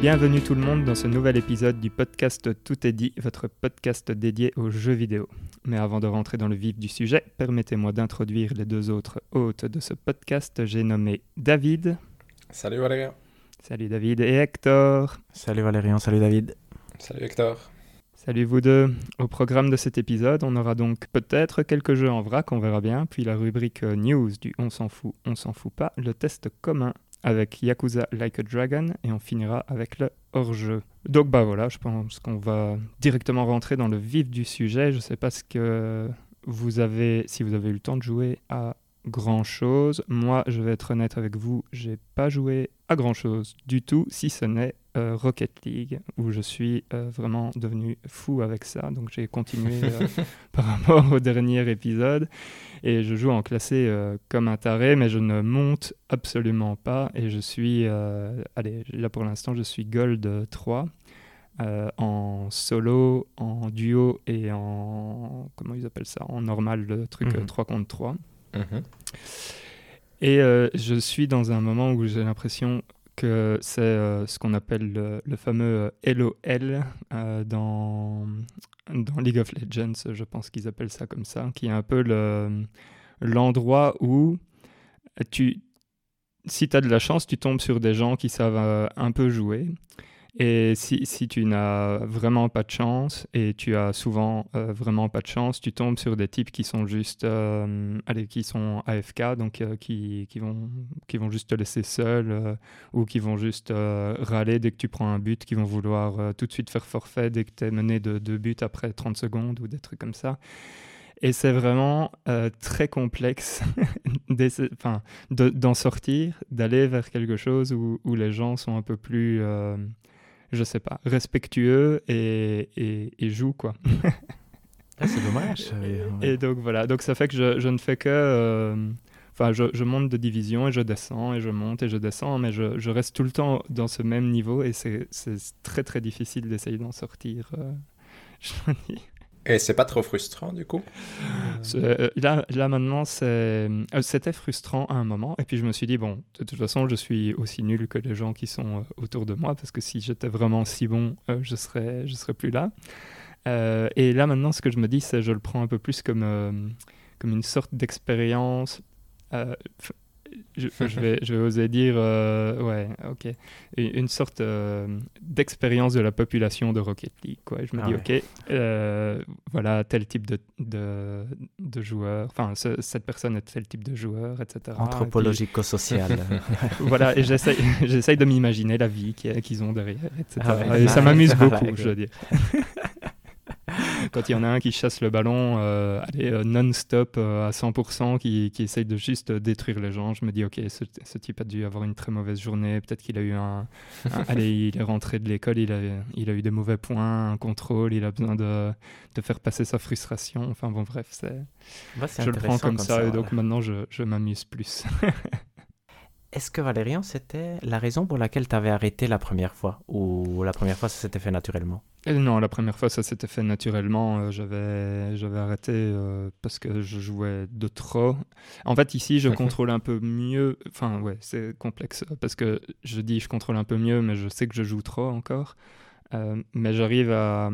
Bienvenue tout le monde dans ce nouvel épisode du podcast Tout est dit, votre podcast dédié aux jeux vidéo. Mais avant de rentrer dans le vif du sujet, permettez-moi d'introduire les deux autres hôtes de ce podcast. J'ai nommé David. Salut Valérian. Salut David et Hector. Salut Valérian, salut David. Salut Hector. Salut vous deux. Au programme de cet épisode, on aura donc peut-être quelques jeux en vrac, on verra bien, puis la rubrique news du On s'en fout, on s'en fout pas, le test commun avec Yakuza Like a Dragon et on finira avec le hors-jeu. Donc bah voilà, je pense qu'on va directement rentrer dans le vif du sujet. Je sais pas que vous avez, si vous avez eu le temps de jouer à grand chose. Moi, je vais être honnête avec vous, j'ai pas joué à grand chose du tout, si ce n'est euh, Rocket League, où je suis euh, vraiment devenu fou avec ça. Donc j'ai continué euh, par rapport au dernier épisode. Et je joue en classé comme un taré, mais je ne monte absolument pas. Et je suis, allez, là pour l'instant, je suis Gold 3. en solo, en duo et en. Comment ils appellent ça En normal, le truc 3 mhm. contre 3. Mhm. Et je suis dans un moment où j'ai l'impression que c'est euh, ce qu'on appelle le, fameux LOL euh, euh, dans, dans League of Legends, je pense qu'ils appellent ça comme ça, qui est un peu l'endroit où tu, si tu as de la chance, tu tombes sur des gens qui savent un peu jouer. Et si, si tu n'as vraiment pas de chance, et tu as souvent euh, vraiment pas de chance, tu tombes sur des types qui sont juste, euh, qui sont AFK, donc euh, qui, qui, vont, qui vont juste te laisser seul, ou qui vont juste râler dès que tu prends un but, qui vont vouloir tout de suite faire forfait dès que tu es mené de deux buts après 30 secondes, ou des trucs comme ça. Et c'est vraiment très complexe d'en sortir, d'aller vers quelque chose où, où, les gens sont un peu plus je sais pas, respectueux et, et, joue, quoi. ah, c'est dommage. Et, donc voilà, donc ça fait que je, je ne fais que... Euh, enfin, je, je, monte de division et je descends et je monte et je descends, mais je, je reste tout le temps dans ce même niveau et c'est très très difficile d'essayer d'en sortir. Euh, je dis. Et c'est pas trop frustrant du coup? Euh, là, là maintenant, euh, c'était frustrant à un moment. Et puis je me suis dit, bon, de toute façon, je suis aussi nul que les gens qui sont euh, autour de moi, parce que si j'étais vraiment si bon, je serais, je serais plus là. et là maintenant, ce que je me dis, c'est je le prends un peu plus comme, comme une sorte d'expérience je, vais, je vais oser dire, euh, ouais, ok, une, sorte euh, d'expérience de la population de Rocket League. Quoi. Je me ah dis, ok, euh, voilà, tel type de, de, de joueur, enfin, cette personne est tel type de joueur, etc. Anthropologico-social. voilà, et j'essaye de m'imaginer la vie qu'ils ont derrière, etc. Ah et ça m'amuse beaucoup, je veux dire. quand il y en a un qui chasse le ballon euh, euh non-stop euh, à 100%, qui, qui, essaye de juste détruire les gens, je me dis, ok, ce, type a dû avoir une très mauvaise journée, peut-être qu'il a eu un... allez, il est rentré de l'école, il a, il a eu des mauvais points, un contrôle, il a besoin de, de faire passer sa frustration. Enfin bon, bref, c'est... je le prends comme, ça, et donc maintenant je, je m'amuse plus. Est-ce que Valérian, c'était la raison pour laquelle tu avais arrêté la première fois? Ou la première fois, ça s'était fait naturellement? Euh, Non, la première fois, ça s'était fait naturellement. Euh, j'avais, j'avais arrêté euh, parce que je jouais de trop. En fait, ici, je contrôle un peu mieux. Enfin, ouais, c'est complexe parce que je dis je contrôle un peu mieux, mais je sais que je joue trop encore. Euh, mais j'arrive à,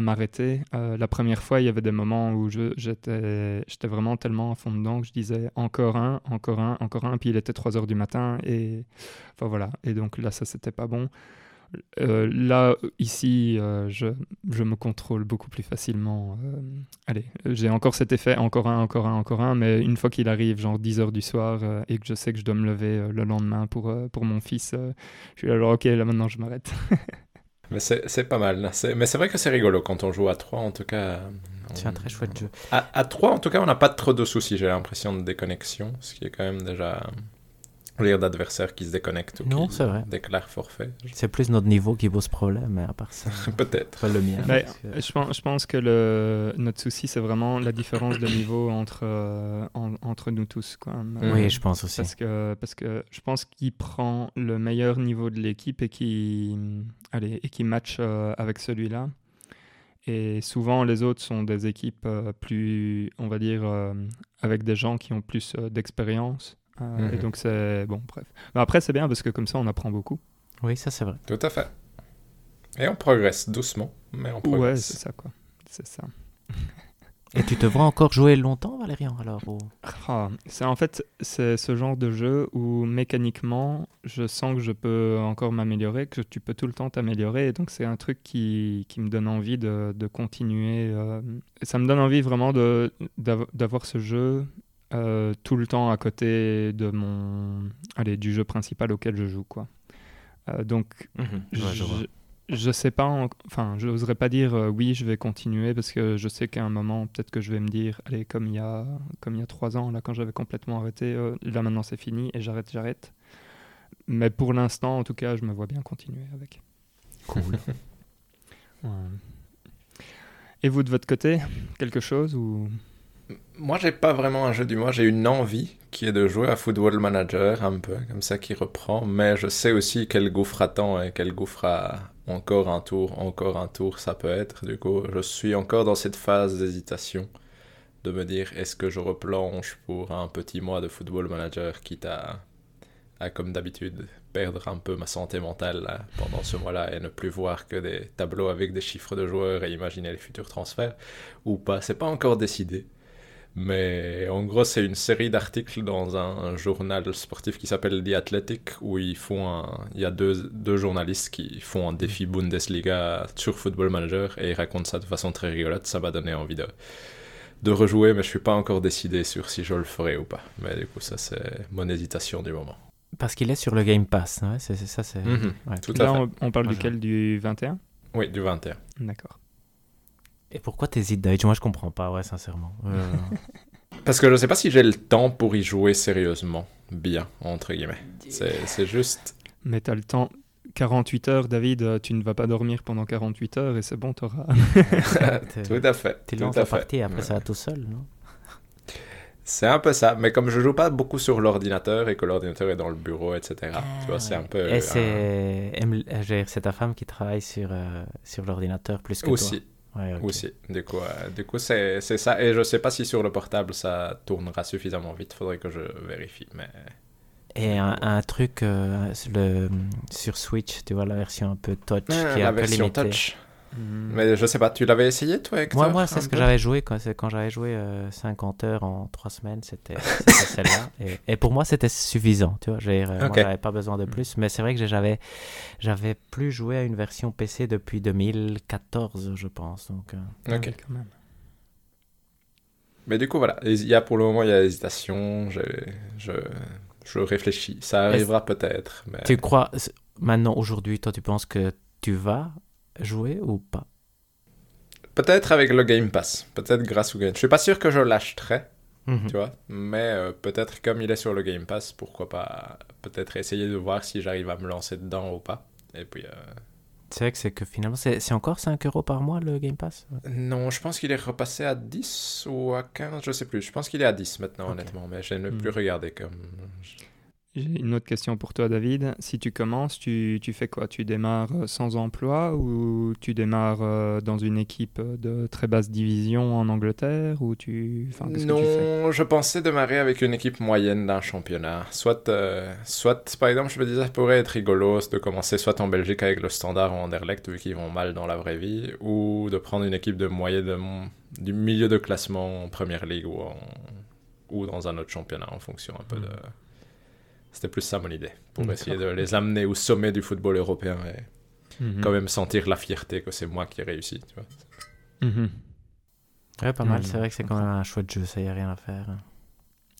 m'arrêter. Euh, la première fois, il y avait des moments où j'étais vraiment tellement à fond dedans que je disais encore un, encore un, encore un, puis il était 3 heures du matin, et enfin voilà. Et donc là, ça, c'était pas bon. Euh, là, ici, je, je, me contrôle beaucoup plus facilement. allez, j'ai encore cet effet, encore un, encore un, encore un, mais une fois qu'il arrive, genre 10 heures du soir, et que je sais que je dois me lever le lendemain pour, pour mon fils, je suis là, alors ok, là maintenant je m'arrête. Mais c'est pas mal. Mais c'est vrai que c'est rigolo quand on joue à 3, en tout cas. C'est un très chouette jeu. À, à 3, en tout cas, on n'a pas trop de soucis, j'ai l'impression, de déconnexion, ce qui est quand même déjà lire d'adversaires qui se déconnectent ou non, qui vrai. déclarent forfait. C'est plus notre niveau qui pose problème, mais à part ça. Peut-être. Pas le mien. je, pense, je pense que le, notre souci, c'est vraiment la différence de niveau entre, euh, entre nous tous. Quoi. Oui, je pense aussi. Parce que, parce que je pense qu'il prend le meilleur niveau de l'équipe et qui, allez, et qui match euh, avec celui-là. Et souvent, les autres sont des équipes euh, plus, on va dire, avec des gens qui ont plus d'expérience. Euh, et mhm. donc, c'est. Bon, bref. Mais après, c'est bien parce que comme ça, on apprend beaucoup. Oui, ça, c'est vrai. Tout à fait. Et on progresse doucement, mais on Ouais, progresse. c'est ça, quoi. C'est ça. Et tu te vois encore jouer longtemps, Valérian, alors ou- Ah, c'est en fait c'est ce genre de jeu où mécaniquement je sens que je peux encore m'améliorer, que tu peux tout le temps t'améliorer, et donc c'est un truc qui, qui me donne envie de, de continuer. euh, ça me donne envie vraiment de d'av- d'avoir ce jeu euh, tout le temps à côté de mon allez du jeu principal auquel je joue quoi. Euh, donc Ouais, je vois. je, sais pas, en- enfin, je n'oserais pas dire euh, oui, je vais continuer parce que je sais qu'à un moment, peut-être que je vais me dire, allez, comme il y a, comme il y a trois ans, là, quand j'avais complètement arrêté, là maintenant c'est fini et j'arrête, j'arrête. Mais pour l'instant, en tout cas, je me vois bien continuer avec. Cool. Ouais. Et vous de votre côté, quelque chose ou Moi, j'ai pas vraiment un jeu du mois, j'ai une envie qui est de jouer à Football Manager un peu, comme ça qui reprend, mais je sais aussi quel gouffre attend et quel gouffre a encore un tour, encore un tour ça peut être. Du coup, je suis encore dans cette phase d'hésitation de me dire est-ce que je replonge pour un petit mois de Football Manager quitte à, à comme d'habitude, perdre un peu ma santé mentale pendant ce mois-là et ne plus voir que des tableaux avec des chiffres de joueurs et imaginer les futurs transferts? Ou pas? C'est pas encore décidé. Mais en gros, c'est une série d'articles dans un, journal sportif qui s'appelle The Athletic, où ils font un- il y a deux, deux journalistes qui font un défi Bundesliga sur Football Manager et ils racontent ça de façon très rigolote. Ça m'a donné envie de, de rejouer, mais je suis pas encore décidé sur si je le ferai ou pas. Mais du coup, ça, c'est mon hésitation du moment. Parce qu'il est sur le Game Pass, hein, c'est ça, c'est. Mhm, ouais. Tout à là fait. on, on parle Moi, je- duquel? du 21 Oui, du 21. D'accord. Et pourquoi t'hésites, David? Moi, je comprends pas, ouais, sincèrement. Euh, Parce que je sais pas si j'ai le temps pour y jouer sérieusement, bien, entre guillemets. C'est c'est juste. Mais t'as le temps. 48 heures, David, euh, tu ne vas pas dormir pendant 48 heures et c'est bon, t'auras. t'es- tout à fait. Tu tout lances à la fait. partie après Ouais. ça va tout seul, non? C'est un peu ça, mais comme je joue pas beaucoup sur l'ordinateur et que l'ordinateur est dans le bureau, etc. tu vois, c'est un peu. Et c'est euh, c'est ta femme qui travaille sur, euh, sur l'ordinateur plus que Aussi, toi Ouais, aussi. Du coup, euh, du coup c'est c'est ça. Et je sais pas si sur le portable ça tournera suffisamment vite. Faudrait que je vérifie. Mais Et un, un truc euh, sur, le, sur Switch, tu vois, la version un peu touch qui est la un peu limitée. touch. Hmm. Mais je sais pas, tu l'avais essayé toi, Hector Moi, moi c'est ce que j'avais joué quand, c'est quand j'avais joué euh, 50 heures en 3 semaines, c'était celle-là. Et, et pour moi, c'était suffisant, tu vois. euh, j'avais pas besoin de plus. Mais c'est vrai que j'avais, j'avais plus joué à une version PC depuis 2014, je pense. Donc, euh, Ok. Ouais, quand même. Mais du coup, voilà. Il y a pour le moment, il y a hésitation. Je, je, je réfléchis. Ça arrivera peut-être. Mais... Tu crois, maintenant, aujourd'hui, toi, tu penses que tu vas jouer ou pas? Peut-être avec le Game Pass. Peut-être grâce au Game. Je suis pas sûr que je l'achèterai. Mhm. tu vois. Mais euh, peut-être comme il est sur le Game Pass, pourquoi pas peut-être essayer de voir si j'arrive à me lancer dedans ou pas. Et puis, euh, C'est vrai que c'est que finalement, c'est c'est encore 5 euros par mois le Game Pass? Non, je pense qu'il est repassé à 10 ou à 15, je sais plus. Je pense qu'il est à 10 maintenant, honnêtement, mais je n'ai Hmm. plus regardé comme. J'ai une autre question pour toi, David. Si tu commences, tu, tu fais quoi? Tu démarres euh, sans emploi ou tu démarres euh, dans une équipe de très basse division en Angleterre ou tu... Enfin, qu'est-ce que tu fais? Non, je pensais démarrer avec une équipe moyenne d'un championnat. Soit, euh, soit, par exemple, je me disais, ça pourrait être rigolo de commencer soit en Belgique avec le Standard ou Anderlecht, vu qu'ils vont mal dans la vraie vie, ou de prendre une équipe de moyenne du milieu de classement en Première Ligue ou, en- ou dans un autre championnat, en fonction un peu de... C'était plus ça mon idée, pour essayer de les amener au sommet du football européen et Mhm. quand même sentir la fierté que c'est moi qui ai réussi, tu vois. Mhm. Ouais, pas mal. C'est vrai que c'est quand même un chouette jeu, ça y a rien à faire.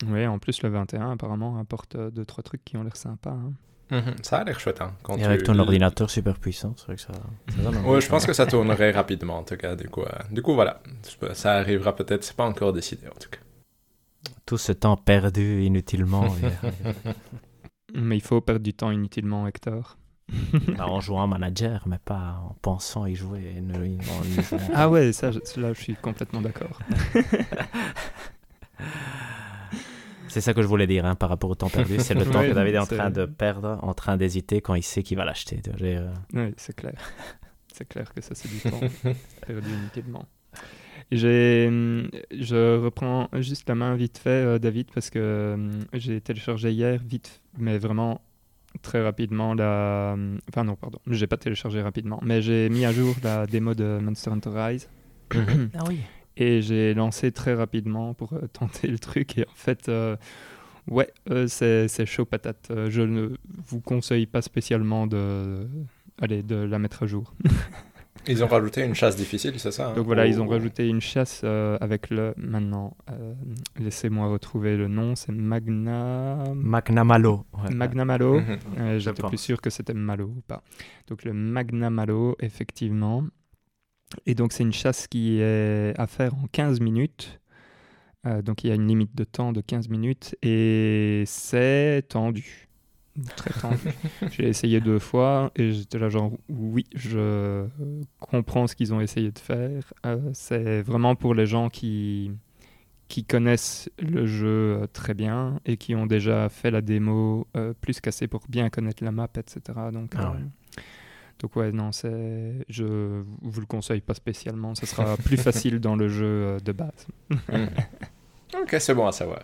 Oui, en plus, le 21, apparemment, apporte euh, deux, trois trucs qui ont l'air sympas. hein. Mhm, Ça a l'air chouette, hein. Quand Et avec tu- ton ordinateur super puissant, c'est vrai que ça. ça Ouais, je pense que ça tournerait rapidement en tout cas. Du coup, euh, du coup voilà, ça arrivera peut-être. C'est pas encore décidé en tout cas. Tout ce temps perdu inutilement et- Mais il faut perdre du temps inutilement, Hector. bah, en jouant manager, mais pas en pensant y jouer. et ne- en y jouant. Ah ouais, ça, je- là, je suis complètement d'accord. C'est ça que je voulais dire hein, par rapport au temps perdu. C'est le temps que David est en train de perdre, en train d'hésiter quand il sait qu'il va l'acheter. euh, Oui, c'est clair. C'est clair que ça, c'est du temps perdu inutilement. Hum, je reprends juste la main vite fait, euh, David, parce que hum, j'ai téléchargé hier, vite, mais vraiment très rapidement la. Enfin, non, pardon, j'ai pas téléchargé rapidement, mais j'ai mis à jour la démo de Monster Hunter Rise. ah oui. Et j'ai lancé très rapidement pour euh, tenter le truc. Et en fait, euh, ouais, euh, c'est c'est chaud patate. Euh, je ne vous conseille pas spécialement de, allez, de la mettre à jour. Ils ont rajouté une chasse difficile, c'est ça hein, Donc voilà, ils ont pour- rajouté une chasse euh, avec le. Maintenant, euh, laissez-moi retrouver le nom. C'est Magna. Magnamalo. Ouais. Magnamalo. Mhm. Euh, Je J'étais plus sûr que c'était Malo ou pas. Donc le Magnamalo, effectivement. Et donc c'est une chasse qui est à faire en 15 minutes. Euh, donc il y a une limite de temps de 15 minutes et c'est tendu. Très tendu. J'ai essayé deux fois et j'étais là genre oui, je comprends ce qu'ils ont essayé de faire. Euh, c'est vraiment pour les gens qui qui connaissent le jeu euh, très bien et qui ont déjà fait la démo euh, plus qu'assez pour bien connaître la map, etc. Donc, Ah euh, ouais. donc ouais, non, c'est, je vous le conseille pas spécialement. Ce sera plus facile dans le jeu euh, de base. Mhm. Ok, c'est bon à savoir.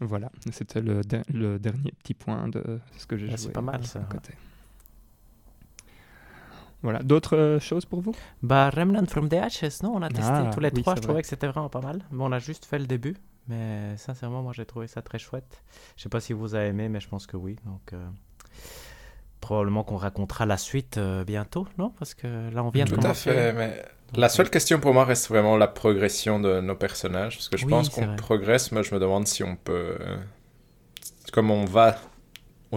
Voilà, c'était le, der- le dernier petit point de ce que j'ai Ah, joué. c'est pas mal, ça, côté. Voilà, d'autres euh, choses pour vous? Bah, Remnant from the Ashes, non On a testé Ah, tous les oui, trois. Je trouvais vrai. que c'était vraiment pas mal. Mais on a juste fait le début. Mais sincèrement, moi, j'ai trouvé ça très chouette. Je sais pas si vous avez aimé, mais je pense que oui. Donc, euh, probablement qu'on racontera la suite euh, bientôt, non? Parce que là, on vient de Tout à fait, mais la seule question pour moi reste vraiment la progression de nos personnages, parce que je Oui, pense qu'on progresse, mais je me demande si on peut... euh, Comme on va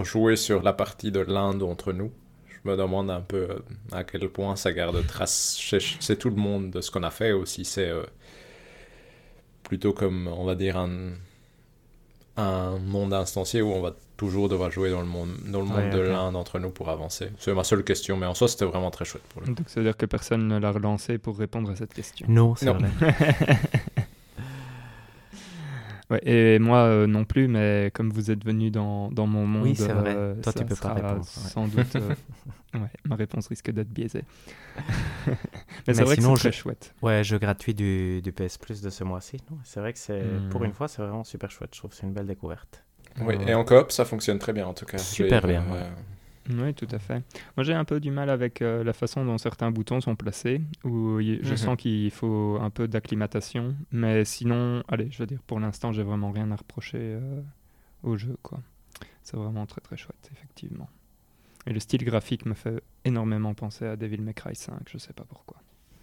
jouer sur la partie de l'un d'entre nous, je me demande un peu euh, à quel point ça garde trace chez, chez tout le monde de ce qu'on a fait, ou si c'est euh, plutôt comme, on va dire, un, un monde instancié où on va toujours devoir jouer dans le monde, dans le monde Ouais, de l'un d'entre nous pour avancer. C'est ma seule question, mais en soi, c'était vraiment très chouette pour le Donc ça veut dire que personne ne l'a relancé pour répondre à cette question. Non, c'est Non. vrai. Ouais, et moi euh, non plus, mais comme vous êtes venu dans, dans mon monde, Oui, c'est vrai. euh, Toi, tu peux pas répondre, ouais. Sans doute, euh, ouais, ma réponse risque d'être biaisée. mais Mais c'est vrai que sinon, c'est très je- chouette. Ouais, jeu gratuit du, du PS Plus de ce mois-ci. non C'est vrai que c'est, Hmm. pour une fois, c'est vraiment super chouette. Je trouve que c'est une belle découverte. Oui, et en coop, ça fonctionne très bien en tout cas. Super bien, euh, Oui, tout à fait. Moi, j'ai un peu du mal avec euh, la façon dont certains boutons sont placés, où je Mhm. sens qu'il faut un peu d'acclimatation. Mais sinon, allez, je veux dire, pour l'instant, j'ai vraiment rien à reprocher euh, au jeu, quoi. C'est vraiment très très chouette, effectivement. Et le style graphique me fait énormément penser à Devil May Cry 5, je sais pas pourquoi.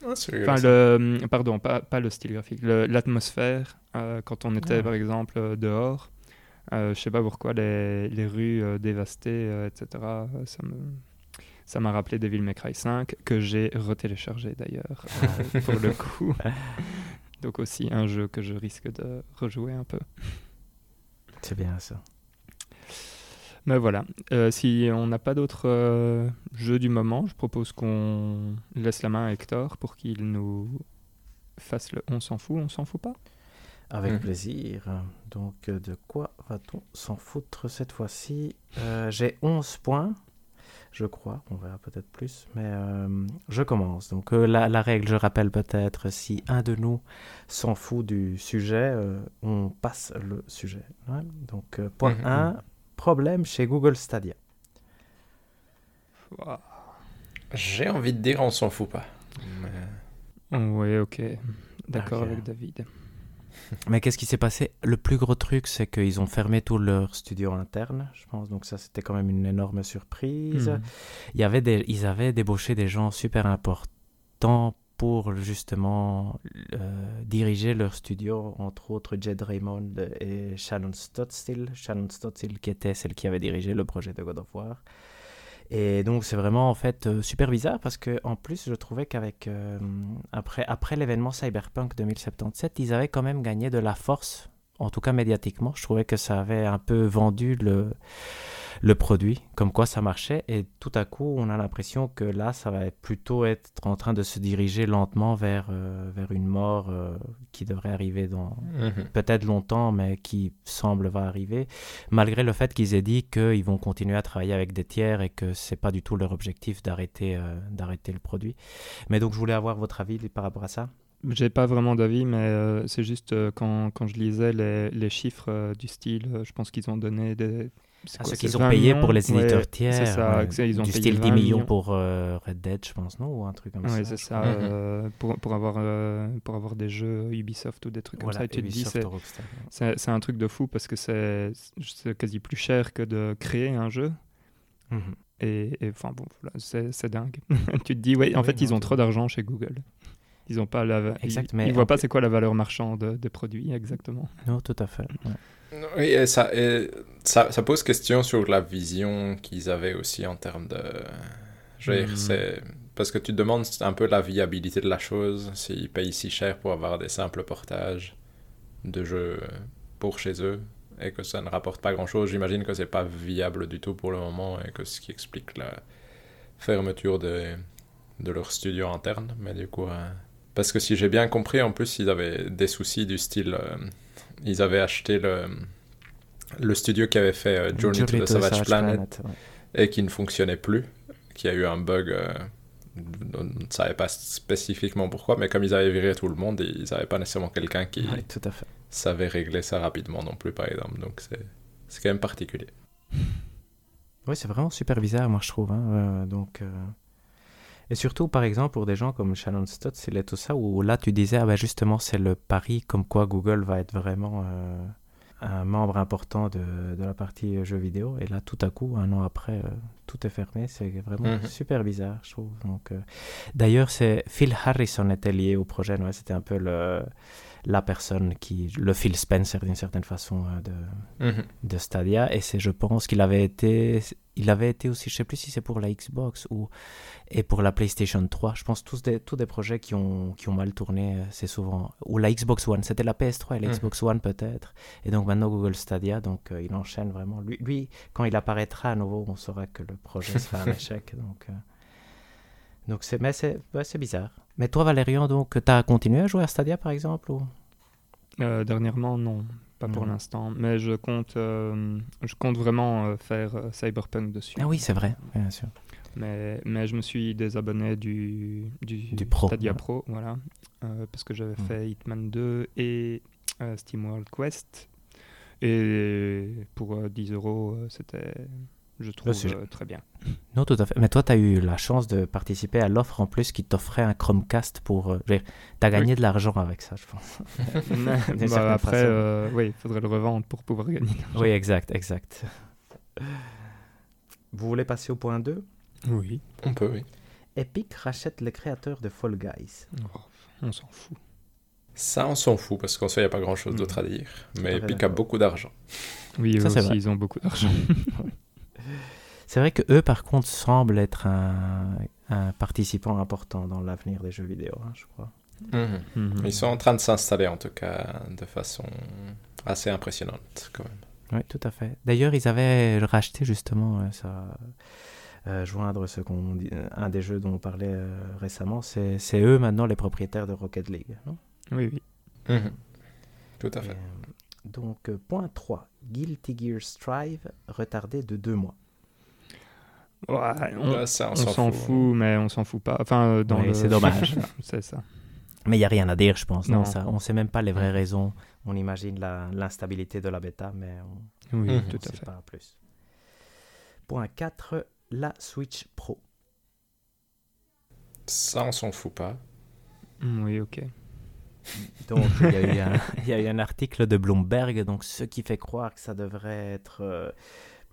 ah, Enfin, le, pardon, pas, pas le style graphique, l'atmosphère, euh, quand on était Ah. par exemple dehors, je sais pas pourquoi, les, les rues euh, dévastées, euh, etc., euh, ça me. Ça m'a rappelé Devil May Cry 5, que j'ai retéléchargé d'ailleurs, euh, pour le coup. Donc aussi un jeu que je risque de rejouer un peu. C'est bien ça. Mais voilà, Euh, si on n'a pas d'autres euh, jeux du moment, je propose qu'on laisse la main à Hector pour qu'il nous fasse le on s'en fout, on s'en fout pas. Avec Mhm. plaisir. Donc, euh, de quoi va-t-on s'en foutre cette fois-ci? Euh, J'ai 11 points, je crois. On verra peut-être plus. Mais euh, je commence. Donc, euh, la, la règle, je rappelle peut-être, si un de nous s'en fout du sujet, euh, on passe le sujet. Ouais. Donc, euh, point Mhm. 1, problème chez Google Stadia. J'ai envie de dire on s'en fout pas. Mais- Oui, ok. D'accord Ok. avec David. Mais qu'est-ce qui s'est passé? Le plus gros truc, c'est qu'ils ont fermé tout leur studio interne, je pense. Donc ça, c'était quand même une énorme surprise. Mhm. Il y avait des, ils avaient débauché des gens super importants pour justement euh, diriger leur studio, entre autres Jed Raymond et Shannon Stotstill. Shannon Stotstill qui était celle qui avait dirigé le projet de God of War. Et donc c'est vraiment en fait euh, super bizarre parce que en plus je trouvais qu'avec euh, après après l'événement Cyberpunk 2077 ils avaient quand même gagné de la force en tout cas médiatiquement je trouvais que ça avait un peu vendu le le produit comme quoi ça marchait et tout à coup on a l'impression que là ça va plutôt être en train de se diriger lentement vers euh, vers une mort euh, qui devrait arriver dans Mhm. peut-être longtemps, mais qui semble va arriver, malgré le fait qu'ils aient dit qu'ils vont continuer à travailler avec des tiers et que c'est pas du tout leur objectif d'arrêter euh, d'arrêter le produit. Mais donc je voulais avoir votre avis par rapport à ça. J'ai pas vraiment d'avis, mais euh, c'est juste euh, quand, quand je lisais les, les chiffres euh, du style, je pense qu'ils ont donné des ah, ce qu'ils ont payé pour les éditeurs tiers. C'est ça, ils ont du payé style 10 millions, pour Red Dead, je pense, non Ou un truc comme ça. Oui, c'est ça. Euh, pour, pour, avoir, pour avoir des jeux Ubisoft ou des trucs comme ça. Et tu te dis, c'est un truc de fou parce que c'est quasi plus cher que de créer un jeu. Mhm. Et enfin, bon, voilà, c'est dingue. tu te dis, ouais, en fait, ils ont trop d'argent chez Google. Ils ont pas la, exact, ils, voient pas c'est quoi la valeur marchande des produits exactement. Non, tout à fait. Oui, et ça, et ça, ça, pose question sur la vision qu'ils avaient aussi en termes de. Je veux dire, hmm. c'est. Parce que tu te demandes un peu la viabilité de la chose, s'ils payent si cher pour avoir des simples portages de jeux pour chez eux et que ça ne rapporte pas grand chose. J'imagine que c'est pas viable du tout pour le moment et que ce qui explique la fermeture de, de leur studio interne. Mais du coup, euh, parce que si j'ai bien compris, en plus, ils avaient des soucis du style. Euh, ils avaient acheté le, le studio qui avait fait euh, Journey, to the Savage, Planet, et qui ne fonctionnait plus, qui a eu un bug. Euh, on ne savait pas spécifiquement pourquoi, mais comme ils avaient viré tout le monde, ils n'avaient pas nécessairement quelqu'un qui tout à fait. savait régler ça rapidement non plus, par exemple. Donc c'est quand même particulier. Oui, c'est vraiment super bizarre, moi je trouve. Hein. Euh, donc, Et surtout, par exemple, pour des gens comme Shannon Stott, c'est tout ça, où là tu disais, ah ben justement, c'est le pari comme quoi Google va être vraiment un membre important de, de, la partie jeux vidéo. Et là, tout à coup, un an après, euh, tout est fermé. C'est vraiment mhm. super bizarre, je trouve. Donc, euh, D'ailleurs, Phil Harrison était lié au projet. Ouais, C'était un peu le, la personne qui, le Phil Spencer d'une certaine façon euh, de, mhm. de Stadia. Et c'est, je pense, qu'il avait été, il avait été aussi, je sais plus si c'est pour la Xbox ou et pour la PlayStation 3. Je pense tous des, tous des projets qui ont, qui ont mal tourné, euh, c'est souvent. Ou la Xbox One, c'était la PS3 et la mhm. Xbox One peut-être. Et donc maintenant Google Stadia, donc euh, il enchaîne vraiment. Lui, lui, quand il apparaîtra à nouveau, on saura que le projet sera un échec. Donc, donc c'est, mais c'est, bizarre. Mais toi, Valérian, donc, tu as continué à jouer à Stadia, par exemple ou... Euh, dernièrement, non, pas pour l'instant. Mais je compte, euh, je compte vraiment euh, faire Cyberpunk dessus. Ah oui, c'est vrai, bien sûr. Mais, mais je me suis désabonné du, du, Stadia Pro, voilà, parce que j'avais fait Hitman 2 et SteamWorld Quest. Et pour 10 euros, c'était je trouve euh, très bien. Non, tout à fait. Mais toi, tu as eu la chance de participer à l'offre en plus qui t'offrait un Chromecast pour. Euh, tu as gagné de l'argent avec ça, je pense. bah, après, euh, oui, il faudrait le revendre pour pouvoir gagner. Oui, exact, exact. Vous voulez passer au point 2 Oui. On peut, oui. Epic rachète les créateurs de Fall Guys. Oh, on s'en fout. Ça, on s'en fout parce qu'en soi, il n'y a pas grand chose d'autre à dire. Mais Epic a beaucoup d'argent. Oui, eux aussi, ils ont beaucoup d'argent. C'est vrai que eux, par contre, semblent être un, participant important dans l'avenir des jeux vidéo, hein, je crois. Mhm. Mhm. Ils sont en train de s'installer, en tout cas, de façon assez impressionnante, quand même. Oui, tout à fait. D'ailleurs, ils avaient racheté justement euh, ça. Euh, joindre ce qu'on euh, un des jeux dont on parlait récemment, c'est eux maintenant les propriétaires de Rocket League, non? Oui, oui. Mhm. Tout à fait. donc, point 3. Guilty Gear Strive retardé de deux mois. Ouais, on, s'en fout, mais on s'en fout pas. Enfin, dans c'est dommage. c'est ça. Mais il n'y a rien à dire, je pense. Non, ça, on ne sait même pas les vraies raisons. On imagine l'instabilité de la bêta, mais on oui, ne tout sait pas plus. Point 4, la Switch Pro. Ça, on s'en fout pas. Oui, ok. Donc, il y, a eu un, article de Bloomberg, donc ce qui fait croire que ça devrait être euh,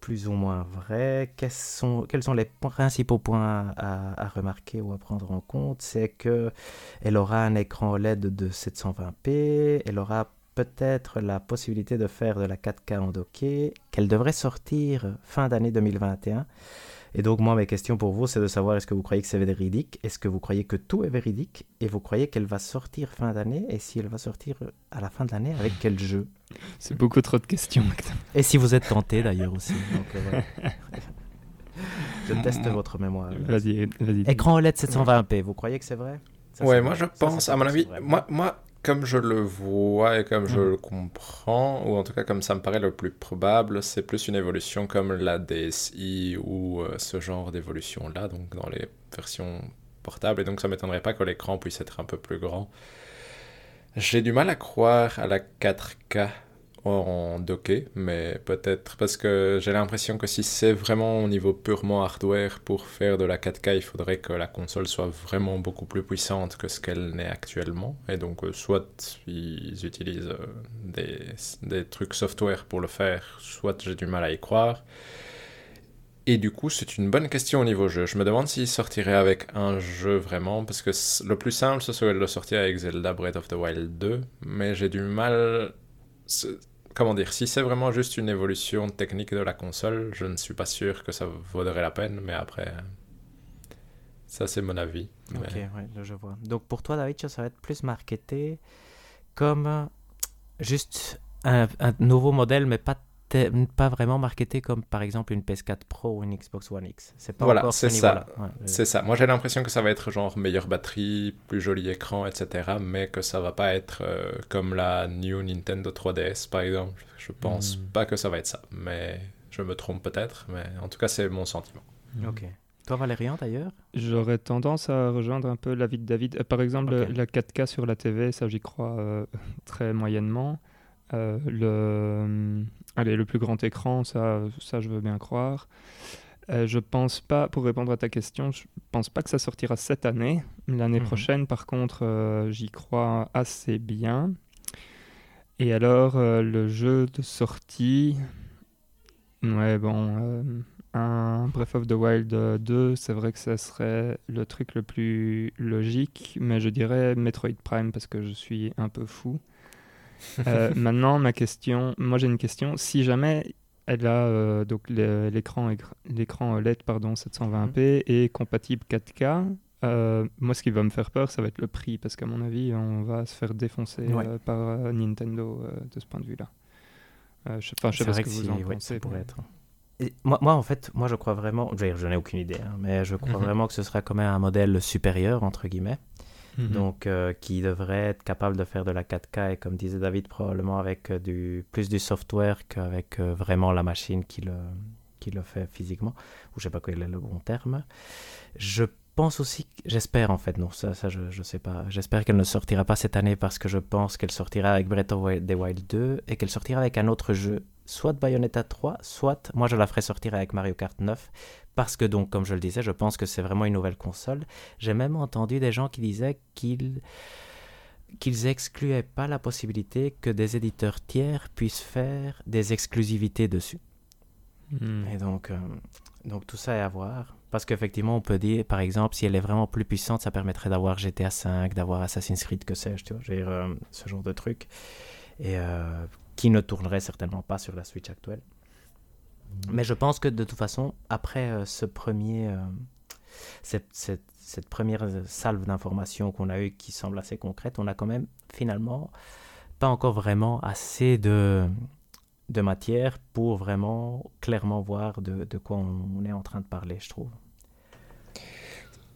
plus ou moins vrai. Quels sont, les principaux points à, remarquer ou à prendre en compte? C'est que elle aura un écran OLED de 720p, elle aura peut-être la possibilité de faire de la 4K en docké, qu'elle devrait sortir fin d'année 2021. Et donc moi, mes questions pour vous, c'est de savoir est-ce que vous croyez que c'est véridique? Est-ce que vous croyez que tout est véridique? Et vous croyez qu'elle va sortir fin d'année? Et si elle va sortir à la fin de l'année, avec quel jeu? C'est beaucoup trop de questions. Et si vous êtes tenté d'ailleurs aussi. Euh, je teste votre mémoire. Vas-y, vas-y. Écran OLED 720p, vous croyez que c'est vrai? Ouais, moi je pense, à mon avis, moi, moi, comme je le vois et comme je mhm. le comprends, ou en tout cas comme ça me paraît le plus probable, c'est plus une évolution comme la DSI ou euh, ce genre d'évolution-là, donc dans les versions portables, et donc ça m'étonnerait pas que l'écran puisse être un peu plus grand. J'ai du mal à croire à la 4K en docké, mais peut-être parce que j'ai l'impression que si c'est vraiment au niveau purement hardware pour faire de la 4K, il faudrait que la console soit vraiment beaucoup plus puissante que ce qu'elle n'est actuellement. Et donc, euh, soit ils utilisent euh, des, trucs software pour le faire, soit j'ai du mal à y croire. Et du coup, c'est une bonne question au niveau jeu. Je me demande s'il sortirait avec un jeu vraiment, parce que le plus simple, ce serait de le sortir avec Zelda Breath of the Wild 2, mais j'ai du mal... Comment dire Si c'est vraiment juste une évolution technique de la console, je ne suis pas sûr que ça vaudrait la peine, mais après... Ça, c'est mon avis. Ok, ouais, je vois. Donc pour toi, David, ça va être plus marketé comme juste un, un nouveau modèle, mais pas pas vraiment marketé comme par exemple une PS4 Pro ou une Xbox One X. C'est pas voilà, c'est ça. c'est ça. Moi j'ai l'impression que ça va être genre meilleure batterie, plus joli écran, etc. Mais que ça va pas être euh, comme la New Nintendo 3DS par exemple. Je pense hmm. pas que ça va être ça. Mais je me trompe peut-être. Mais en tout cas c'est mon sentiment. Hmm. Ok. Toi Valérian d'ailleurs? J'aurais tendance à rejoindre un peu l'avis de David. Euh, par exemple la 4K sur la TV, ça j'y crois euh, très moyennement. le Allez, le plus grand écran, ça, ça je veux bien croire. Euh, je pense pas, pour répondre à ta question, je pense pas que ça sortira cette année. L'année mhm. prochaine, par contre, euh, j'y crois assez bien. Et alors, euh, le jeu de sortie, ouais, bon, un Breath of the Wild 2, c'est vrai que ça serait le truc le plus logique, mais je dirais Metroid Prime parce que je suis un peu fou. Euh, maintenant, ma question, moi j'ai une question. Si jamais elle a euh, donc l'écran l'écran LED pardon 720p et compatible 4K, euh, moi ce qui va me faire peur, ça va être le prix parce qu'à mon avis, on va se faire défoncer par Nintendo de ce point de vue-là. je, enfin, je sais pas ce que vous en pensez. Pour être. moi, moi, en fait, moi, je crois vraiment, je, n'ai aucune idée, hein, mais je crois mhm. vraiment que ce sera quand même un modèle supérieur, entre guillemets. Mhm. donc euh, qui devrait être capable de faire de la 4K et comme disait David probablement avec euh, plus du software qu'avec euh, vraiment la machine qui le qui le fait physiquement. Ou je sais pas quel est le bon terme. Je pense aussi j'espère en fait. Non ça ça je je sais pas. J'espère qu'elle ne sortira pas cette année parce que je pense qu'elle sortira avec Breath of the Wild 2 et qu'elle sortira avec un autre jeu soit Bayonetta 3 soit moi je la ferai sortir avec Mario Kart 9 parce que donc, comme je le disais, je pense que c'est vraiment une nouvelle console. J'ai même entendu des gens qui disaient qu'ils qu'ils excluaient pas la possibilité que des éditeurs tiers puissent faire des exclusivités dessus. Hmm. Et donc, euh, donc tout ça est à voir. Parce qu'effectivement, on peut dire, par exemple, si elle est vraiment plus puissante, ça permettrait d'avoir GTA V, d'avoir Assassin's Creed, que sais-je, tu vois, euh, ce genre de truc. Et euh, qui ne tournerait certainement pas sur la Switch actuelle. Mais je pense que de toute façon, après euh, ce premier, euh, cette, première salve d'informations qu'on a eue qui semble assez concrète, on a quand même finalement pas encore vraiment assez de, matière pour vraiment clairement voir de quoi on, est en train de parler, je trouve.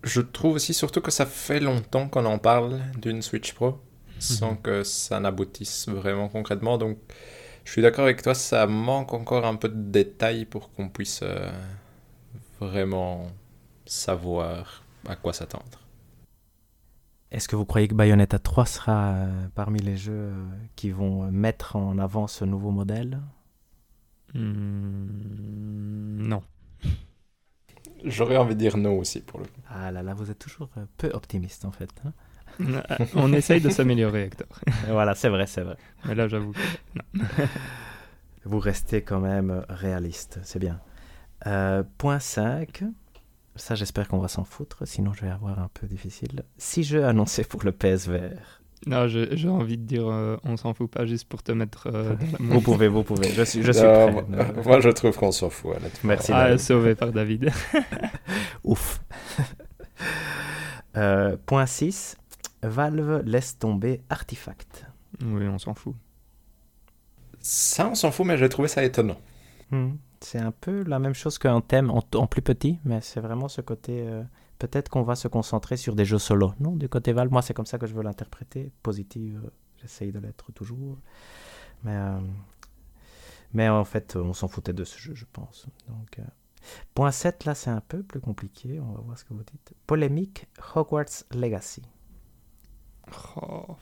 Je trouve aussi surtout que ça fait longtemps qu'on en parle d'une Switch Pro sans mhm. que ça n'aboutisse vraiment concrètement. Donc je suis d'accord avec toi, ça manque encore un peu de détails pour qu'on puisse euh, vraiment savoir à quoi s'attendre. Est-ce que vous croyez que Bayonetta 3 sera euh, parmi les jeux euh, qui vont mettre en avant ce nouveau modèle? Hmm, Non. J'aurais envie de dire non aussi pour le coup. Ah là là, vous êtes toujours peu optimiste en fait. Hein on essaye de s'améliorer, Hector. voilà, c'est vrai, c'est vrai. Mais là, j'avoue Vous restez quand même réaliste, c'est bien. Euh, point 5. Ça, j'espère qu'on va s'en foutre, sinon je vais avoir un peu difficile. Si jeux annoncés pour le PSVR. Non, j'ai envie de dire, euh, on s'en fout pas juste pour te mettre. Euh, vous pouvez, vous pouvez. Je suis, je suis prêt. Moi, je trouve qu'on s'en fout. Merci. Ah, sauvé par David. Ouf. point 6. Valve laisse tomber Artifact. Oui, on s'en fout. Ça, on s'en fout, mais j'ai trouvé ça étonnant. Hmm. C'est un peu la même chose qu'un thème en, plus petit, mais c'est vraiment ce côté. Euh, peut-être qu'on va se concentrer sur des jeux solo. Non, du côté Valve, moi, c'est comme ça que je veux l'interpréter. Positive, euh, j'essaye de l'être toujours. Mais, euh, mais en fait, on s'en foutait de ce jeu, je pense. Donc. Point 7, là, c'est un peu plus compliqué. On va voir ce que vous dites. Polémique Hogwarts Legacy. Oh.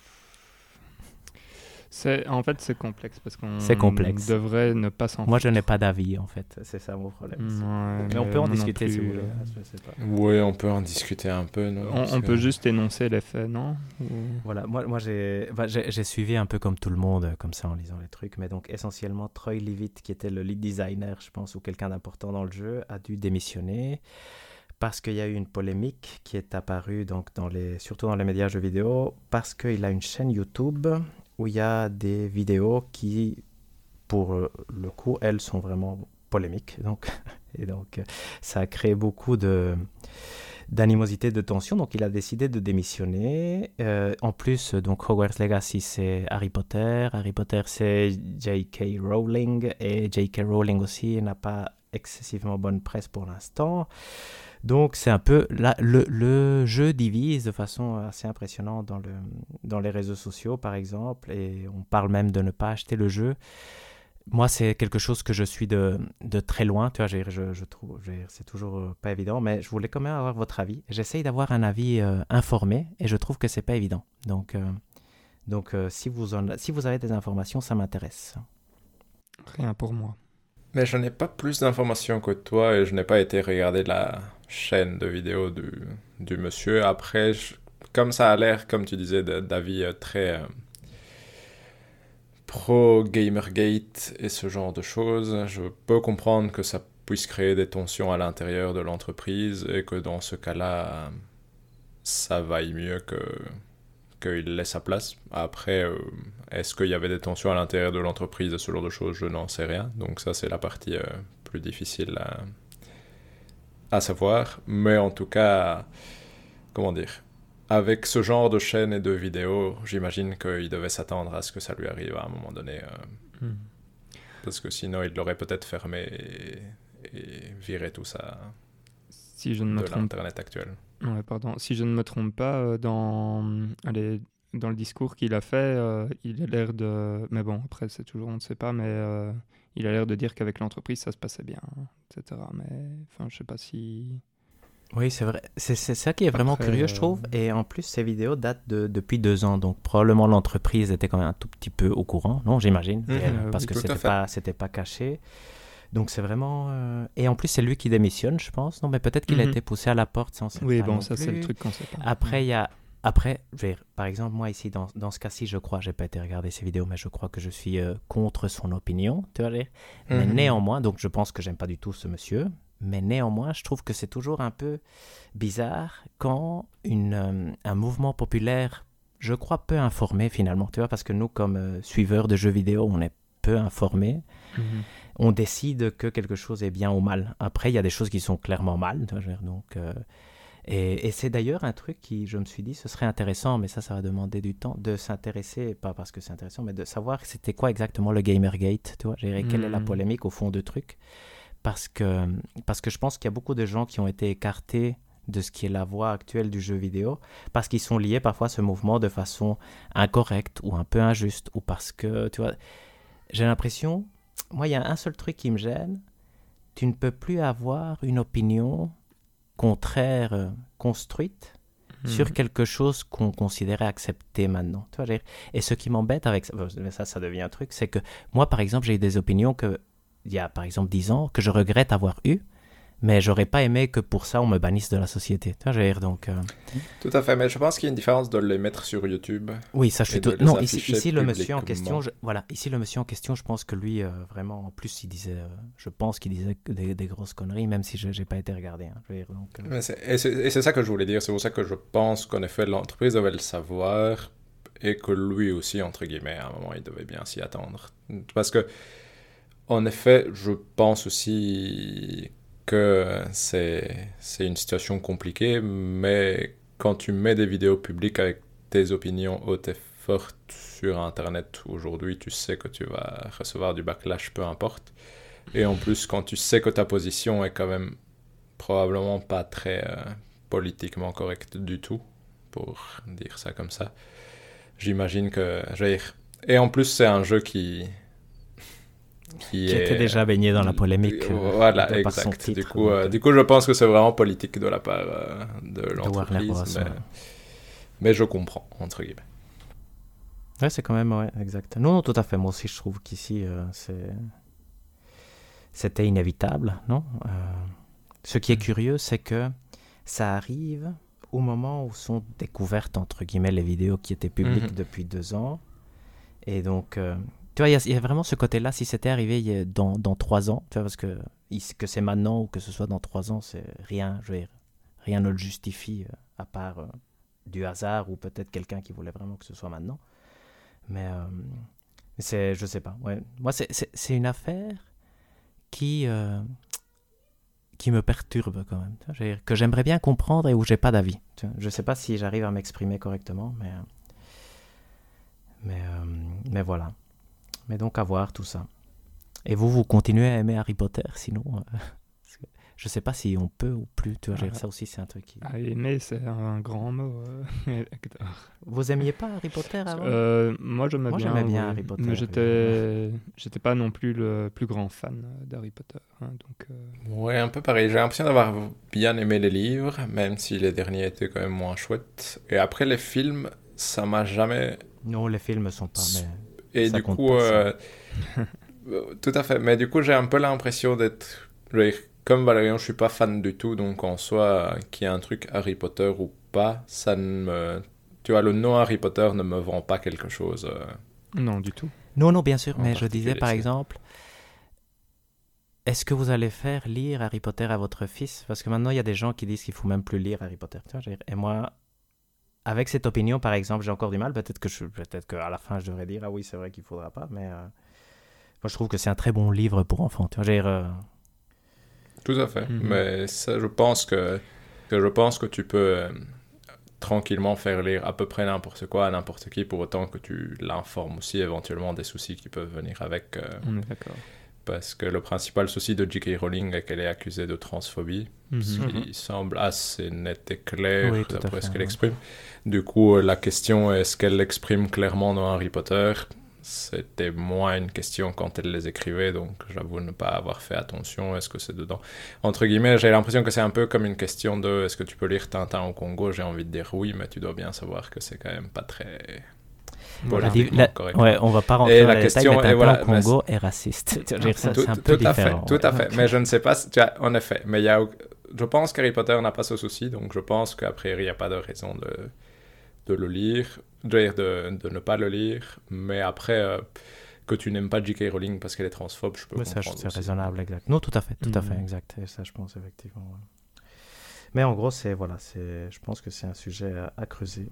C'est en fait c'est complexe parce qu'on C'est complexe. devrait ne pas s'en. Moi, je n'ai pas d'avis, en fait. C'est ça mon problème. Ouais, Mais on peut en discuter si vous voulez. Oui, on peut en discuter un peu, non On, Parce on que- peut juste énoncer les faits, non Ou- Voilà, moi, moi j'ai bah, j'ai j'ai suivi un peu comme tout le monde, comme ça en lisant les trucs, mais donc essentiellement Troy Leavitt, qui était le lead designer, je pense, ou quelqu'un d'important dans le jeu, a dû démissionner parce qu'il y a eu une polémique qui est apparue, donc, surtout dans les médias jeux vidéo, parce qu'il a une chaîne YouTube où il y a des vidéos qui, pour le coup, elles sont vraiment polémiques. Donc, et donc, ça a créé beaucoup de d'animosité, de tension. Donc, il a décidé de démissionner. Euh, en plus, donc Hogwarts Legacy, c'est Harry Potter. Harry Potter, c'est J.K. Rowling. Et J.K. Rowling aussi n'a pas excessivement bonne presse pour l'instant. Donc, c'est un peu. Le, jeu divise de façon assez impressionnante dans, le, dans les réseaux sociaux, par exemple. Et on parle même de ne pas acheter le jeu moi, c'est quelque chose que je suis de, très loin. Tu vois, je, je, je trouve, c'est toujours euh, pas évident, mais je voulais quand même avoir votre avis. J'essaye d'avoir un avis euh, informé et je trouve que c'est pas évident. Donc, euh, si vous avez des informations, ça m'intéresse. Rien pour moi. Mais je n'ai pas plus d'informations que toi et je n'ai pas été regarder la chaîne de vidéos du, monsieur. Après, comme ça a l'air, comme tu disais, d'avis euh, très euh, pro Gamergate et ce genre de choses, je peux comprendre que ça puisse créer des tensions à l'intérieur de l'entreprise et que dans ce cas-là, ça vaille mieux que qu'il laisse sa place. Après, euh, est-ce qu'il y avait des tensions à l'intérieur de l'entreprise et ce genre de choses? Je n'en sais rien. Donc ça, c'est la partie euh, plus difficile à, à savoir. Mais en tout cas, comment dire? Avec ce genre de chaîne et de vidéos, j'imagine qu'il devait s'attendre à ce que ça lui arrive à un moment donné. euh, Hmm. parce que sinon, il l'aurait peut-être fermé et, et viré tout ça Si je ne me de trompe l'Internet actuel. Ouais, pardon. Si je ne me trompe pas, euh, dans, allez, dans le discours qu'il a fait, euh, il a l'air de. Mais bon, après, c'est toujours, on ne sait pas, mais euh, il a l'air de dire qu'avec l'entreprise, ça se passait bien, etc. Mais enfin, je sais pas si. Oui, c'est vrai. C'est ça qui est vraiment Après, curieux, je euh, trouve. Et en plus, ces vidéos datent de, depuis deux ans. Donc, probablement l'entreprise était quand même un tout petit peu au courant, non J'imagine. Mhm, euh, oui, parce que c'était fait. pas, caché. Donc, c'est vraiment. euh, Et en plus, c'est lui qui démissionne, je pense. Non, mais peut-être qu'il a Mhm. été poussé à la porte sans Oui, pas bon, non ça, c'est le truc qu'on sait pas. Après, il y a. Après, je vais dire, par exemple, moi ici, dans, dans ce cas-ci, je crois, j'ai pas été regarder ces vidéos, mais je crois que je suis euh, contre son opinion, tu vois. Mais Mhm. néanmoins, donc je pense que j'aime pas du tout ce monsieur, mais néanmoins, je trouve que c'est toujours un peu bizarre quand une, euh, un mouvement populaire, je crois, peu informé finalement, tu vois, parce que nous, comme euh, suiveurs de jeux vidéo, on est peu informés Mhm. on décide que quelque chose est bien ou mal. Après, il y a des choses qui sont clairement mal. tu vois, donc, et, et c'est d'ailleurs un truc qui, je me suis dit, ce serait intéressant, mais ça, ça va demander du temps, de s'intéresser, pas parce que c'est intéressant, mais de savoir c'était quoi exactement le Gamergate, tu vois, dirais, quelle est la Mhm. polémique au fond du truc. Parce que, parce que je pense qu'il y a beaucoup de gens qui ont été écartés de ce qui est la voie actuelle du jeu vidéo, parce qu'ils sont liés parfois à ce mouvement de façon incorrecte ou un peu injuste, ou parce que, tu vois, j'ai l'impression, moi, il y a un seul truc qui me gêne, tu ne peux plus avoir une opinion contraire, euh, construite, sur Mhm. quelque chose qu'on considérait accepté maintenant. Tu vois, et ce qui m'embête avec ça, ça, ça devient un truc, c'est que moi, par exemple, j'ai eu des opinions que, il y a par exemple 10 ans, que je regrette avoir eues, mais j'aurais pas aimé que pour ça on me bannisse de la société. Tu vois, je veux dire, donc, euh, Tout à fait, mais je pense qu'il y a une différence de les mettre sur YouTube. oui, ça je suis tout... Non, ici, ici le monsieur en question, je- voilà, ici le monsieur en question, je pense que lui, euh, vraiment, en plus, il disait, euh, je pense qu'il disait des, des grosses conneries, même si je n'ai pas été regardé. hein, je veux dire, donc, et c'est ça que je voulais dire, c'est pour ça que je pense qu'en effet l'entreprise devait le savoir et que lui aussi, entre guillemets, à un moment, il devait bien s'y attendre. Parce que, en effet, je pense aussi que c'est une situation compliquée, mais quand tu mets des vidéos publiques avec tes opinions hautes et fortes sur Internet aujourd'hui, tu sais que tu vas recevoir du backlash, peu importe. Et en plus, quand tu sais que ta position est quand même probablement pas très euh, politiquement correcte du tout, pour dire ça comme ça, j'imagine que... Et en plus, c'est un jeu qui... Qui, qui est- était déjà baigné dans la polémique. euh, voilà, de par son exact. titre, du, coup, euh, du coup, je pense que c'est vraiment politique de la part euh, de l'entreprise. Mais, ouais. mais je comprends, entre guillemets. Ouais, c'est quand même, ouais, exact. Non, non, tout à fait. Moi aussi, je trouve qu'ici, euh, c'est... c'était inévitable, non? Ce qui est Mm. curieux, c'est que ça arrive au moment où sont découvertes, entre guillemets, les vidéos qui étaient publiques Mhm. depuis deux ans. Et donc, tu vois, il y a- vraiment ce côté-là. Si c'était arrivé dans, dans trois ans, tu vois, parce que, que c'est maintenant ou que ce soit dans trois ans, c'est rien, rien ne le justifie, euh, à part euh, du hasard ou peut-être quelqu'un qui voulait vraiment que ce soit maintenant. Mais euh, c'est, je sais pas. Ouais. Moi, c'est, une affaire qui, euh, qui me perturbe quand même. Que j'aimerais bien comprendre et où j'ai pas d'avis. Je sais pas si j'arrive à m'exprimer correctement, mais, mais, mais voilà. Mais donc à voir tout ça. Et vous, vous continuez à aimer Harry Potter, sinon euh, je sais pas si on peut ou plus. Tu vois, Ah. ça aussi, c'est un truc qui. Ah, aimer, c'est un grand mot. euh. Vous aimiez pas Harry Potter avant? Euh, moi, j'aimais Moi, bien. j'aimais bien oui. Harry Potter, Mais j'étais, j'étais pas non plus le plus grand fan euh, d'Harry Potter. hein, donc, euh, Ouais, un peu pareil. J'ai l'impression d'avoir bien aimé les livres, même si les derniers étaient quand même moins chouettes. Et après les films, ça m'a jamais. Non, les films sont pas. Mais... Et Ça du coup, pas, euh, euh, tout à fait. Mais du coup, j'ai un peu l'impression d'être. Comme Valérian, je suis pas fan du tout, donc en soi, qu'il y ait un truc Harry Potter ou pas, ça ne me. Tu vois, le nom Harry Potter ne me vend pas quelque chose. euh. non, du tout. Non, non, bien sûr, En mais je disais par exemple, est-ce que vous allez faire lire Harry Potter à votre fils? Parce que maintenant, il y a des gens qui disent qu'il faut même plus lire Harry Potter. tu vois, je veux dire. Et moi, avec cette opinion, par exemple, j'ai encore du mal. Peut-être que je, peut-être qu'à la fin, je devrais dire ah oui, c'est vrai qu'il faudra pas. Mais euh, moi, je trouve que c'est un très bon livre pour enfants. Tu vois, euh, Tout à fait. Mhm. Mais ça, je pense que, que je pense que tu peux euh, tranquillement faire lire à peu près n'importe quoi à n'importe qui, pour autant que tu l'informes aussi éventuellement des soucis qui peuvent venir avec. euh, On est d'accord. Parce que le principal souci de J.K. Rowling est qu'elle est accusée de transphobie, Mhm. ce qui semble assez net et clair Oui, d'après ce qu'elle ouais. exprime. Du coup, euh, la question est est-ce qu'elle l'exprime clairement dans Harry Potter C'était moins une question quand elle les écrivait, donc j'avoue ne pas avoir fait attention. Est-ce que c'est dedans Entre guillemets, j'ai l'impression que c'est un peu comme une question de est-ce que tu peux lire Tintin au Congo? J'ai envie de dire oui, mais tu dois bien savoir que c'est quand même pas très. Voilà. la la- ouais, on va pas rentrer Et dans la les question détails, mais est, Tintin voilà, au Congo est raciste. C'est un tout peu à différent. fait, tout à fait. Mais je ne sais pas, si- tu vois, en effet. Mais il y a, je pense qu'Harry Potter n'a pas ce souci, donc je pense qu'a priori il n'y a pas de raison de, de le lire, de, dire de, de ne pas le lire. Mais après, euh, que tu n'aimes pas J.K. Rowling parce qu'elle est transphobe, je peux ça, comprendre. c'est raisonnable, exact. Non, tout à fait, tout à fait, Mhm. exact. Et ça, je pense effectivement. ouais. Mais en gros, c'est voilà, c'est, je pense que c'est un sujet à, à creuser.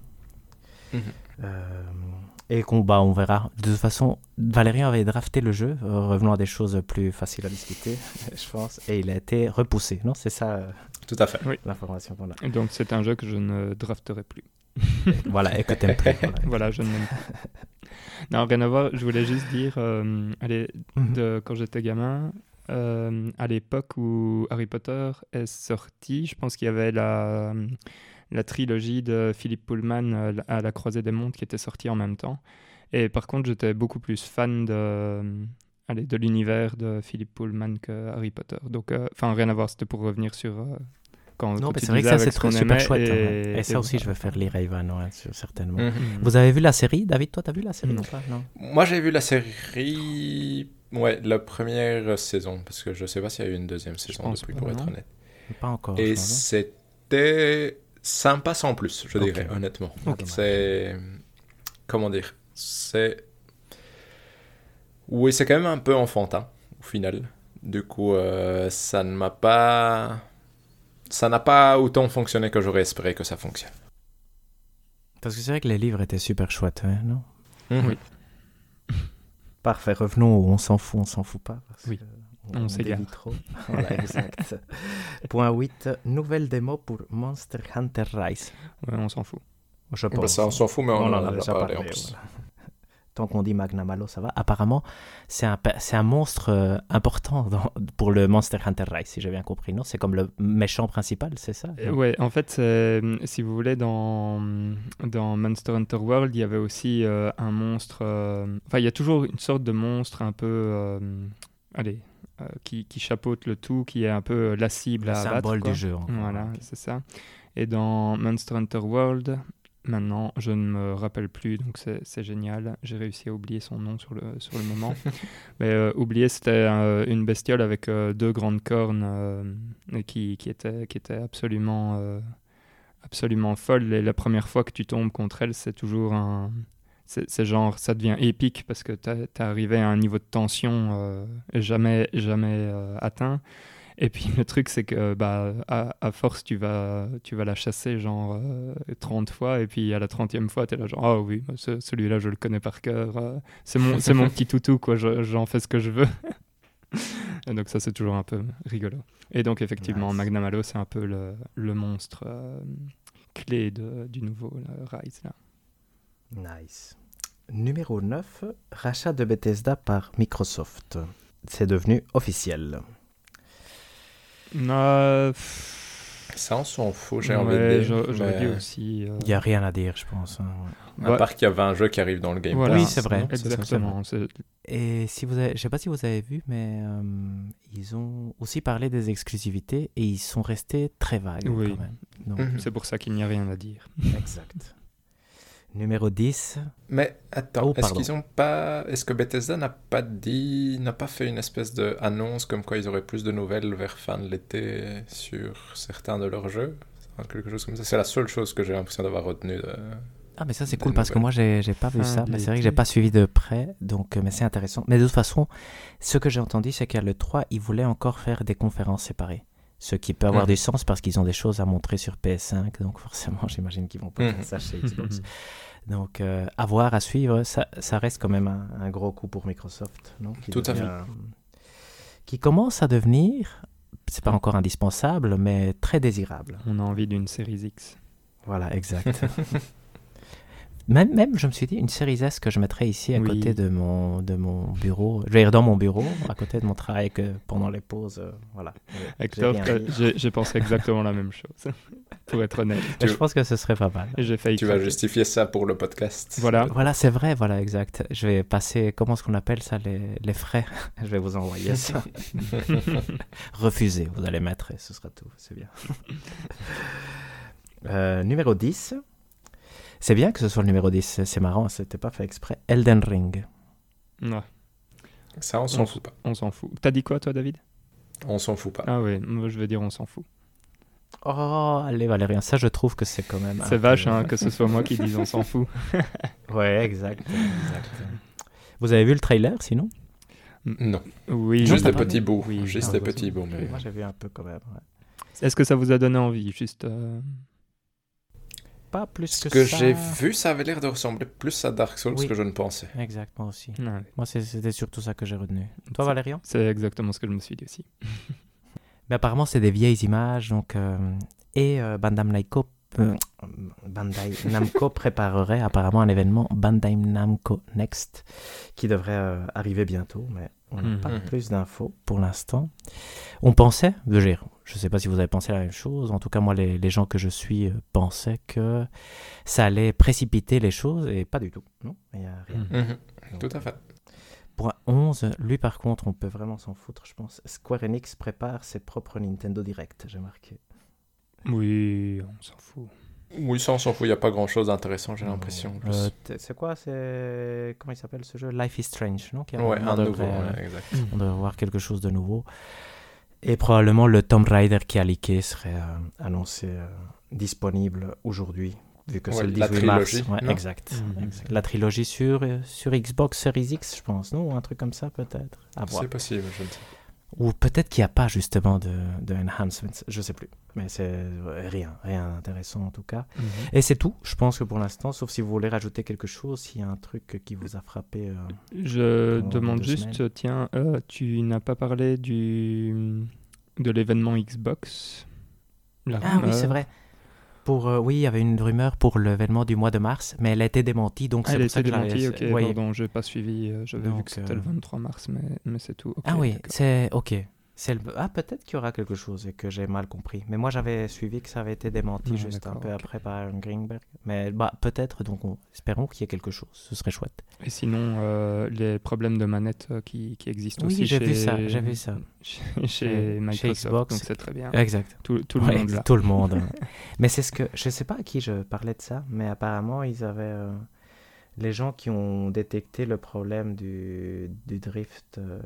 Mhm. Euh, et qu'on, bah, on verra. De toute façon, Valérian avait drafté le jeu. euh, revenons à des choses plus faciles à discuter, je pense. Et il a été repoussé. Non, c'est ça euh, Tout à fait. l'information qu'on a. Et donc, c'est un jeu que je ne drafterai plus. voilà, et que t'aimes plus. Voilà. Voilà, je ne l'aime pas. Non, rien à voir. Je voulais juste dire, euh, allez, Mhm. de, quand j'étais gamin, euh, à l'époque où Harry Potter est sorti, je pense qu'il y avait la, la trilogie de Philippe Pullman euh, à la croisée des mondes qui était sortie en même temps. Et par contre, j'étais beaucoup plus fan de, euh, allez, de l'univers de Philippe Pullman que Harry Potter. Donc, euh, enfin, rien à voir, c'était pour revenir sur... euh, quand, Non, mais c'est vrai que ça, c'est ce super aimait chouette. hein, Et, ouais. Et, ça et aussi, je vais faire lire Ivan, ouais, certainement. Mhm. Vous avez vu la série David, toi, t'as vu la série? Non. pas Non. Moi, j'ai vu la série. Ouais, la première saison, parce que je sais pas s'il y a eu une deuxième saison depuis, pour être honnête. Pas encore. Et c'était sympa sans plus, je dirais, honnêtement. C'est. Comment dire C'est. Oui, c'est quand même un peu enfantin, au final. Du coup, euh, ça ne m'a pas. Ça n'a pas autant fonctionné que j'aurais espéré que ça fonctionne. Parce que c'est vrai que les livres étaient super chouettes, ouais, non? Mhm. Parfait, revenons au on s'en fout, on s'en fout pas. parce Oui. que On s'égare. Voilà, exact. Point 8, nouvelle démo pour Monster Hunter Rise. Ouais, on s'en fout. Je Bah, pense. ça, on s'en fout, mais on, On en a déjà parlé, en plus. voilà. Tant qu'on dit Magna Malo, ça va. Apparemment, c'est un, un monstre euh, important dans- pour le Monster Hunter Rise, si j'ai bien compris, non? C'est comme le méchant principal, c'est ça? Euh, Ouais, en fait, c'est- si vous voulez, dans, dans Monster Hunter World, il y avait aussi euh, un monstre. euh, Enfin, il y a toujours une sorte de monstre un peu. euh, allez, euh, qui, qui chapeaute le tout, qui est un peu la cible Le à abattre. symbole quoi. du jeu. encore. Voilà, c'est ça. Et dans Monster Hunter World, maintenant. Je ne me rappelle plus, donc c'est c'est génial. J'ai réussi à oublier son nom sur le, sur le moment. Mais euh, oublier, c'était euh, une bestiole avec euh, deux grandes cornes euh, qui, qui, était, qui était absolument, euh, absolument folle. Et la première fois que tu tombes contre elle, c'est toujours un. C'est genre, ça devient épique parce que tu es arrivé à un niveau de tension euh, jamais, jamais euh, atteint. Et puis le truc, c'est que bah, à, à force, tu vas, tu vas la chasser genre euh, 30 fois, et puis à la 30e fois, tu es là genre, ah oui, ce- celui-là, je le connais par cœur, euh, c'est mon, c'est mon petit toutou, quoi, je- j'en fais ce que je veux. Et donc ça, c'est toujours un peu rigolo. Et donc effectivement, Nice. Magnum Halo, c'est un peu le, le monstre clé de- du nouveau là, Rise. Là. Nice. Numéro 9, rachat de Bethesda par Microsoft. C'est devenu officiel. Euh, Ça, on s'en fout, j'ai ouais, envie de dire. mais- aussi. euh, Il n'y a rien à dire, je pense. hein. À ouais, part qu'il y avait un jeu qui arrive dans le Game voilà, Oui, c'est vrai. Exactement. Et si vous avez, je sais pas si vous avez vu, mais euh, ils ont aussi parlé des exclusivités et ils sont restés très vagues Oui. quand même. Donc, Mhm. C'est pour ça qu'il n'y a rien à dire. exact. Numéro 10. Mais attends, Oh, est-ce qu'ils ont pas, est-ce que Bethesda n'a pas dit, n'a pas fait une espèce de annonce comme quoi ils auraient plus de nouvelles vers fin de l'été sur certains de leurs jeux, quelque chose comme ça. C'est la seule chose que j'ai l'impression d'avoir retenu. De... Ah, mais ça c'est cool parce que moi j'ai j'ai pas vu Fin ça, mais c'est vrai que j'ai pas suivi de près, donc euh, mais c'est intéressant. Mais de toute façon, ce que j'ai entendu, c'est qu'à le 3, ils voulaient encore faire des conférences séparées. Ce qui peut avoir Mhm. du sens parce qu'ils ont des choses à montrer sur PS5, donc forcément, j'imagine qu'ils vont pas Mhm. faire ça chez Xbox. Donc, euh, à voir, à suivre, ça, ça reste quand même un, un gros coup pour Microsoft, non Qui Tout à fait. Qui commence à devenir, c'est pas encore indispensable, mais très désirable. On a envie d'une série X. Voilà, exact. même, même, je me suis dit, une série S que je mettrais ici à Oui. côté de mon, de mon bureau. Je vais dire dans mon bureau, à côté de mon travail, que pendant les pauses, euh, voilà. J'ai Hector, dit. j'ai pensé exactement la même chose, pour être honnête. Je pense que ce serait pas mal. Et j'ai failli Tu vas justifier ça pour le podcast. Voilà. Voilà, c'est vrai, voilà, exact. Je vais passer, comment est-ce qu'on appelle ça, les, les frais Je vais vous envoyer ça. Refusez, vous allez mettre et ce sera tout, c'est bien. Euh, numéro 10. C'est bien que ce soit le numéro 10, c'est marrant, c'était pas fait exprès. Elden Ring. Ouais, Ça, on s'en fout pas. on s'en fout. T'as dit quoi, toi, David? On s'en fout pas. Ah oui, moi je vais dire on s'en fout. Oh, allez Valérien, ça je trouve que c'est quand même... C'est vache hein, que ce soit moi qui dise on s'en fout. Ouais, exact, exact. Vous avez vu le trailer sinon? Non. Oui. Juste des petits bouts. Oui, Juste Ah, des petits bouts. Mais... Moi j'ai vu un peu quand même. ouais. Est-ce que ça vous a donné envie Juste. euh, Pas plus Ce que, que ça. j'ai vu, ça avait l'air de ressembler plus à Dark Souls Oui. que je ne pensais. Exactement aussi. ouais, Moi c'était surtout ça que j'ai retenu. Toi Valérian? C'est exactement ce que je me suis dit aussi. Mais apparemment, c'est des vieilles images. Donc, euh, et euh, Bandai Namco, euh, Bandai Namco préparerait apparemment un événement Bandai Namco Next qui devrait euh, arriver bientôt, mais on n'a Mhm. pas plus d'infos pour l'instant. On pensait, je veux dire, je ne sais pas si vous avez pensé la même chose, en tout cas moi les, les gens que je suis euh, pensaient que ça allait précipiter les choses et pas du tout. Non, il n'y a rien. Mhm. Mhm. Donc, Tout à fait. Point 11, lui par contre, on peut vraiment s'en foutre, je pense. Square Enix prépare ses propres Nintendo Direct, j'ai marqué. Oui, on s'en fout. Oui, ça, on s'en fout. Il n'y a pas grand-chose d'intéressant, j'ai l'impression. en plus. Euh, c'est quoi? C'est comment il s'appelle ce jeu? Life is Strange, non? Qui ouais, un nouveau. euh, ouais, exact. On devrait voir quelque chose de nouveau. Et probablement le Tomb Raider qui a leaké serait euh, annoncé euh, disponible aujourd'hui, vu que Ouais, c'est le la 18 mars. Ouais, non exact, exact. La trilogie sur, euh, sur Xbox Series X, je pense, non? Ou un truc comme ça peut-être. À voir. C'est possible, je ne sais Ou peut-être qu'il n'y a pas justement de, de enhancements, je sais plus. Mais c'est rien, rien d'intéressant en tout cas. Mhm. Et c'est tout, je pense que pour l'instant, sauf si vous voulez rajouter quelque chose, s'il y a un truc qui vous a frappé. euh, Je demande juste, semaines. tiens, euh, tu n'as pas parlé du de l'événement Xbox? La Ah oui, c'est vrai. Pour, euh, oui, il y avait une rumeur pour l'événement du mois de mars, mais elle a été démentie, donc Ah, c'est pour ça que je démentie, ok, oui. pardon, j'ai pas suivi, euh, j'avais vu que c'était euh, le 23 mars, mais, mais c'est tout. ok, Ah oui, c'est ok. Ah, peut-être qu'il y aura quelque chose et que j'ai mal compris. Mais moi, j'avais suivi que ça avait été démenti Ah, juste un peu après par Greenberg. Mais bah, peut-être, donc on- espérons qu'il y ait quelque chose. Ce serait chouette. Et sinon, euh, les problèmes de manette euh, qui, qui existent Oui, aussi j'ai chez, vu ça, j'ai vu ça. chez, Chez- chez chez Microsoft, Xbox. donc c'est très bien. Exact. Tout, tout le Ouais, monde là. Tout le monde. hein. mais c'est ce que. Je sais pas à qui je parlais de ça, mais apparemment, ils avaient. euh, les gens qui ont détecté le problème du, du drift euh,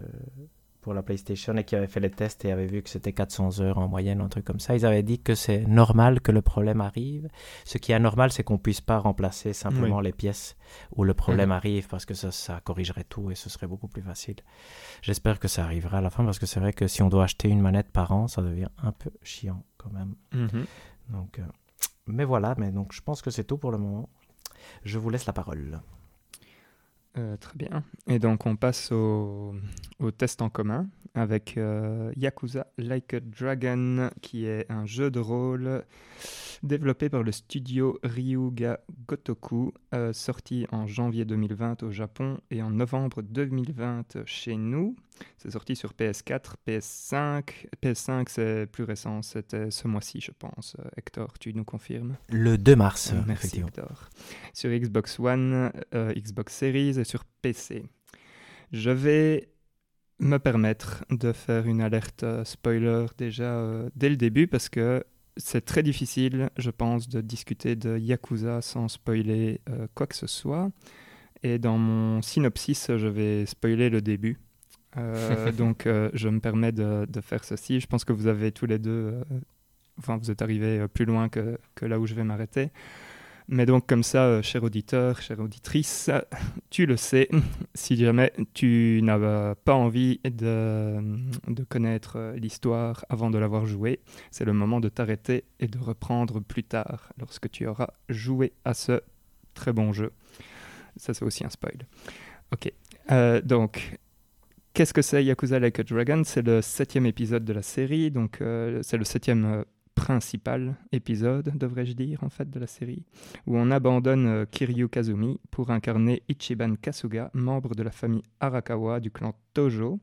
pour la PlayStation et qui avaient fait les tests et avaient vu que c'était 400 heures en moyenne, un truc comme ça, ils avaient dit que c'est normal que le problème arrive. Ce qui est anormal, c'est qu'on puisse pas remplacer simplement les pièces où le problème Mhm. arrive parce que ça, ça corrigerait tout et ce serait beaucoup plus facile. J'espère que ça arrivera à la fin parce que c'est vrai que si on doit acheter une manette par an, ça devient un peu chiant quand même. Mhm. Donc, euh, mais voilà, mais donc je pense que c'est tout pour le moment. Je vous laisse la parole. Euh, très bien. Et donc, on passe au, au test en commun avec euh, Yakuza Like a Dragon, qui est un jeu de rôle développé par le studio Ryuga Gotoku, euh, sorti en janvier 2020 au Japon et en novembre 2020 chez nous. C'est sorti sur PS4, PS5. PS5, c'est plus récent, c'était ce mois-ci, je pense. Hector, tu nous confirmes? Le 2 mars, Merci. Hector. Sur Xbox One, Xbox Series et sur PC. Je vais me permettre de faire une alerte euh, spoiler déjà euh, dès le début parce que c'est très difficile, je pense, de discuter de Yakuza sans spoiler euh, quoi que ce soit. Et dans mon synopsis, je vais spoiler le début. Euh, donc, je me permets de, de faire ceci. Je pense que vous avez tous les deux, enfin, vous êtes arrivés plus loin que, que là où je vais m'arrêter. Mais donc, comme ça, euh, cher auditeur, chère auditrice, tu le sais, si jamais tu n'as pas envie de, connaître euh, l'histoire avant de l'avoir joué, c'est le moment de t'arrêter et de reprendre plus tard, lorsque tu auras joué à ce très bon jeu. Ça, c'est aussi un spoil. Ok. Euh, donc, qu'est-ce que c'est Yakuza Like a Dragon? C'est le septième épisode de la série, donc c'est le septième principal épisode, devrais-je dire, en fait, de la série, où on abandonne euh, Kiryu Kazumi pour incarner Ichiban Kasuga, membre de la famille Arakawa du clan Tojo.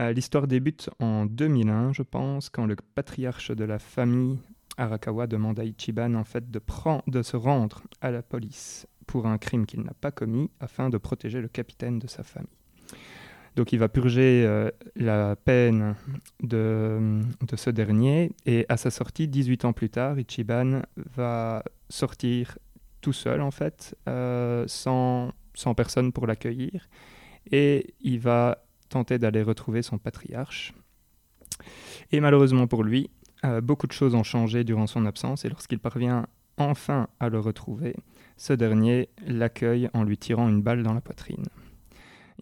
Euh, L'histoire débute en 2001, je pense, quand le patriarche de la famille Arakawa demande à Ichiban en fait de, se rendre à la police pour un crime qu'il n'a pas commis afin de protéger le capitaine de sa famille. Donc il va purger euh, la peine de, ce dernier et à sa sortie, 18 ans plus tard, Ichiban va sortir tout seul en fait, euh, sans, sans personne pour l'accueillir et il va tenter d'aller retrouver son patriarche. Et malheureusement pour lui, euh, beaucoup de choses ont changé durant son absence et lorsqu'il parvient enfin à le retrouver, ce dernier l'accueille en lui tirant une balle dans la poitrine.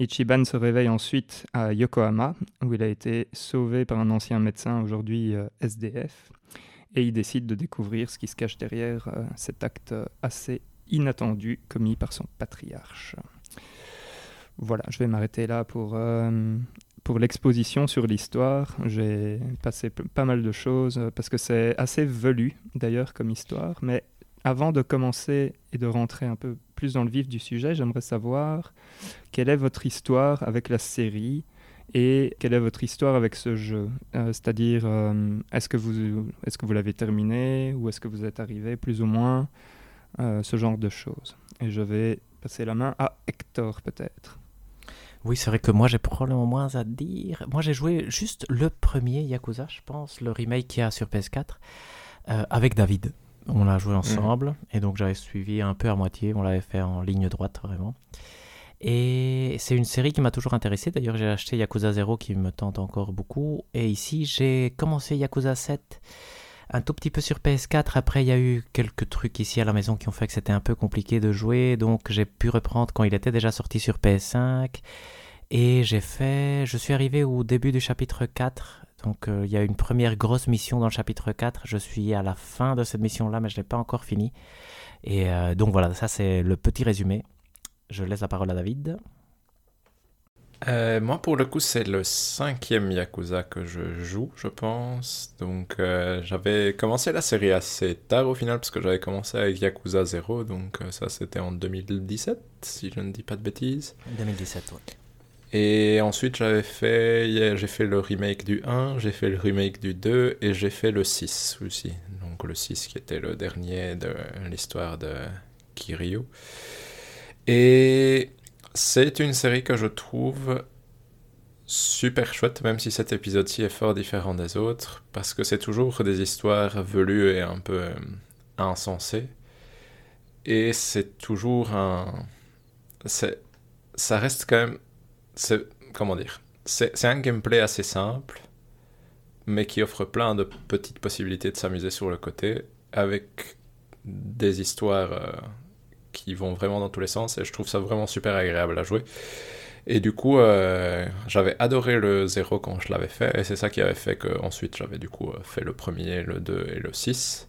Ichiban se réveille ensuite à Yokohama, où il a été sauvé par un ancien médecin, aujourd'hui euh, SDF, et il décide de découvrir ce qui se cache derrière euh, cet acte euh, assez inattendu commis par son patriarche. Voilà, je vais m'arrêter là pour, pour l'exposition sur l'histoire. J'ai passé pas mal de choses parce que c'est assez velu d'ailleurs comme histoire, mais avant de commencer et de rentrer un peu plus dans le vif du sujet, j'aimerais savoir quelle est votre histoire avec la série et quelle est votre histoire avec ce jeu. Euh, C'est-à-dire, euh, est-ce que vous, est-ce que vous l'avez terminé ou est-ce que vous êtes arrivé plus ou moins euh, ce genre de choses? Et je vais passer la main à Hector peut-être. Oui, c'est vrai que moi j'ai probablement moins à dire. Moi j'ai joué juste le premier Yakuza, je pense, le remake qu'il y a sur PS4, euh, avec David. On l'a joué ensemble et donc j'avais suivi un peu à moitié. On l'avait fait en ligne droite vraiment. Et c'est une série qui m'a toujours intéressé. D'ailleurs, j'ai acheté Yakuza 0 qui me tente encore beaucoup. Et ici, j'ai commencé Yakuza 7 un tout petit peu sur PS4. Après, il y a eu quelques trucs ici à la maison qui ont fait que c'était un peu compliqué de jouer. Donc, j'ai pu reprendre quand il était déjà sorti sur PS5. Et j'ai fait. Je suis arrivé au début du chapitre 4. Donc, euh, il y a une première grosse mission dans le chapitre 4. Je suis à la fin de cette mission-là, mais je ne l'ai pas encore fini. Et euh, donc, voilà, ça, c'est le petit résumé. Je laisse la parole à David. Euh, moi, pour le coup, c'est le cinquième Yakuza que je joue, je pense. Donc, j'avais commencé la série assez tard au final, parce que j'avais commencé avec Yakuza 0, donc ça c'était en 2017, si je ne dis pas de bêtises. 2017, ouais. Et ensuite, j'avais fait, j'ai fait le remake du 1, j'ai fait le remake du 2 et j'ai fait le 6 aussi. Donc le 6 qui était le dernier de l'histoire de Kiryu. Et c'est une série que je trouve super chouette, même si cet épisode-ci est fort différent des autres, parce que c'est toujours des histoires velues et un peu euh, insensées. Et c'est toujours un. Ça reste quand même c'est comment dire? C'est un gameplay assez simple mais qui offre plein de petites possibilités de s'amuser sur le côté avec des histoires euh, qui vont vraiment dans tous les sens et je trouve ça vraiment super agréable à jouer. Et du coup euh, j'avais adoré le 0 quand je l'avais fait et c'est ça qui avait fait que ensuite j'avais du coup euh, fait le premier le 2 et le 6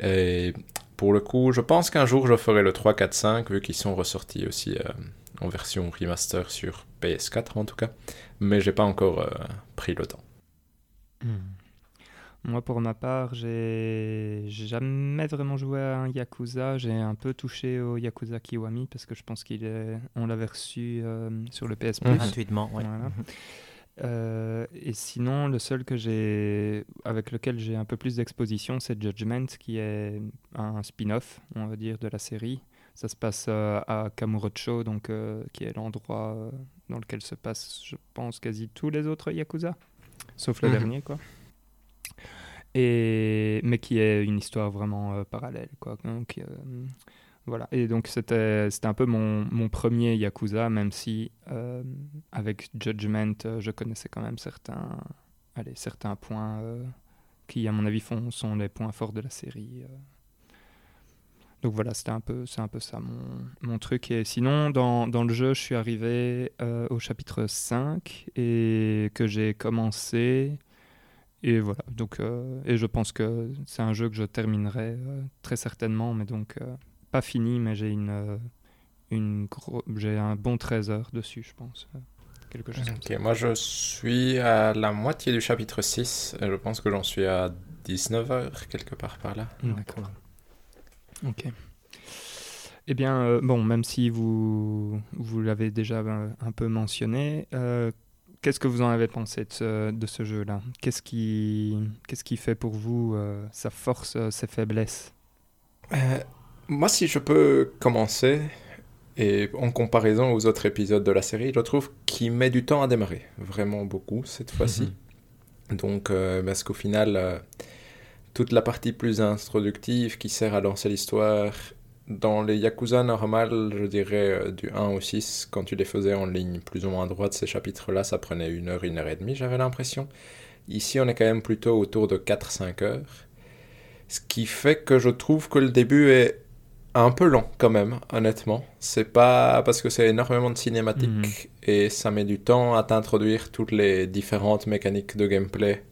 et pour le coup je pense qu'un jour je ferai le 3 4 5 vu qu'ils sont ressortis aussi en version remaster sur PS4 en tout cas, mais j'ai pas encore euh, pris le temps. Hmm. Moi, pour ma part, j'ai jamais vraiment joué à un Yakuza. J'ai un peu touché au Yakuza Kiwami parce que je pense qu'il est, on l'avait reçu euh, sur le PS Plus. Gratuitement, ouais. Mhm. Euh, et sinon, le seul que j'ai, avec lequel j'ai un peu plus d'exposition, c'est Judgment, qui est un spin-off, on va dire, de la série. Ça se passe euh, à Kamurocho, donc, euh, qui est l'endroit euh, dans lequel se passent, je pense, quasi tous les autres Yakuza, sauf le mhm. dernier, quoi. Et, mais qui est une histoire vraiment parallèle, quoi. Donc, voilà. Et donc, c'était un peu mon, mon, premier Yakuza, même si avec Judgment, je connaissais quand même certains, allez, certains points qui, à mon avis, font, sont les points forts de la série. Donc voilà, c'était un peu, c'est un peu ça mon, mon, truc. Et sinon, dans, dans, le jeu, je suis arrivé euh, au chapitre 5 et que j'ai commencé. Et voilà, donc, euh, et je pense que c'est un jeu que je terminerai euh, très certainement, mais donc pas fini, mais j'ai une, une j'ai un bon 13 heures dessus, je pense. quelque chose ok, moi je suis à la moitié du chapitre 6, et je pense que j'en suis à 19 heures, quelque part par là. D'accord. Ok. Eh bien, euh, bon, même si vous, vous l'avez déjà euh, un peu mentionné, euh, qu'est-ce que vous en avez pensé de ce, de ce jeu-là? Qu'est-ce qui, qu'est-ce qui fait pour vous sa force, ses faiblesses? Moi, si je peux commencer, et en comparaison aux autres épisodes de la série, je trouve qu'il met du temps à démarrer, vraiment beaucoup cette fois-ci. Mhm. Donc, parce qu'au final toute la partie plus introductive qui sert à lancer l'histoire. Dans les Yakuza normales, je dirais euh, du 1 au 6, quand tu les faisais en ligne plus ou moins droite, ces chapitres-là, ça prenait une heure, une heure et demie, j'avais l'impression. Ici, on est quand même plutôt autour de 4-5 heures. Ce qui fait que je trouve que le début est un peu lent quand même, honnêtement. C'est pas parce que c'est énormément de cinématiques mhm. et ça met du temps à t'introduire toutes les différentes mécaniques de gameplay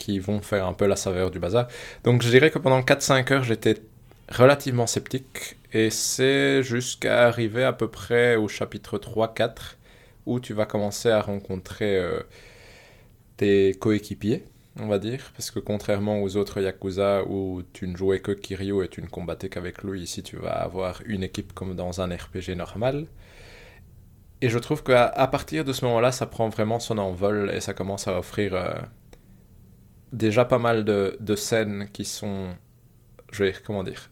qui vont faire un peu la saveur du bazar. Donc je dirais que pendant 4-5 heures, j'étais relativement sceptique. Et c'est jusqu'à arriver à peu près au chapitre 3-4 où tu vas commencer à rencontrer euh, tes coéquipiers, on va dire. Parce que contrairement aux autres Yakuza où tu ne jouais que Kiryu et tu ne combattais qu'avec lui, ici tu vas avoir une équipe comme dans un RPG normal. Et je trouve qu'à à partir de ce moment-là, ça prend vraiment son envol et ça commence à offrir euh, déjà pas mal de, de, scènes qui sont. Je vais comment dire.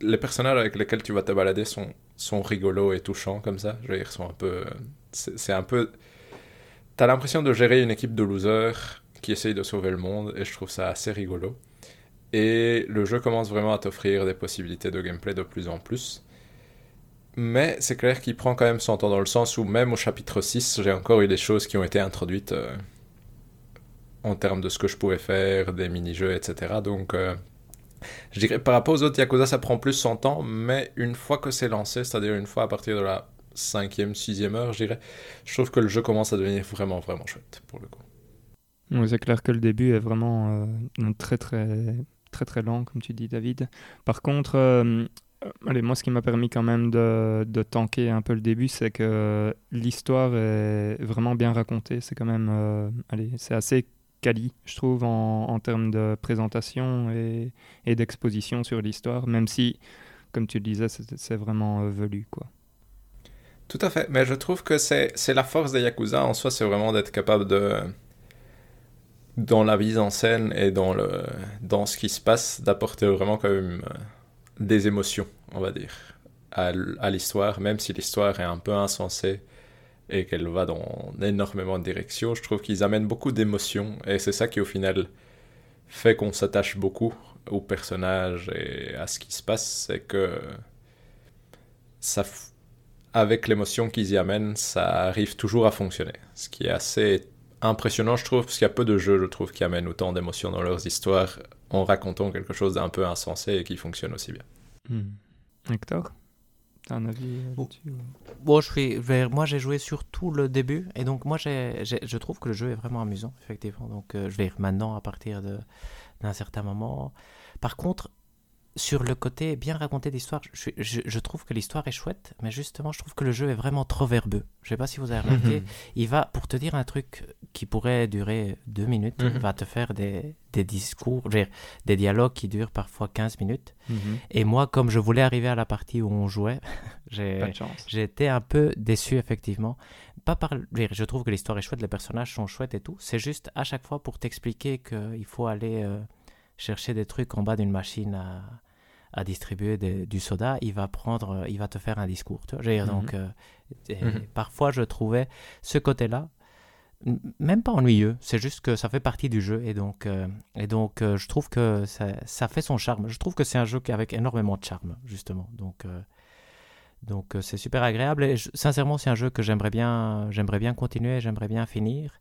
Les personnages avec lesquels tu vas te balader sont, sont rigolos et touchants comme ça. Je veux dire, sont un peu. C'est un peu. T'as l'impression de gérer une équipe de losers qui essayent de sauver le monde et je trouve ça assez rigolo. Et le jeu commence vraiment à t'offrir des possibilités de gameplay de plus en plus. Mais c'est clair qu'il prend quand même son temps dans le sens où même au chapitre 6, j'ai encore eu des choses qui ont été introduites euh, en termes de ce que je pouvais faire, des mini-jeux, etc. Donc, euh, je dirais, par rapport aux autres Yakuza, ça prend plus son temps, mais une fois que c'est lancé, c'est-à-dire une fois à partir de la cinquième, sixième heure, je dirais, je trouve que le jeu commence à devenir vraiment, vraiment chouette, pour le coup. c'est clair que le début est vraiment euh, très, très, très, très lent, comme tu dis, David. Par contre, euh, allez, moi, ce qui m'a permis quand même de, de, tanker un peu le début, c'est que l'histoire est vraiment bien racontée. C'est quand même, allez, c'est assez quali, je trouve, en, termes de présentation et, d'exposition sur l'histoire, même si, comme tu le disais, c'est vraiment euh, velu. Quoi. Tout à fait, mais je trouve que c'est la force des Yakuza en soi, c'est vraiment d'être capable de, dans la mise en scène et dans, dans ce qui se passe, d'apporter vraiment quand même euh, des émotions, on va dire, à l'histoire, même si l'histoire est un peu insensée et qu'elle va dans énormément de directions, je trouve qu'ils amènent beaucoup d'émotions et c'est ça qui au final fait qu'on s'attache beaucoup au personnage et à ce qui se passe, c'est que ça, avec l'émotion qu'ils y amènent, ça arrive toujours à fonctionner. Ce qui est assez impressionnant, je trouve, parce qu'il y a peu de jeux, je trouve, qui amènent autant d'émotions dans leurs histoires en racontant quelque chose d'un peu insensé et qui fonctionne aussi bien. Hmm. Hector? T'as un avis euh, là-dessus bon, je suis, Moi, j'ai joué surtout le début, et donc moi, j'ai, je trouve que le jeu est vraiment amusant, effectivement. Donc, euh, je vais maintenant à partir de, d'un certain moment. Par contre, sur le côté bien raconter l'histoire, je, je, trouve que l'histoire est chouette, mais justement, je trouve que le jeu est vraiment trop verbeux. Je sais pas si vous avez remarqué, il va, pour te dire un truc qui pourrait durer deux minutes, il mhm. va te faire des, des discours, des dialogues qui durent parfois 15 minutes. Mhm. Et moi, comme je voulais arriver à la partie où on jouait, j'ai été un peu déçu, effectivement. Pas par, je trouve que l'histoire est chouette, les personnages sont chouettes et tout. C'est juste à chaque fois pour t'expliquer qu'il faut aller. Euh, chercher des trucs en bas d'une machine à, à distribuer du soda, il va prendre, il va te faire un discours. Tu vois? Mhm. Donc, euh, mhm. parfois, je trouvais ce côté-là même pas ennuyeux, c'est juste que ça fait partie du jeu et donc, euh, et donc euh, je trouve que ça, ça, fait son charme. Je trouve que c'est un jeu avec énormément de charme, justement. Donc, donc euh, c'est super agréable et sincèrement c'est un jeu que j'aimerais bien, j'aimerais bien continuer, j'aimerais bien finir.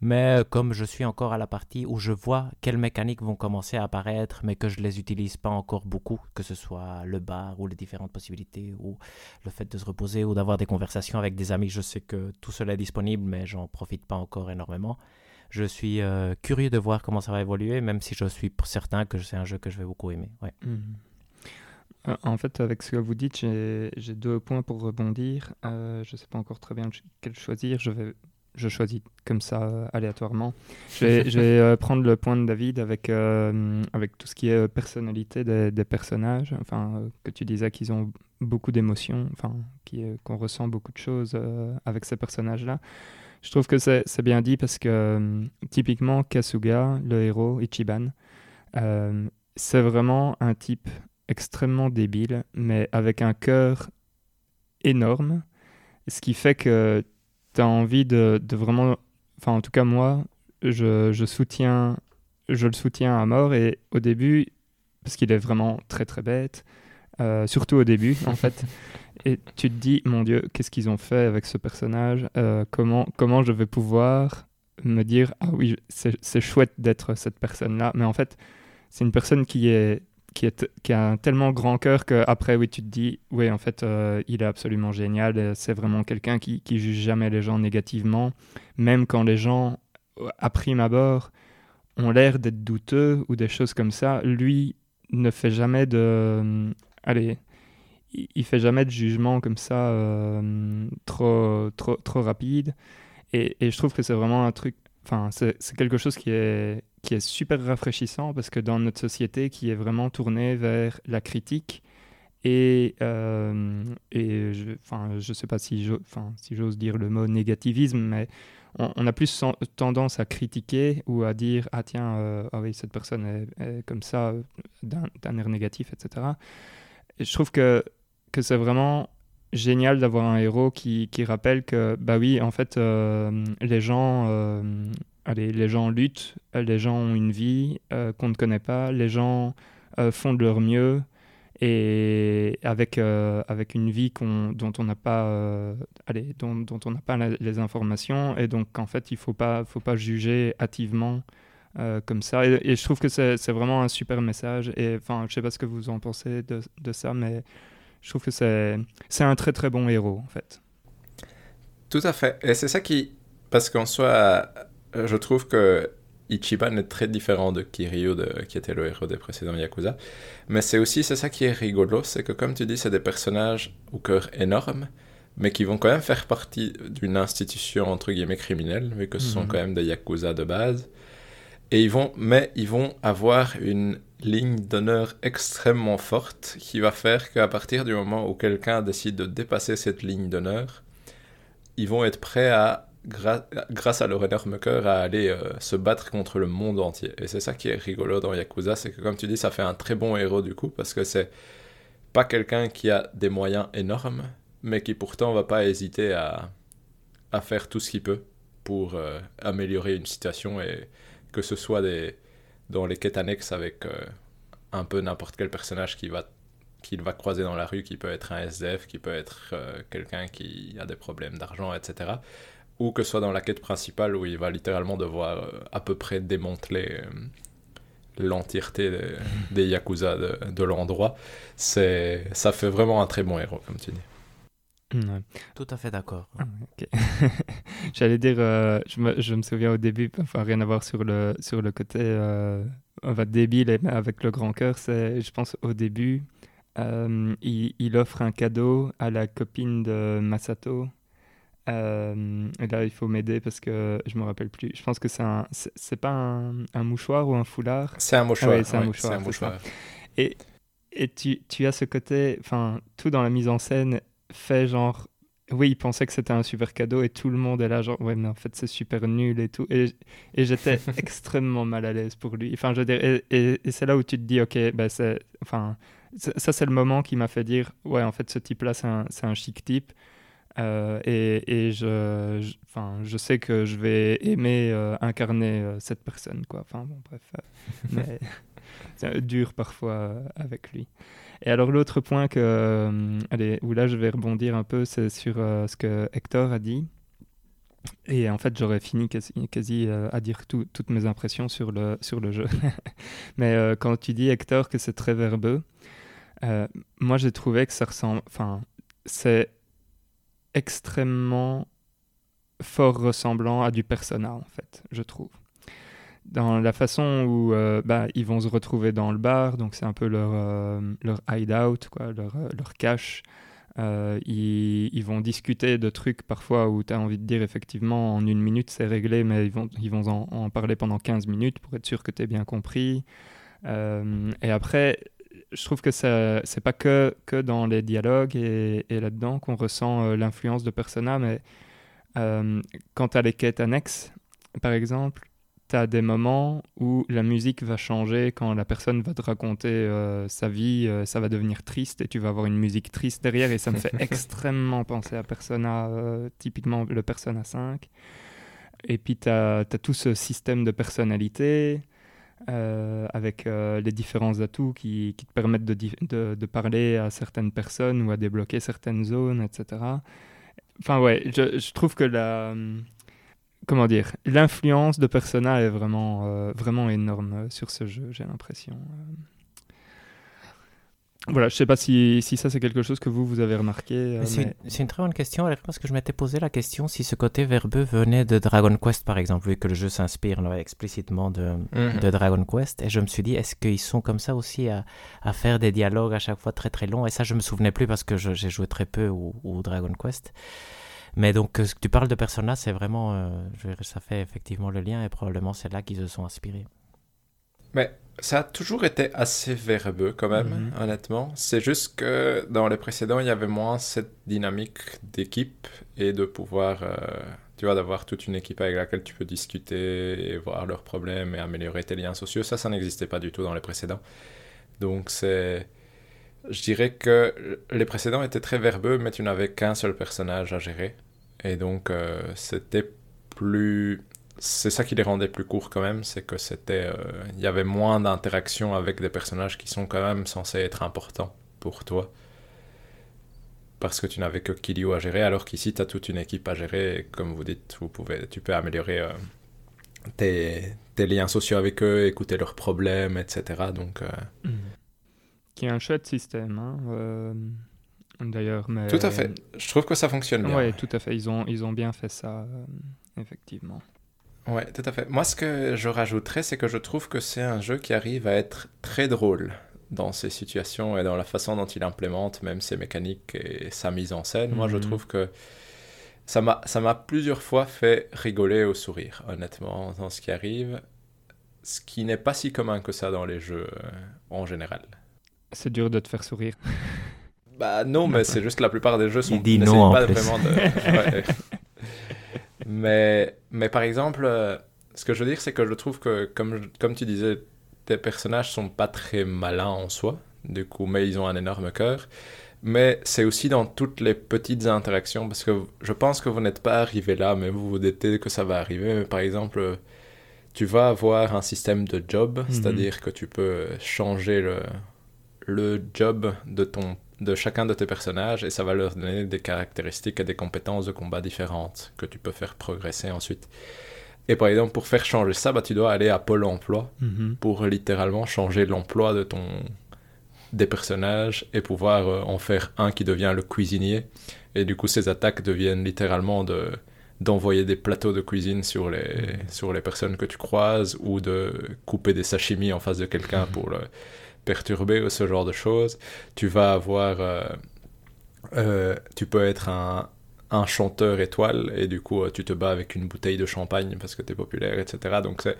Mais comme je suis encore à la partie où je vois quelles mécaniques vont commencer à apparaître mais que je les utilise pas encore beaucoup, que ce soit le bar ou les différentes possibilités ou le fait de se reposer ou d'avoir des conversations avec des amis, je sais que tout cela est disponible mais j'en profite pas encore énormément. Je suis euh, curieux de voir comment ça va évoluer même si je suis certain que c'est un jeu que je vais beaucoup aimer. Mmh. Euh, en fait, avec ce que vous dites, j'ai deux points pour rebondir. Euh, je ne sais pas encore très bien quel choisir. Je, vais, je choisis comme ça euh, aléatoirement. Je vais, prendre le point de David avec, avec tout ce qui est personnalité des, personnages. Enfin, que tu disais qu'ils ont beaucoup d'émotions, enfin, qu'on ressent beaucoup de choses avec ces personnages-là. Je trouve que c'est bien dit parce que typiquement, Kasuga, le héros, Ichiban, c'est vraiment un type extrêmement débile, mais avec un cœur énorme, ce qui fait que tu as envie de, vraiment... Enfin, en tout cas, moi, je, je, soutiens, je le soutiens à mort, et au début, parce qu'il est vraiment très très bête, euh, surtout au début, en fait. Et tu te dis, mon Dieu, qu'est-ce qu'ils ont fait avec ce personnage euh, comment, comment je vais pouvoir me dire, ah oui, c'est chouette d'être cette personne-là. Mais en fait, c'est une personne qui est qui, a tellement grand cœur qu'après, oui, tu te dis, oui, en fait, euh, il est absolument génial. C'est vraiment quelqu'un qui, qui juge jamais les gens négativement, même quand les gens, à prime abord, ont l'air d'être douteux ou des choses comme ça. Lui ne fait jamais de. Euh, allez, il, fait jamais de jugement comme ça euh, trop, trop, trop rapide. Et, et, je trouve que c'est vraiment un truc. Enfin, c'est quelque chose qui est, qui est super rafraîchissant parce que dans notre société qui est vraiment tournée vers la critique et, euh, et je ne sais pas si j'ose si dire le mot négativisme, mais on, a plus tendance à critiquer ou à dire ah tiens, euh, ah oui, cette personne est, comme ça, d'un air négatif, etc. Et je trouve que, que c'est vraiment génial d'avoir un héros qui, qui, rappelle que bah oui, en fait, euh, les gens allez, les gens luttent, les gens ont une vie euh, qu'on ne connaît pas, les gens euh, font de leur mieux et avec, euh, avec une vie dont on n'a pas, allez, dont, dont, on pas les informations et donc en fait il faut pas, faut pas juger hâtivement comme ça et, je trouve que c'est vraiment un super message et enfin je sais pas ce que vous en pensez de, de ça mais je trouve que c'est un très très bon héros en fait. Tout à fait et c'est ça qui parce qu'en soi euh, je trouve que Ichiban est très différent de Kiryu, de, qui était le héros des précédents Yakuza. Mais c'est aussi, c'est ça qui est rigolo, c'est que comme tu dis, c'est des personnages au cœur énorme, mais qui vont quand même faire partie d'une institution entre guillemets criminelle, vu que ce sont mhm. quand même des Yakuza de base. Et ils vont, mais ils vont avoir une ligne d'honneur extrêmement forte qui va faire qu'à partir du moment où quelqu'un décide de dépasser cette ligne d'honneur, ils vont être prêts à, grâce à leur énorme cœur, à aller euh, se battre contre le monde entier. Et c'est ça qui est rigolo dans Yakuza, c'est que comme tu dis, ça fait un très bon héros du coup, parce que c'est pas quelqu'un qui a des moyens énormes, mais qui pourtant va pas hésiter à, à faire tout ce qu'il peut pour euh, améliorer une situation et que ce soit des, dans les quêtes annexes avec euh, un peu n'importe quel personnage qui va qu'il va croiser dans la rue, qui peut être un SDF, qui peut être quelqu'un qui a des problèmes d'argent, etc. Ou que ce soit dans la quête principale où il va littéralement devoir à peu près démanteler l'entièreté des, Yakuza de, de l'endroit. Ça fait vraiment un très bon héros, comme tu dis. Tout à fait d'accord. Ah, J'allais dire, euh, je, me, je, me, souviens au début, enfin rien à voir sur le, sur le côté euh, on va débile avec le grand cœur, c'est, je pense au début, euh, il, il, offre un cadeau à la copine de Masato. Et là, il faut m'aider parce que je me rappelle plus. Je pense que c'est un, c'est, pas un, un, mouchoir ou un foulard? C'est un mouchoir. Ah c'est un mouchoir. Un mouchoir. Et, et tu, tu, as ce côté, enfin, tout dans la mise en scène fait genre oui, il pensait que c'était un super cadeau et tout le monde est là, genre, ouais, mais en fait, c'est super nul et tout. Et, et j'étais extrêmement mal à l'aise pour lui. Enfin, je veux dire, et, et, c'est là où tu te dis, ok, ben c'est. Enfin, ça, c'est le moment qui m'a fait dire, ouais, en fait, ce type-là, c'est un, un, chic type. Euh, et, et je, enfin, je sais que je vais aimer euh, incarner euh, cette personne, quoi. Enfin, bon, bref. c'est dur parfois avec lui. Et alors l'autre point que, allez, où là je vais rebondir un peu, c'est sur ce que Hector a dit. Et en fait, j'aurais fini quasi, quasi euh, à dire toutes mes impressions sur le, sur le jeu. Mais quand tu dis, Hector, que c'est très verbeux, moi j'ai trouvé que ça ressemble... Enfin, c'est extrêmement fort ressemblant à du Persona, en fait, je trouve dans la façon où euh, bah, ils vont se retrouver dans le bar, donc c'est un peu leur, euh, leur hideout, quoi, leur, euh, leur cache. Ils, ils, vont discuter de trucs parfois où tu as envie de dire effectivement en une minute c'est réglé, mais ils vont, ils vont en, parler pendant 15 minutes pour être sûr que tu as bien compris. et après, je trouve que c'est pas que, que dans les dialogues et, et là-dedans qu'on ressent l'influence de Persona, mais quant à les quêtes annexes, par exemple, tu as des moments où la musique va changer quand la personne va te raconter euh, sa vie, euh, ça va devenir triste et tu vas avoir une musique triste derrière et ça me fait extrêmement penser à Persona, euh, typiquement le Persona 5. Et puis tu as, tout ce système de personnalité avec les différents atouts qui, te permettent de, parler à certaines personnes ou à débloquer certaines zones, etc. Enfin ouais, je, trouve que la comment dire, l'influence de Persona est vraiment, euh, vraiment énorme euh, sur ce jeu, j'ai l'impression. Euh. Voilà, je sais pas si, si ça c'est quelque chose que vous, vous avez remarqué. c'est, une, très bonne question, parce que je m'étais posé la question si ce côté verbeux venait de Dragon Quest, par exemple, vu que le jeu s'inspire explicitement de, mhm. de, Dragon Quest. Et je me suis dit, est-ce qu'ils sont comme ça aussi à, à, faire des dialogues à chaque fois très très longs? Et ça, je me souvenais plus parce que j'ai joué très peu au, au Dragon Quest. Mais donc, ce que tu parles de Persona, c'est vraiment. Euh, ça fait effectivement le lien et probablement c'est là qu'ils se sont inspirés. Mais ça a toujours été assez verbeux quand même, mhm. honnêtement. C'est juste que dans les précédents, il y avait moins cette dynamique d'équipe et de pouvoir. Euh, tu vois, d'avoir toute une équipe avec laquelle tu peux discuter et voir leurs problèmes et améliorer tes liens sociaux. Ça, ça n'existait pas du tout dans les précédents. Donc, c'est. Je dirais que les précédents étaient très verbeux, mais tu n'avais qu'un seul personnage à gérer. Et donc, euh, c'était plus. C'est ça qui les rendait plus courts quand même, c'est que c'était. Euh, il y avait moins d'interaction avec des personnages qui sont quand même censés être importants pour toi. Parce que tu n'avais que Kiryu à gérer, alors qu'ici, tu as toute une équipe à gérer. Et comme vous dites, vous pouvez, tu peux améliorer euh, tes, tes, liens sociaux avec eux, écouter leurs problèmes, etc. Donc. Mmh. Qui est un chouette système. Hein d'ailleurs. Mais... Tout à fait. Je trouve que ça fonctionne bien. Oui, tout à fait. Ils ont, ils ont bien fait ça, euh, effectivement. Ouais, tout à fait. Moi, ce que je rajouterais, c'est que je trouve que c'est un jeu qui arrive à être très drôle dans ses situations et dans la façon dont il implémente même ses mécaniques et sa mise en scène. Moi, je mhm. trouve que ça m'a plusieurs fois fait rigoler au sourire, honnêtement, dans ce qui arrive. Ce qui n'est pas si commun que ça dans les jeux euh, en général. C'est dur de te faire sourire. Bah non, mais c'est juste que la plupart des jeux sont. Il dit non pas vraiment de. mais, mais par exemple, euh, ce que je veux dire, c'est que je trouve que, comme, comme tu disais, tes personnages sont pas très malins en soi, du coup, mais ils ont un énorme cœur. Mais c'est aussi dans toutes les petites interactions, parce que je pense que vous n'êtes pas arrivé là, mais vous vous doutez que ça va arriver. Mais par exemple, tu vas avoir un système de job, Mhm. c'est-à-dire que tu peux changer le, le job de, ton, de chacun de tes personnages et ça va leur donner des caractéristiques et des compétences de combat différentes que tu peux faire progresser ensuite. Et par exemple, pour faire changer ça, bah, tu dois aller à Pôle emploi Mhm. pour littéralement changer l'emploi de ton des personnages et pouvoir euh, en faire un qui devient le cuisinier et du coup ces attaques deviennent littéralement de d'envoyer des plateaux de cuisine sur les sur les personnes que tu croises ou de couper des sashimi en face de quelqu'un pour le perturber ou ce genre de choses tu vas avoir euh, euh, tu peux être un un chanteur étoile et du coup euh, tu te bats avec une bouteille de champagne parce que tu es populaire etc donc c'est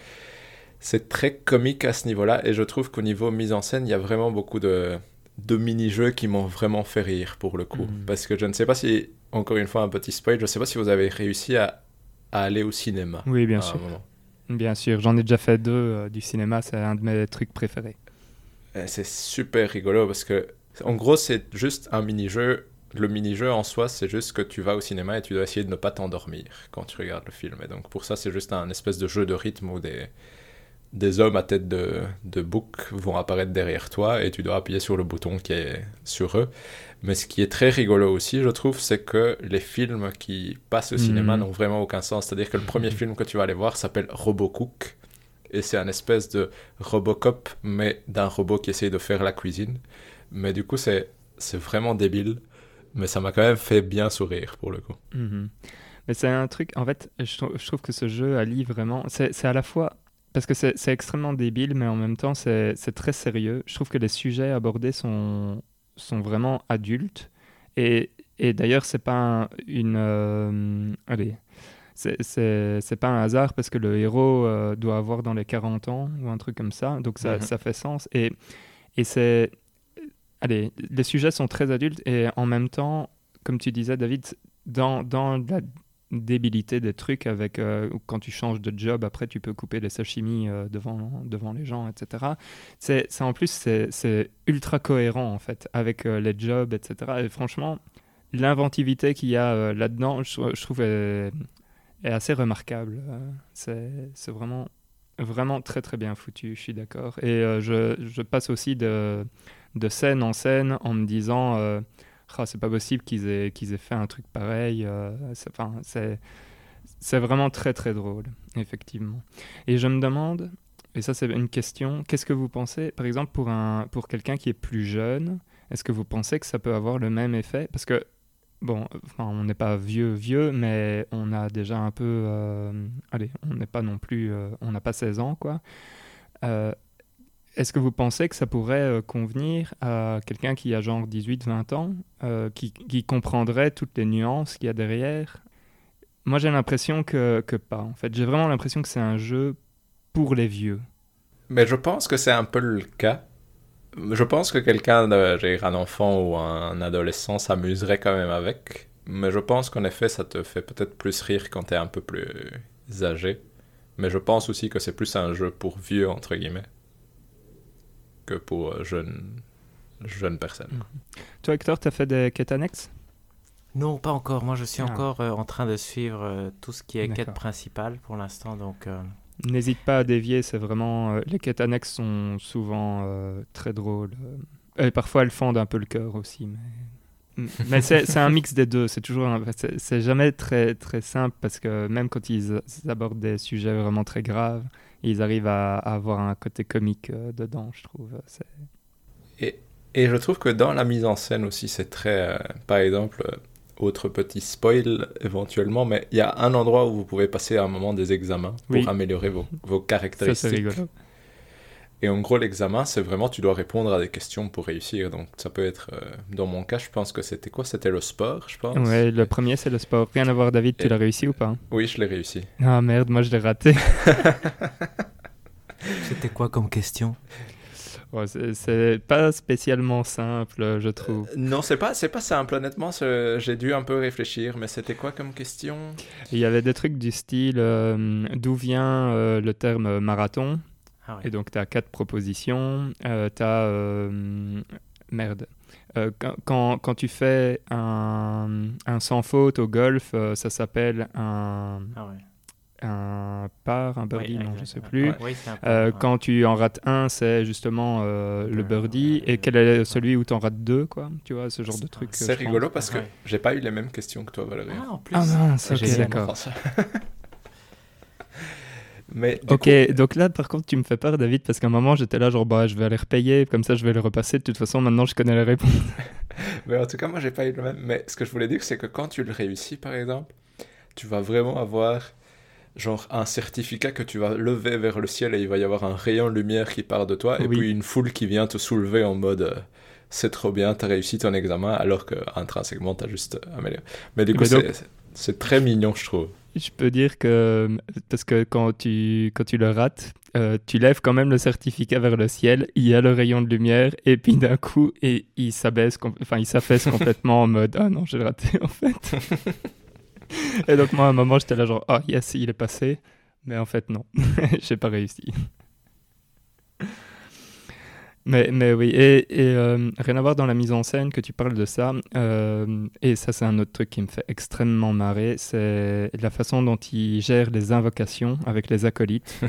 c'est très comique à ce niveau-là et je trouve qu'au niveau mise en scène, il y a vraiment beaucoup de, de mini-jeux qui m'ont vraiment fait rire pour le coup. Mhm. Parce que je ne sais pas si, encore une fois, un petit spoil, je ne sais pas si vous avez réussi à, à aller au cinéma. Oui, bien sûr. Bien sûr, j'en ai déjà fait deux euh, du cinéma, c'est un de mes trucs préférés. Et C'est super rigolo parce que, en gros, c'est juste un mini-jeu. Le mini-jeu en soi, c'est juste que tu vas au cinéma et tu dois essayer de ne pas t'endormir quand tu regardes le film. Et donc, pour ça, c'est juste un espèce de jeu de rythme où des, des hommes à tête de, de bouc vont apparaître derrière toi et tu dois appuyer sur le bouton qui est sur eux. Mais ce qui est très rigolo aussi, je trouve, c'est que les films qui passent au cinéma Mhm. n'ont vraiment aucun sens. C'est-à-dire que le premier film que tu vas aller voir s'appelle Robocook et c'est un espèce de Robocop, mais d'un robot qui essaye de faire la cuisine. Mais du coup, c'est vraiment débile. Mais ça m'a quand même fait bien sourire pour le coup. Mhm. Mais c'est un truc, en fait, je, trou- je trouve que ce jeu allie vraiment. C'est à la fois. Parce que c'est extrêmement débile, mais en même temps, c'est très sérieux. Je trouve que les sujets abordés sont, sont vraiment adultes. Et, et d'ailleurs, c'est pas un- une. euh, allez. C'est- pas un hasard parce que le héros euh, doit avoir dans les 40 ans ou un truc comme ça. Donc ça, Mhm. ça fait sens. Et, et c'est. Allez, les sujets sont très adultes et en même temps, comme tu disais, David, dans, dans la débilité des trucs avec euh, quand tu changes de job après tu peux couper les sashimi euh, devant devant les gens etc c'est en plus c'est ultra cohérent en fait avec euh, les jobs etc et franchement l'inventivité qu'il y a euh, là-dedans je, je trouve est, est assez remarquable Euh, c'est vraiment vraiment très très bien foutu je suis d'accord et euh, je, je passe aussi de de scène en scène en me disant euh, ah, c'est pas possible qu'ils aient, qu'ils aient fait un truc pareil. c'est, vraiment très très drôle, effectivement. Et je me demande, et ça c'est une question, qu'est-ce que vous pensez, par exemple, pour, pour quelqu'un qui est plus jeune, est-ce que vous pensez que ça peut avoir le même effet? Parce que, bon, enfin, on n'est pas vieux, vieux, mais on a déjà un peu. euh, allez, on n'est pas non plus. euh, on n'a pas 16 ans, quoi. Euh, est-ce que vous pensez que ça pourrait convenir à quelqu'un qui a genre 18-20 ans, euh, qui, qui comprendrait toutes les nuances qu'il y a derrière? Moi, j'ai l'impression que, que pas, en fait. J'ai vraiment l'impression que c'est un jeu pour les vieux. Mais je pense que c'est un peu le cas. Je pense que quelqu'un, de, un enfant ou un adolescent s'amuserait quand même avec. Mais je pense qu'en effet, ça te fait peut-être plus rire quand t'es un peu plus âgé. Mais je pense aussi que c'est plus un jeu pour vieux, entre guillemets, que pour jeunes, jeunes personnes. Toi, Hector, t'as fait des quêtes annexes? Non, pas encore. Moi, je suis Ah. encore euh, en train de suivre euh, tout ce qui est quête principale pour l'instant. Donc, euh, N'hésite pas à dévier, c'est vraiment... euh, les quêtes annexes sont souvent euh, très drôles. euh, et parfois, elles fendent un peu le cœur aussi, mais... Mais c'est un mix des deux, c'est toujours un- c'est c'est jamais très très simple parce que même quand ils, ils abordent des sujets vraiment très graves, ils arrivent à, à avoir un côté comique euh, dedans, je trouve. C'est- Et, et je trouve que dans la mise en scène aussi, c'est très. euh, par exemple, euh, autre petit spoil éventuellement, mais il y a un endroit où vous pouvez passer un moment des examens pour Oui. améliorer vos, vos Ça, c'est caractéristiques. rigolo. Et en gros, l'examen, c'est vraiment, tu dois répondre à des questions pour réussir. Donc, ça peut être, euh, dans mon cas, je pense que c'était quoi? C'était le sport, je pense. Ouais, le premier, c'est le sport. Rien à voir, David, tu Et- l'as réussi ou pas? Oui, je l'ai réussi. Ah merde, moi je l'ai raté. c'était quoi comme question? C'est pas spécialement simple, je trouve. Euh, non, c'est pas, c'est pas simple, honnêtement. J'ai dû un peu réfléchir, mais c'était quoi comme question? Il y avait des trucs du style euh, d'où vient euh, le terme marathon? Ah Et donc, tu as quatre propositions. tu as. merde. Quand, quand, tu fais un, un, sans faute au golf, ça s'appelle un. Ah ouais un par, un birdie, non, je sais plus. Euh, quand tu en rates un, c'est justement euh, le birdie. Et quel est celui où tu en rates deux, quoi Tu vois, ce genre de truc. C'est rigolo parce que j'ai pas eu les mêmes questions que toi, Valérie. Ah, en plus. Ah non, c'est d'accord. Mais ok, donc là par contre tu me fais peur David parce qu'à un moment j'étais là genre bah je vais aller repayer, comme ça je vais le repasser, de toute façon maintenant je connais les réponses. mais en tout cas moi j'ai pas eu le même. Mais ce que je voulais dire c'est que quand tu le réussis par exemple, tu vas vraiment avoir genre un certificat que tu vas lever vers le ciel et il va y avoir un rayon de lumière qui part de toi et puis une foule qui vient te soulever en mode euh, c'est trop bien, t'as réussi ton examen alors que intrinsèquement t'as juste amélioré. Mais du coup, c'est très mignon, je trouve. Je peux dire que, parce que quand tu, quand tu le rates, euh, tu lèves quand même le certificat vers le ciel, il y a le rayon de lumière, et puis d'un coup, et, il s'abaisse, enfin il s'affaisse complètement en mode Ah non, j'ai raté en fait. Et donc, moi, à un moment, j'étais là, genre, ah, oh, yes, il est passé. Mais en fait, non, j'ai pas réussi. Mais, mais oui, et, et euh, rien à voir dans la mise en scène que tu parles de ça. Euh, et ça, c'est un autre truc qui me fait extrêmement marrer. C'est la façon dont il gère les invocations avec les acolytes.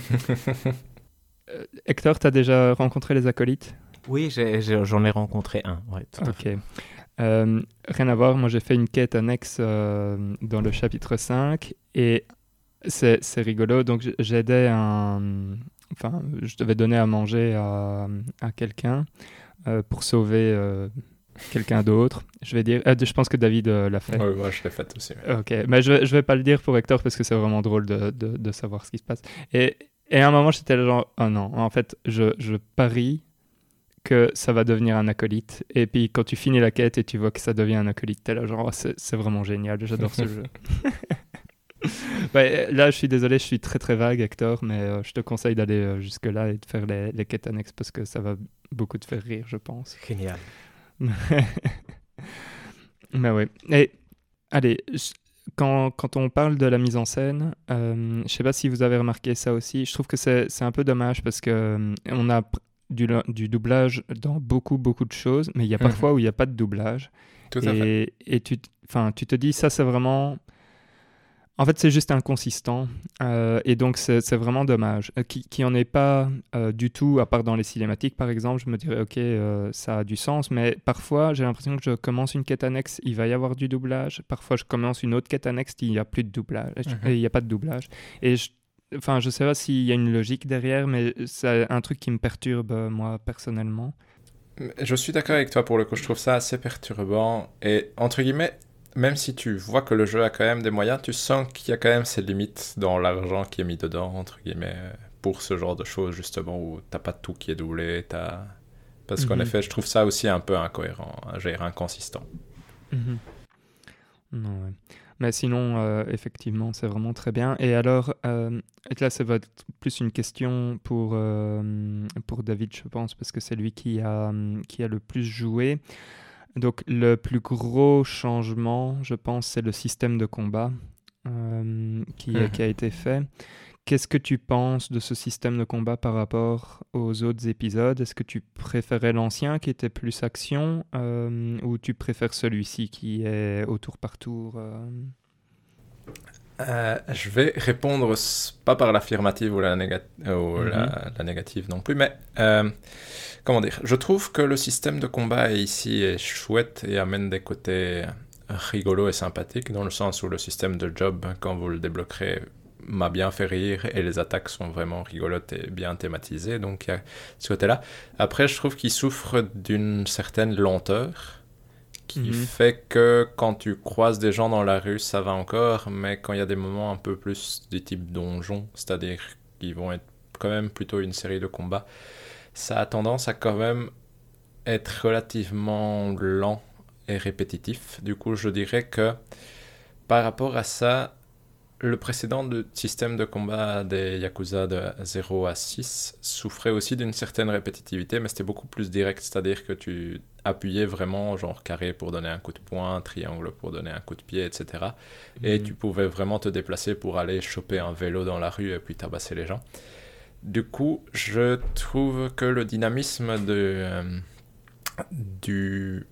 Euh, Hector, tu as déjà rencontré les acolytes? Oui, j'en ai, rencontré un. Ouais, tout ok. Euh, rien à voir, moi j'ai fait une quête annexe euh, dans le chapitre 5 et c'est rigolo. Donc j'aidais un. Enfin, je devais donner à manger à, à quelqu'un euh, pour sauver quelqu'un d'autre. Je vais dire. je pense que David l'a fait. Oui, moi je l'ai fait aussi. Ok, mais je, je vais pas le dire pour Hector parce que c'est vraiment drôle de, de, de, savoir ce qui se passe. Et, et à un moment, j'étais genre, oh non, en fait, je, je parie que ça va devenir un acolyte. Et puis quand tu finis la quête et tu vois que ça devient un acolyte, t'es là genre, oh, c'est vraiment génial, j'adore ce jeu. là, je suis désolé, je suis très très vague, Hector, mais euh, je te conseille d'aller euh, jusque-là et de faire les, les, quêtes annexes parce que ça va beaucoup te faire rire, je pense. Génial. mais oui. Et allez, quand, quand, on parle de la mise en scène, euh, je sais pas si vous avez remarqué ça aussi, je trouve que c'est un peu dommage parce que euh, on a du, du, doublage dans beaucoup, beaucoup de choses, mais il y a mhm. parfois où il n'y a pas de doublage. Tout à et, fait. Et tu, tu te dis, ça, c'est vraiment. En fait, c'est juste inconsistant. Euh, et donc, c'est vraiment dommage. Euh, qui, qui en est pas euh, du tout, à part dans les cinématiques, par exemple, je me dirais, OK, ça a du sens. Mais parfois, j'ai l'impression que je commence une quête annexe, il va y avoir du doublage. Parfois, je commence une autre quête annexe, il n'y a plus de doublage. Mhm. Il n'y a pas de doublage. Et je Enfin, je sais pas s'il y a une logique derrière, mais c'est un truc qui me perturbe, euh, moi, personnellement. Je suis d'accord avec toi pour le coup, je trouve ça assez perturbant. Et entre guillemets, même si tu vois que le jeu a quand même des moyens, tu sens qu'il y a quand même ses limites dans l'argent qui est mis dedans, entre guillemets, pour ce genre de choses, justement, où t'as pas tout qui est doublé, t'as... Parce qu'en mhm. effet, je trouve ça aussi un peu incohérent, inconsistant. Mm Non, ouais. Mais sinon, euh, effectivement, c'est vraiment très bien. Et alors, euh, là, c'est plus une question pour, euh, pour David, je pense, parce que c'est lui qui a, qui a le plus joué. Donc, le plus gros changement, je pense, c'est le système de combat qui, mmh. qui, a été fait. Qu'est-ce que tu penses de ce système de combat par rapport aux autres épisodes? Est-ce que tu préférais l'ancien qui était plus action euh, ou tu préfères celui-ci qui est au tour par tour euh? Euh, je vais répondre pas par l'affirmative ou, la, mhm. la, négative non plus, mais comment dire? Je trouve que le système de combat ici est chouette et amène des côtés rigolos et sympathiques, dans le sens où le système de job, quand vous le débloquerez, m'a bien fait rire et les attaques sont vraiment rigolotes et bien thématisées. Donc il y a ce côté-là. Après, je trouve qu'il souffre d'une certaine lenteur qui mhm. fait que quand tu croises des gens dans la rue, ça va encore, mais quand il y a des moments un peu plus du type donjon, c'est-à-dire qui vont être quand même plutôt une série de combats, ça a tendance à quand même être relativement lent et répétitif. Du coup, je dirais que par rapport à ça, le précédent de système de combat des Yakuza de 0 à 6 souffrait aussi d'une certaine répétitivité, mais c'était beaucoup plus direct, c'est-à-dire que tu appuyais vraiment genre carré pour donner un coup de poing, triangle pour donner un coup de pied, etc. Et mhm. tu pouvais vraiment te déplacer pour aller choper un vélo dans la rue et puis tabasser les gens. Du coup, je trouve que le dynamisme de, euh, du,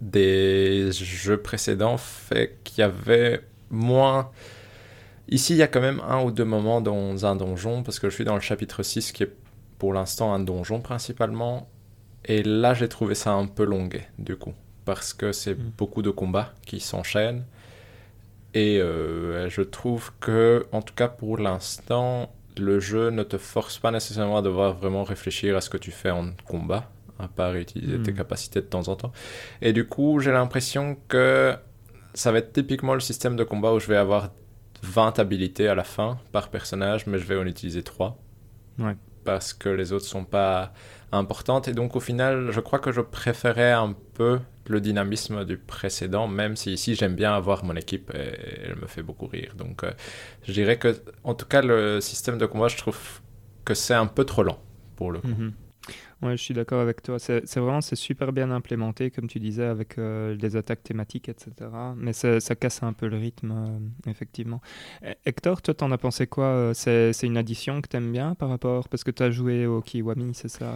des jeux précédents fait qu'il y avait moins Ici, il y a quand même un ou deux moments dans un donjon, parce que je suis dans le chapitre 6 qui est pour l'instant un donjon principalement. Et là, j'ai trouvé ça un peu longué, du coup, parce que c'est hmm. beaucoup de combats qui s'enchaînent. Et euh, je trouve que, en tout cas pour l'instant, le jeu ne te force pas nécessairement à devoir vraiment réfléchir à ce que tu fais en combat, à part utiliser tes hmm. capacités de temps en temps. Et du coup, j'ai l'impression que ça va être typiquement le système de combat où je vais avoir 20 habilités à la fin par personnage, mais je vais en utiliser 3. Parce que les autres sont pas importantes. Et donc, au final, je crois que je préférais un peu le dynamisme du précédent, même si ici j'aime bien avoir mon équipe et elle me fait beaucoup rire. Donc, euh, je dirais que, en tout cas, le système de combat, je trouve que c'est un peu trop lent pour le coup. Mhm. Ouais, je suis d'accord avec toi. C'est vraiment c'est super bien implémenté, comme tu disais, avec des euh, attaques thématiques, etc. Mais ça, casse un peu le rythme, euh, effectivement. E, Hector, toi, t'en as pensé quoi euh, C'est une addition que t'aimes bien par rapport Parce que tu as joué au Kiwami, c'est ça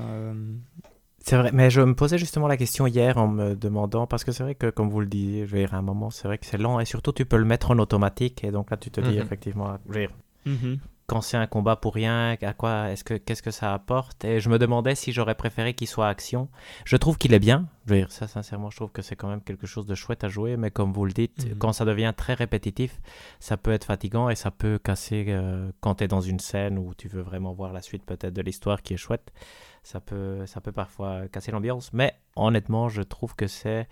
C'est vrai, mais je me posais justement la question hier en me demandant, parce que c'est vrai que, comme vous le disiez, je vais dire, à un moment, c'est vrai que c'est lent, et surtout, tu peux le mettre en automatique, et donc là, tu te dis, mhm. effectivement, je vais dire, mhm quand c'est un combat pour rien, à quoi est-ce que qu'est-ce que ça apporte? Et je me demandais si j'aurais préféré qu'il soit action. Je trouve qu'il est bien. Je veux dire ça sincèrement, je trouve que c'est quand même quelque chose de chouette à jouer, mais comme vous le dites, mhm. quand ça devient très répétitif, ça peut être fatigant et ça peut casser euh, quand tu es dans une scène où tu veux vraiment voir la suite peut-être de l'histoire qui est chouette ça peut, ça peut parfois casser l'ambiance. Mais honnêtement, je trouve que c'est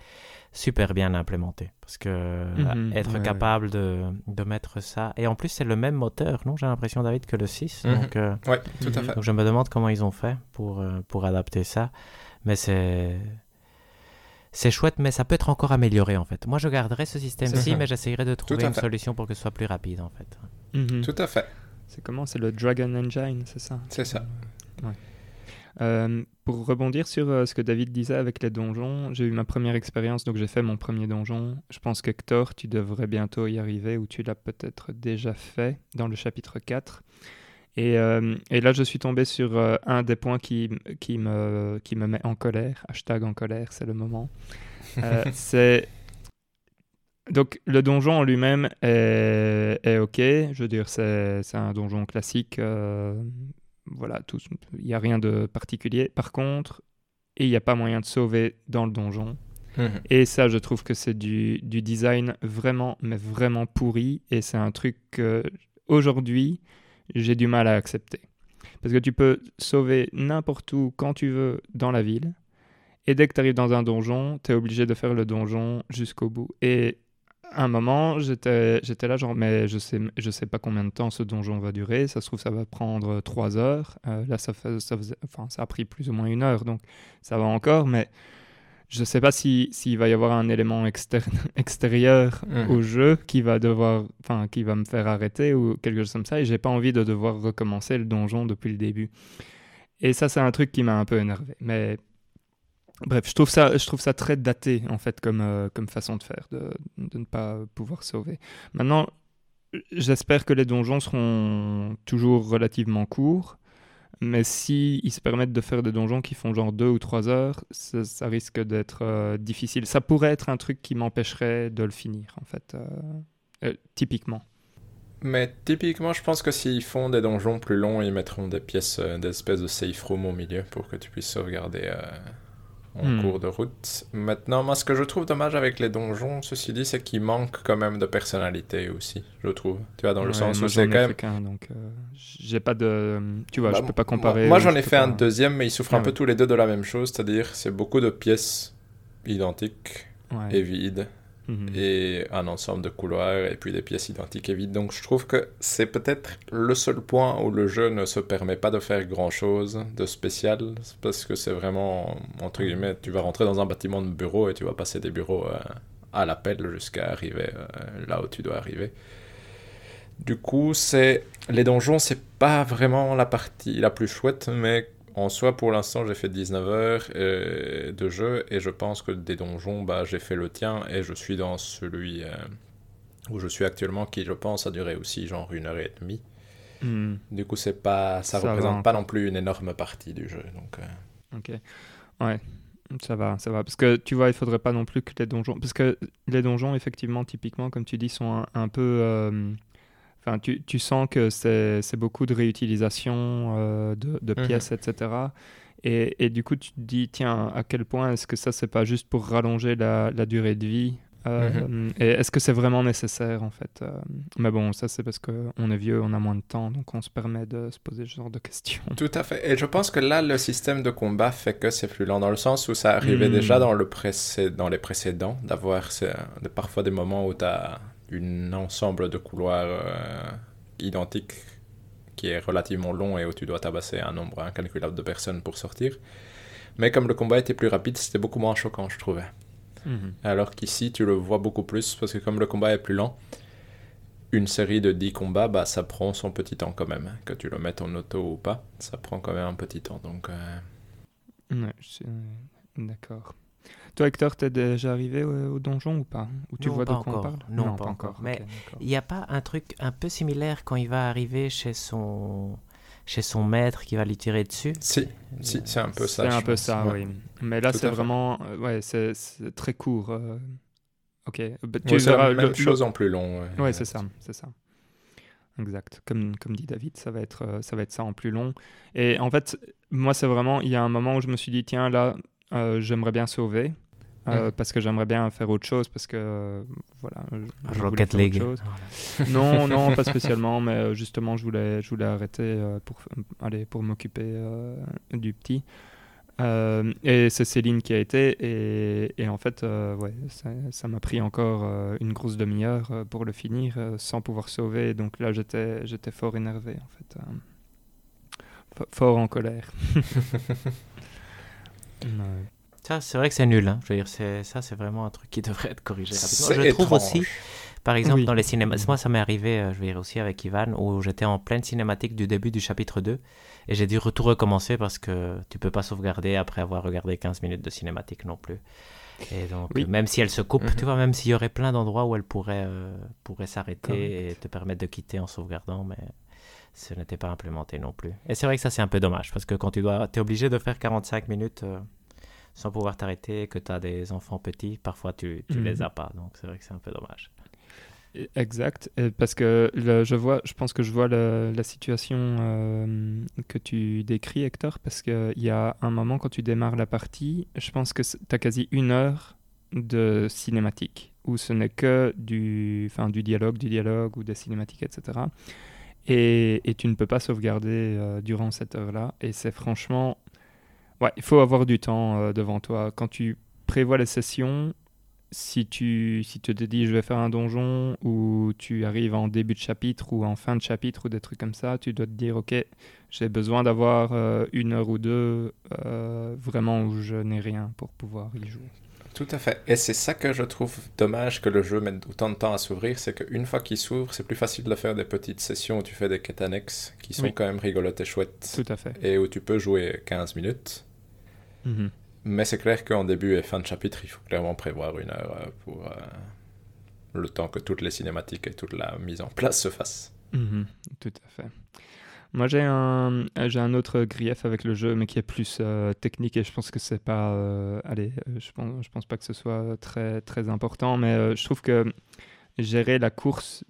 super bien implémenté. Parce que euh, mhm. être capable De, de, mettre ça. Et en plus, c'est le même moteur, non? J'ai l'impression, David, que le 6. Mhm. Donc, euh, tout à fait. Donc je me demande comment ils ont fait pour, euh, pour adapter ça. Mais c'est. C'est chouette, mais ça peut être encore amélioré en fait. Moi, je garderai ce système-ci, mais j'essayerai de trouver une solution pour que ce soit plus rapide en fait. Mhm. Tout à fait. C'est comment? C'est le Dragon Engine, c'est ça? C'est ça. Ouais. Euh, pour rebondir sur euh, ce que David disait avec les donjons, j'ai eu ma première expérience, donc j'ai fait mon premier donjon. Je pense qu'Hector, tu devrais bientôt y arriver, ou tu l'as peut-être déjà fait dans le chapitre 4. Et, euh, et, là, je suis tombé sur un des points qui, qui, me, qui me met en colère. Hashtag en colère, c'est le moment. c'est. Donc, le donjon en lui-même est, est, OK. Je veux dire, c'est un donjon classique voilà, il n'y a rien de particulier. Par contre, il n'y a pas moyen de sauver dans le donjon. Mhm. Et ça, je trouve que c'est du, design vraiment, mais vraiment pourri. Et c'est un truc que, aujourd'hui, j'ai du mal à accepter. Parce que tu peux sauver n'importe où, quand tu veux, dans la ville. Et dès que tu arrives dans un donjon, tu es obligé de faire le donjon jusqu'au bout. Et un moment, j'étais, là, genre, mais je sais, je sais pas combien de temps ce donjon va durer. Ça se trouve, ça va prendre trois heures. Euh, là, ça, ça, enfin, ça a pris plus ou moins une heure, donc ça va encore, mais je sais pas s'il va y avoir un élément externe, extérieur mmh. au jeu qui va devoir, enfin, qui va me faire arrêter ou quelque chose comme ça. Et j'ai pas envie de devoir recommencer le donjon depuis le début. Et ça, c'est un truc qui m'a un peu énervé. Mais Bref, je trouve ça, je trouve ça très daté en fait comme, euh, comme façon de faire, de, de, ne pas pouvoir sauver. Maintenant, j'espère que les donjons seront toujours relativement courts, mais si se permettent de faire des donjons qui font genre deux ou trois heures, ça, risque d'être euh, difficile. Ça pourrait être un truc qui m'empêcherait de le finir en fait, euh, typiquement. Mais typiquement, je pense que s'ils font des donjons plus longs, ils mettront des pièces, des espèces de safe room au milieu pour que tu puisses sauvegarder en hmm. cours de route. Maintenant, moi, ce que je trouve dommage avec les donjons, ceci dit, c'est qu'ils manquent quand même de personnalité aussi, je trouve. Tu vois, dans le sens où c'est quand même. donc, euh, j'ai pas de. Tu vois, je bah, peux pas comparer. Moi, j'en ai fait un deuxième, mais ils souffrent un ah peu tous les deux de la même chose, c'est-à-dire, c'est beaucoup de pièces identiques et vides. Mhm. et un ensemble de couloirs et puis des pièces identiques et vides. Donc je trouve que c'est peut-être le seul point où le jeu ne se permet pas de faire grand-chose de spécial parce que c'est vraiment, entre guillemets, tu vas rentrer dans un bâtiment de bureau et tu vas passer des bureaux euh, à l'appel jusqu'à arriver euh, là où tu dois arriver. Du coup, c'est les donjons, c'est pas vraiment la partie la plus chouette, mais en soi, pour l'instant, j'ai fait 19 heures euh, de jeu et je pense que des donjons, bah, j'ai fait le tien et je suis dans celui euh, où je suis actuellement qui, je pense, a duré aussi genre une heure et demie. Hmm. Du coup, c'est pas, ça, Ça représente va pas non plus une énorme partie du jeu. Donc, euh, Ok. Ouais. Ça va, ça va. Parce que tu vois, il faudrait pas non plus que les donjons. Parce que les donjons, effectivement, typiquement, comme tu dis, sont un, un peu. euh, Enfin, tu, tu sens que c'est beaucoup de réutilisation euh, de, de Mhm. pièces, etc. Et, et du coup, tu te dis, tiens, à quel point est-ce que ça, c'est pas juste pour rallonger la, la durée de vie euh, Et est-ce que c'est vraiment nécessaire, en fait euh, Mais bon, ça, c'est parce qu'on est vieux, on a moins de temps, donc on se permet de se poser ce genre de questions. Tout à fait. Et je pense que là, le système de combat fait que c'est plus lent, dans le sens où ça arrivait Hmm. déjà dans, le précé- dans les précédents, d'avoir parfois des moments où tu as un ensemble de couloirs euh, identiques qui est relativement long et où tu dois tabasser un nombre incalculable de personnes pour sortir. Mais comme le combat était plus rapide, c'était beaucoup moins choquant, je trouvais. Mhm. Alors qu'ici, tu le vois beaucoup plus, parce que comme le combat est plus lent, une série de 10 combats, bah, ça prend son petit temps quand même. Que tu le mettes en auto ou pas, ça prend quand même un petit temps. Donc, euh, Ouais, je suis- D'accord. Toi, Hector, t'es déjà arrivé au, au donjon ou pas? Ou tu Non, vois pas de quoi on encore. parle? Non, pas encore. Mais. Il n'y a pas un truc un peu similaire quand il va arriver chez son, chez son maître qui va lui tirer dessus? Si, si c'est un peu ça. C'est un peu pense, ça, ouais. oui. Mais là, c'est vraiment... euh, Ouais, c'est très court. euh, Ok. Bah, Ouais, c'est verras la même le- chose en plus long. ouais. Ouais, c'est ça, c'est ça. Exact. Comme, comme dit David, ça va, être, euh, ça va être ça en plus long. Et en fait, moi, c'est vraiment, il y a un moment où je me suis dit, tiens, là, euh, j'aimerais bien sauver. Euh. Parce que j'aimerais bien faire autre chose, parce que euh, voilà, je- Rocket League. Non, non, pas spécialement, mais euh, justement, je voulais, je voulais arrêter euh, pour, aller, pour m'occuper du petit. Et c'est Céline qui a été, et, et en fait, ouais, ça m'a pris encore une grosse demi-heure pour le finir sans pouvoir sauver. Donc là, j'étais, j'étais fort énervé, en fait. fo- fort en colère. Ça, c'est vrai que c'est nul. hein. Je veux dire, c'est, ça, c'est vraiment un truc qui devrait être corrigé rapidement. Je trouve étrange. aussi, par exemple, Oui. dans les cinémas, moi, ça m'est arrivé, euh, je veux dire, aussi avec Ivan, où j'étais en pleine cinématique du début du chapitre 2, et j'ai dû tout recommencer parce que tu peux pas sauvegarder après avoir regardé 15 minutes de cinématique non plus. Et donc, Oui. même si elle se coupe, Mhm. tu vois, même s'il y aurait plein d'endroits où elle pourrait, euh, pourrait s'arrêter Correct. et te permettre de quitter en sauvegardant, mais ce n'était pas implémenté non plus. Et c'est vrai que ça, c'est un peu dommage, parce que quand tu dois, es obligé de faire 45 minutes euh, sans pouvoir t'arrêter, que tu as des enfants petits, parfois tu, Mhm. les as pas. Donc c'est vrai que c'est un peu dommage. Exact, et parce que le- je vois, je pense que je vois le- la situation euh, que tu décris, Hector, parce qu'il y a un moment quand tu démarres la partie, je pense que tu as quasi une heure de cinématique, où ce n'est que du, enfin, du dialogue, du dialogue ou des cinématiques, etc. Et, et tu ne peux pas sauvegarder euh, durant cette heure-là, et c'est franchement... Ouais, il faut avoir du temps euh, devant toi. Quand tu prévois les sessions, si tu, si tu te dis je vais faire un donjon ou tu arrives en début de chapitre ou en fin de chapitre ou des trucs comme ça, tu dois te dire ok, j'ai besoin d'avoir euh, une heure ou deux euh, vraiment où je n'ai rien pour pouvoir y jouer. Tout à fait. Et c'est ça que je trouve dommage que le jeu mette autant de temps à s'ouvrir, c'est qu'une fois qu'il s'ouvre, c'est plus facile de faire des petites sessions où tu fais des quêtes annexes qui sont Oui. quand même rigolotes et chouettes Tout à fait. et où tu peux jouer 15 minutes. Mhm. Mais c'est clair qu'en début et fin de chapitre, il faut clairement prévoir une heure euh, pour euh, le temps que toutes les cinématiques et toute la mise en place se fassent. Mhm, Tout à fait. Moi, j'ai un, j'ai un autre grief avec le jeu, mais qui est plus euh, technique et je pense que c'est pas. euh, allez, euh, je pense, je pense pas que ce soit très, très important, mais je trouve que gérer la course,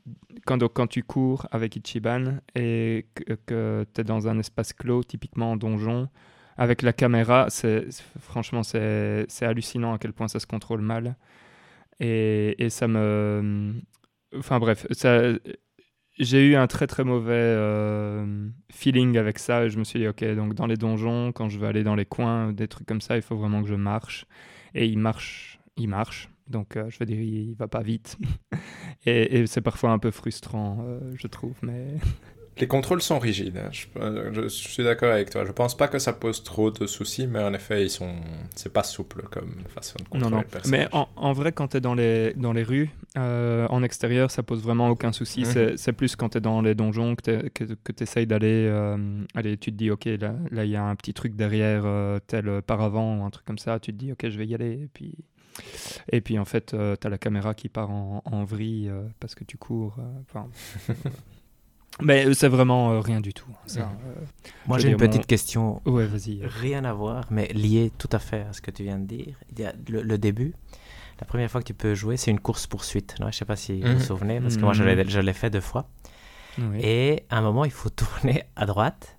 quand, quand tu cours avec Ichiban et que, que tu es dans un espace clos, typiquement en donjon, avec la caméra, c'est, franchement, c'est, c'est hallucinant à quel point ça se contrôle mal. Et, et ça me. Enfin bref, ça, j'ai eu un très très mauvais euh, feeling avec ça et je me suis dit ok donc dans les donjons quand je veux aller dans les coins des trucs comme ça il faut vraiment que je marche. Et il marche il marche. Donc euh, je veux dire il, il va pas vite. Et, et c'est parfois un peu frustrant euh, je trouve mais Les contrôles sont rigides, hein. je, euh, je suis d'accord avec toi. Je pense pas que ça pose trop de soucis, mais en effet, ils sont... c'est pas souple comme façon de contrôler non non le personnage. mais en, en vrai quand tu es dans les dans les rues Euh, en extérieur, ça pose vraiment aucun souci. Mhm. C'est- plus quand tu es dans les donjons que tu essayes d'aller. euh, allez, tu te dis, ok, là, là, il y a un petit truc derrière, euh, tel paravent ou un truc comme ça. Tu te dis, ok, je vais y aller. Et puis, et puis en fait, tu as la caméra qui part en, en vrille parce que tu cours. enfin. Mais euh, c'est vraiment euh, rien du tout. hein, ça, Mhm. euh. Moi, j'ai une petite mon- question Ouais, vas-y. Rien à voir, mais lié tout à fait à ce que tu viens de dire. Il y a le, le début, la première fois que tu peux jouer, c'est une course-poursuite. Je ne sais pas si vous Mhm. vous souvenez, parce que moi, je l'ai- je l'ai fait deux fois. Oui. Et à un moment, il faut tourner à droite.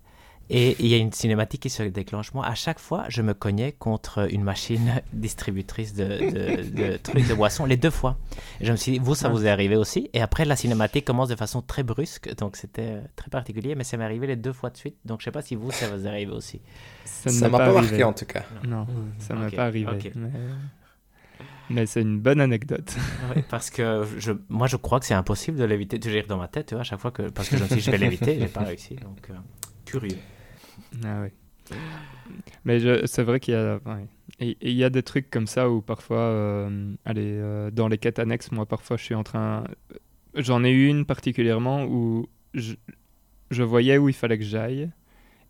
Et il y a une cinématique qui se déclenche. Moi, à chaque fois, je me cognais contre une machine distributrice de, de, de trucs de boissons, les deux fois. Et je me suis dit, vous, ça vous est arrivé aussi. Et après, la cinématique commence de façon très brusque. Donc, c'était euh, très particulier. Mais ça m'est arrivé les deux fois de suite. Donc, je ne sais pas si vous, ça vous est arrivé aussi. Ça ne m'a pas arrivé. marqué en tout cas. Non, ça m'est Ok, pas arrivé. Mais, mais c'est une bonne anecdote. Oui, parce que je, moi, je crois que c'est impossible de l'éviter. Tu dire dans ma tête, tu vois, à chaque fois que. Parce que je me suis dit, je vais l'éviter, j'ai pas réussi. Donc, euh, curieux. Ah ouais. Mais c'est vrai qu'il y a, il y a des trucs comme ça où parfois, euh, allez, euh, dans les quêtes annexes, moi parfois je suis en train, j'en ai eu une particulièrement où je, voyais où il fallait que j'aille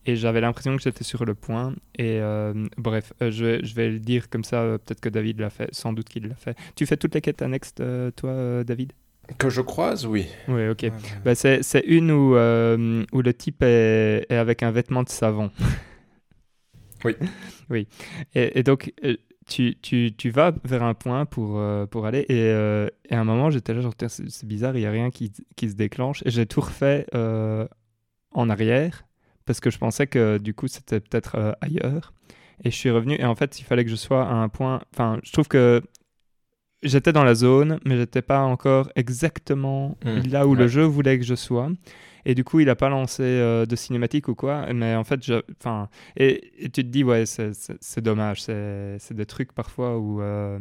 et j'avais l'impression que j'étais sur le point. Et euh, bref, je, je vais le dire comme ça. Peut-être que David l'a fait, sans doute qu'il l'a fait. Tu fais toutes les quêtes annexes, toi, David? Que je croise, oui. Oui, ok. Ouais, Bah, c'est c'est une où, euh, où le type est, est avec un vêtement de savon. Oui. oui. Et, et donc, euh, tu, tu, tu vas vers un point pour, euh, pour aller. Et, euh, et à un moment, j'étais là, genre, c'est c'est bizarre, il n'y a rien qui, qui se déclenche. Et j'ai tout refait euh, en arrière parce que je pensais que du coup, c'était peut-être euh, ailleurs. Et je suis revenu. Et en fait, il fallait que je sois à un point. Enfin, je trouve que j'étais dans la zone, mais j'étais pas encore exactement Mm. là où le jeu voulait que je sois. Et du coup, il a pas lancé euh, de cinématique ou quoi. Mais en fait, je, enfin, et, et tu te dis ouais, c'est- dommage. C'est des trucs parfois où euh,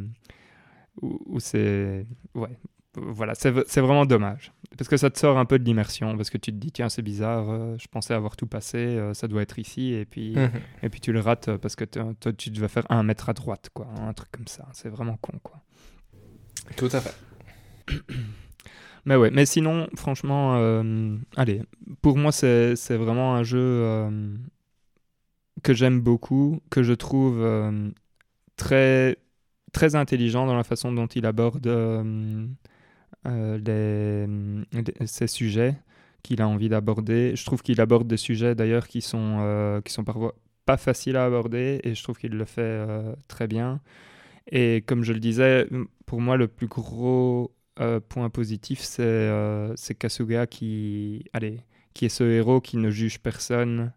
où, où c'est ouais. Voilà, c'est vraiment dommage. Parce que ça te sort un peu de l'immersion. Parce que tu te dis, tiens, c'est bizarre, euh, je pensais avoir tout passé, ça doit être ici. Et puis, Mhm. et puis tu le rates parce que toi, tu devais faire un mètre à droite, quoi. Un truc comme ça. C'est vraiment con, quoi. Tout à fait. Mais ouais, mais sinon, franchement, euh, allez, pour moi, c'est vraiment un jeu euh, que j'aime beaucoup, que je trouve euh, très, très intelligent dans la façon dont il aborde les, ces sujets qu'il a envie d'aborder. Je trouve qu'il aborde des sujets d'ailleurs qui sont, qui sont parfois pas faciles à aborder et je trouve qu'il le fait très bien. Et comme je le disais, pour moi, le plus gros euh, point positif, c'est euh, c'est Kasuga qui, allez, qui est ce héros qui ne juge personne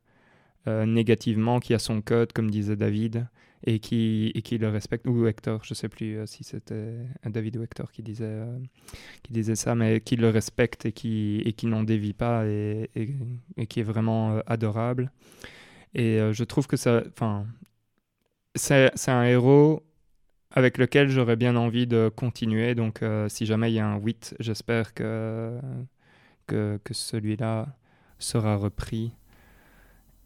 euh, négativement, qui a son code, comme disait David, et qui, et qui le respecte. Ou Hector, je sais plus si c'était David ou Hector qui disait, qui disait ça, mais qui le respecte et qui, et qui n'en dévie pas et, qui est vraiment adorable. Et je trouve que ça. C'est un héros avec lequel j'aurais bien envie de continuer. Donc, euh, si jamais il y a un 8, j'espère que, que, celui-là sera repris.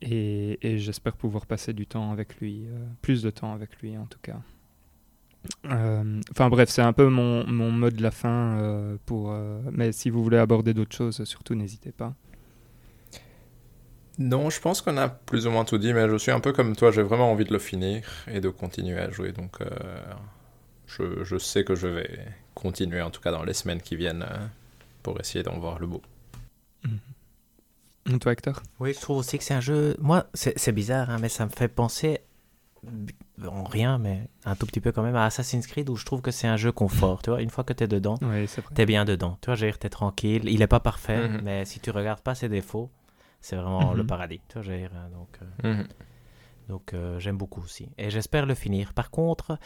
Et, j'espère pouvoir passer du temps avec lui, euh, plus de temps avec lui en tout cas. Euh, Enfin bref, c'est un peu mon, mon mot de la fin. pour, mais si vous voulez aborder d'autres choses, surtout n'hésitez pas. Non, je pense qu'on a plus ou moins tout dit, mais je suis un peu comme toi, j'ai vraiment envie de le finir et de continuer à jouer. Donc, euh, je, je sais que je vais continuer, en tout cas dans les semaines qui viennent, euh, pour essayer d'en voir le beau. Et Toi, Hector? Oui, je trouve aussi que c'est un jeu. Moi, c'est c'est bizarre, hein, mais ça me fait penser. En rien, mais un tout petit peu quand même à Assassin's Creed où je trouve que c'est un jeu confort. Tu vois, une fois que tu es dedans, Oui, t'es bien dedans. Tu vois, dire, t'es tranquille. Il est pas parfait, Mhm. mais si tu regardes pas ses défauts, c'est vraiment Mhm. le paradis. Tu vois, dire, donc. euh, Mhm. Donc euh, j'aime beaucoup aussi. Et j'espère le finir. Par contre,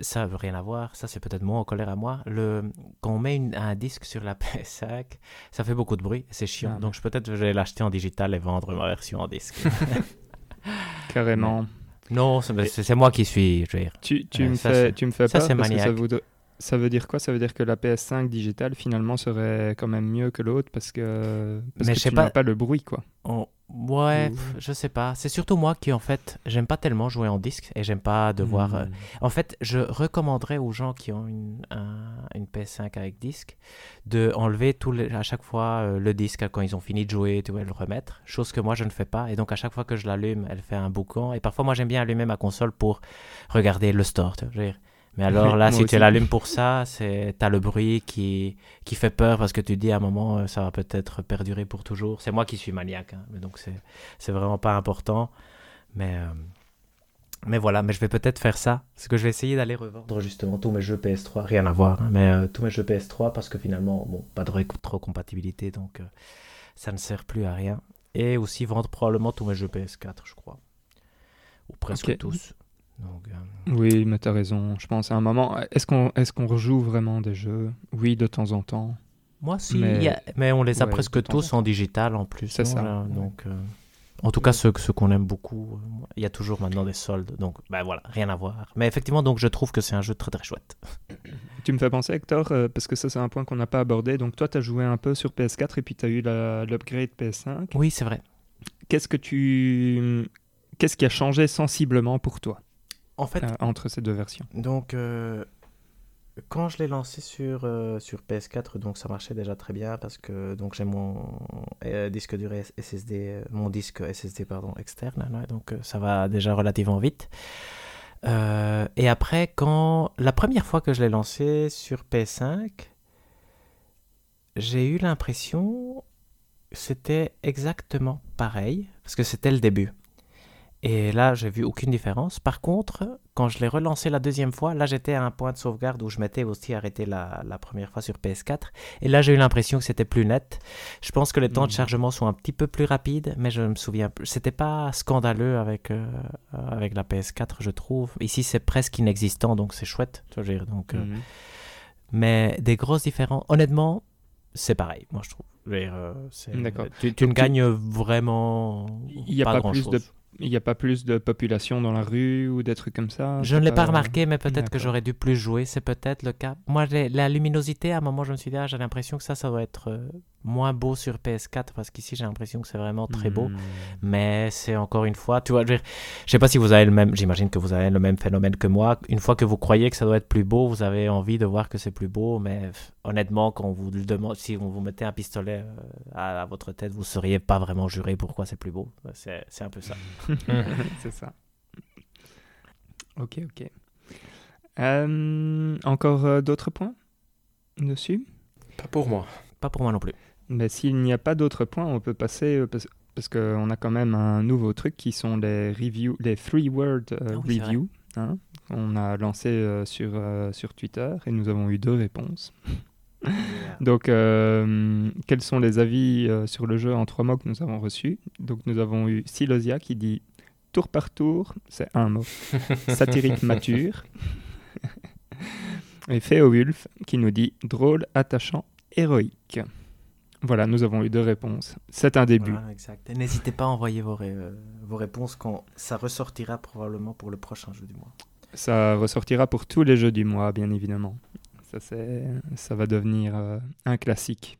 ça veut rien à voir, ça c'est peut-être moi en colère à moi. Le... Quand on met une- un disque sur la PS5, ça fait beaucoup de bruit, c'est chiant. Ah. Donc je- peut-être je vais l'acheter en digital et vendre ma version en disque. Carrément. non, c'est moi qui suis, je veux dire. Tu, tu, Ouais, me, ça, fais, tu me fais ça, peur c'est parce que ça, maniaque. voudrait- ça veut dire quoi? Ça veut dire que la PS5 digitale finalement serait quand même mieux que l'autre parce que, parce Mais que je sais tu pas- n'as pas le bruit quoi. On- Ouais, je sais pas. C'est surtout moi qui, en fait, j'aime pas tellement jouer en disque et j'aime pas devoir. euh, Hmm. En fait, je recommanderais aux gens qui ont une, un- une PS5 avec disque, de enlever tout à chaque fois euh, le disque quand ils ont fini de jouer, tu vois, le remettre. Chose que moi je ne fais pas. Et donc à chaque fois que je l'allume, elle fait un boucan. Et parfois moi j'aime bien allumer ma console pour regarder le store. Tu vois, mais alors là, si tu l'allumes pour ça, c'est as le bruit qui, qui fait peur parce que tu dis à un moment, euh, ça va peut-être perdurer pour toujours. C'est moi qui suis maniaque, hein, mais donc c'est vraiment pas important. Mais, euh, mais voilà, mais je vais peut-être faire ça. Parce que je vais essayer d'aller revendre justement tous mes jeux PS3, rien à voir, hein, mais euh, tous mes jeux PS3 parce que finalement, bon, pas de rétrocompatibilité, donc ça ne sert plus à rien. Et aussi vendre probablement tous mes jeux PS4, je crois. Ou presque tous. Euh, oui, mais tu as raison. Je pense à un moment, est-ce qu'on est qu'on rejoue vraiment des jeux? Oui, de temps en temps. Moi, si. Mais, on les a presque tous en digital en plus. C'est ça. Donc, euh, En tout cas, ceux, ceux qu'on aime beaucoup, euh, il y a toujours maintenant des soldes. Donc, ben voilà, rien à voir. Mais effectivement, donc je trouve que c'est un jeu très très chouette. Tu me fais penser, Hector, parce que ça, c'est un point qu'on n'a pas abordé. Donc, toi, tu as joué un peu sur PS4 et puis tu as eu l'upgrade PS5. Oui, c'est vrai. Qu'est-ce que tu. Qu'est-ce qui a changé sensiblement pour toi? En fait, euh, entre ces deux versions. Donc, euh, quand je l'ai lancé sur, euh, sur PS4, donc ça marchait déjà très bien parce que donc j'ai mon disque dur SSD, mon disque SSD pardon externe, donc ça va déjà relativement vite. et après, quand la première fois que je l'ai lancé sur PS5, j'ai eu l'impression c'était exactement pareil parce que c'était le début. Et là, j'ai vu aucune différence. Par contre, quand je l'ai relancé la deuxième fois, là, j'étais à un point de sauvegarde où je m'étais aussi arrêté la, la, première fois sur PS4. Et là, j'ai eu l'impression que c'était plus net. Je pense que les temps de hmm. chargement sont un petit peu plus rapides, mais je me souviens plus. C'était pas scandaleux avec, euh, avec la PS4, je trouve. Ici, c'est presque inexistant, donc c'est chouette. Tu vois, donc, euh, hmm. mais des grosses différences. Honnêtement, c'est pareil, moi, je trouve. Euh, tu, tu ne gagnes vraiment il n'y a pas, plus de il n'y a pas plus de population dans la rue ou des trucs comme ça Je ne l'ai pas... remarqué, mais peut-être que j'aurais dû plus jouer. C'est peut-être le cas. Moi, la luminosité, à un moment, je me suis dit, ah, j'ai l'impression que ça, ça doit être euh, moins beau sur PS4 parce qu'ici, j'ai l'impression que c'est vraiment très beau. Hmm. Mais c'est encore une fois, tu vois, je, ne sais pas si vous avez le même, j'imagine que vous avez le même phénomène que moi. Une fois que vous croyez que ça doit être plus beau, vous avez envie de voir que c'est plus beau. Mais honnêtement, quand on vous le demande, si on vous mettait un pistolet euh, à, à, votre tête, vous ne sauriez pas vraiment jurer pourquoi c'est plus beau. C'est un peu ça. c'est ça. Ok, ok. Euh, encore euh, d'autres points dessus? Pas pour moi. Pas pour moi non plus. Mais s'il n'y a pas d'autres points, on peut passer euh, parce, parce qu'on a quand même un nouveau truc qui sont les reviews, les three word ah reviews. Hein, on a lancé sur sur Twitter et nous avons eu deux réponses. Donc, quels sont les avis sur le jeu en trois mots que nous avons reçus? Donc, nous avons eu Silosia qui dit tour par tour, c'est un mot, satirique mature. Et Féowulf qui nous dit drôle, attachant, héroïque. Voilà, nous avons eu deux réponses. C'est un début. N'hésitez pas à envoyer vos, euh, vos réponses quand ça ressortira probablement pour le prochain jeu du mois. Ça ressortira pour tous les jeux du mois, bien évidemment. Ça, ça va devenir euh, un classique.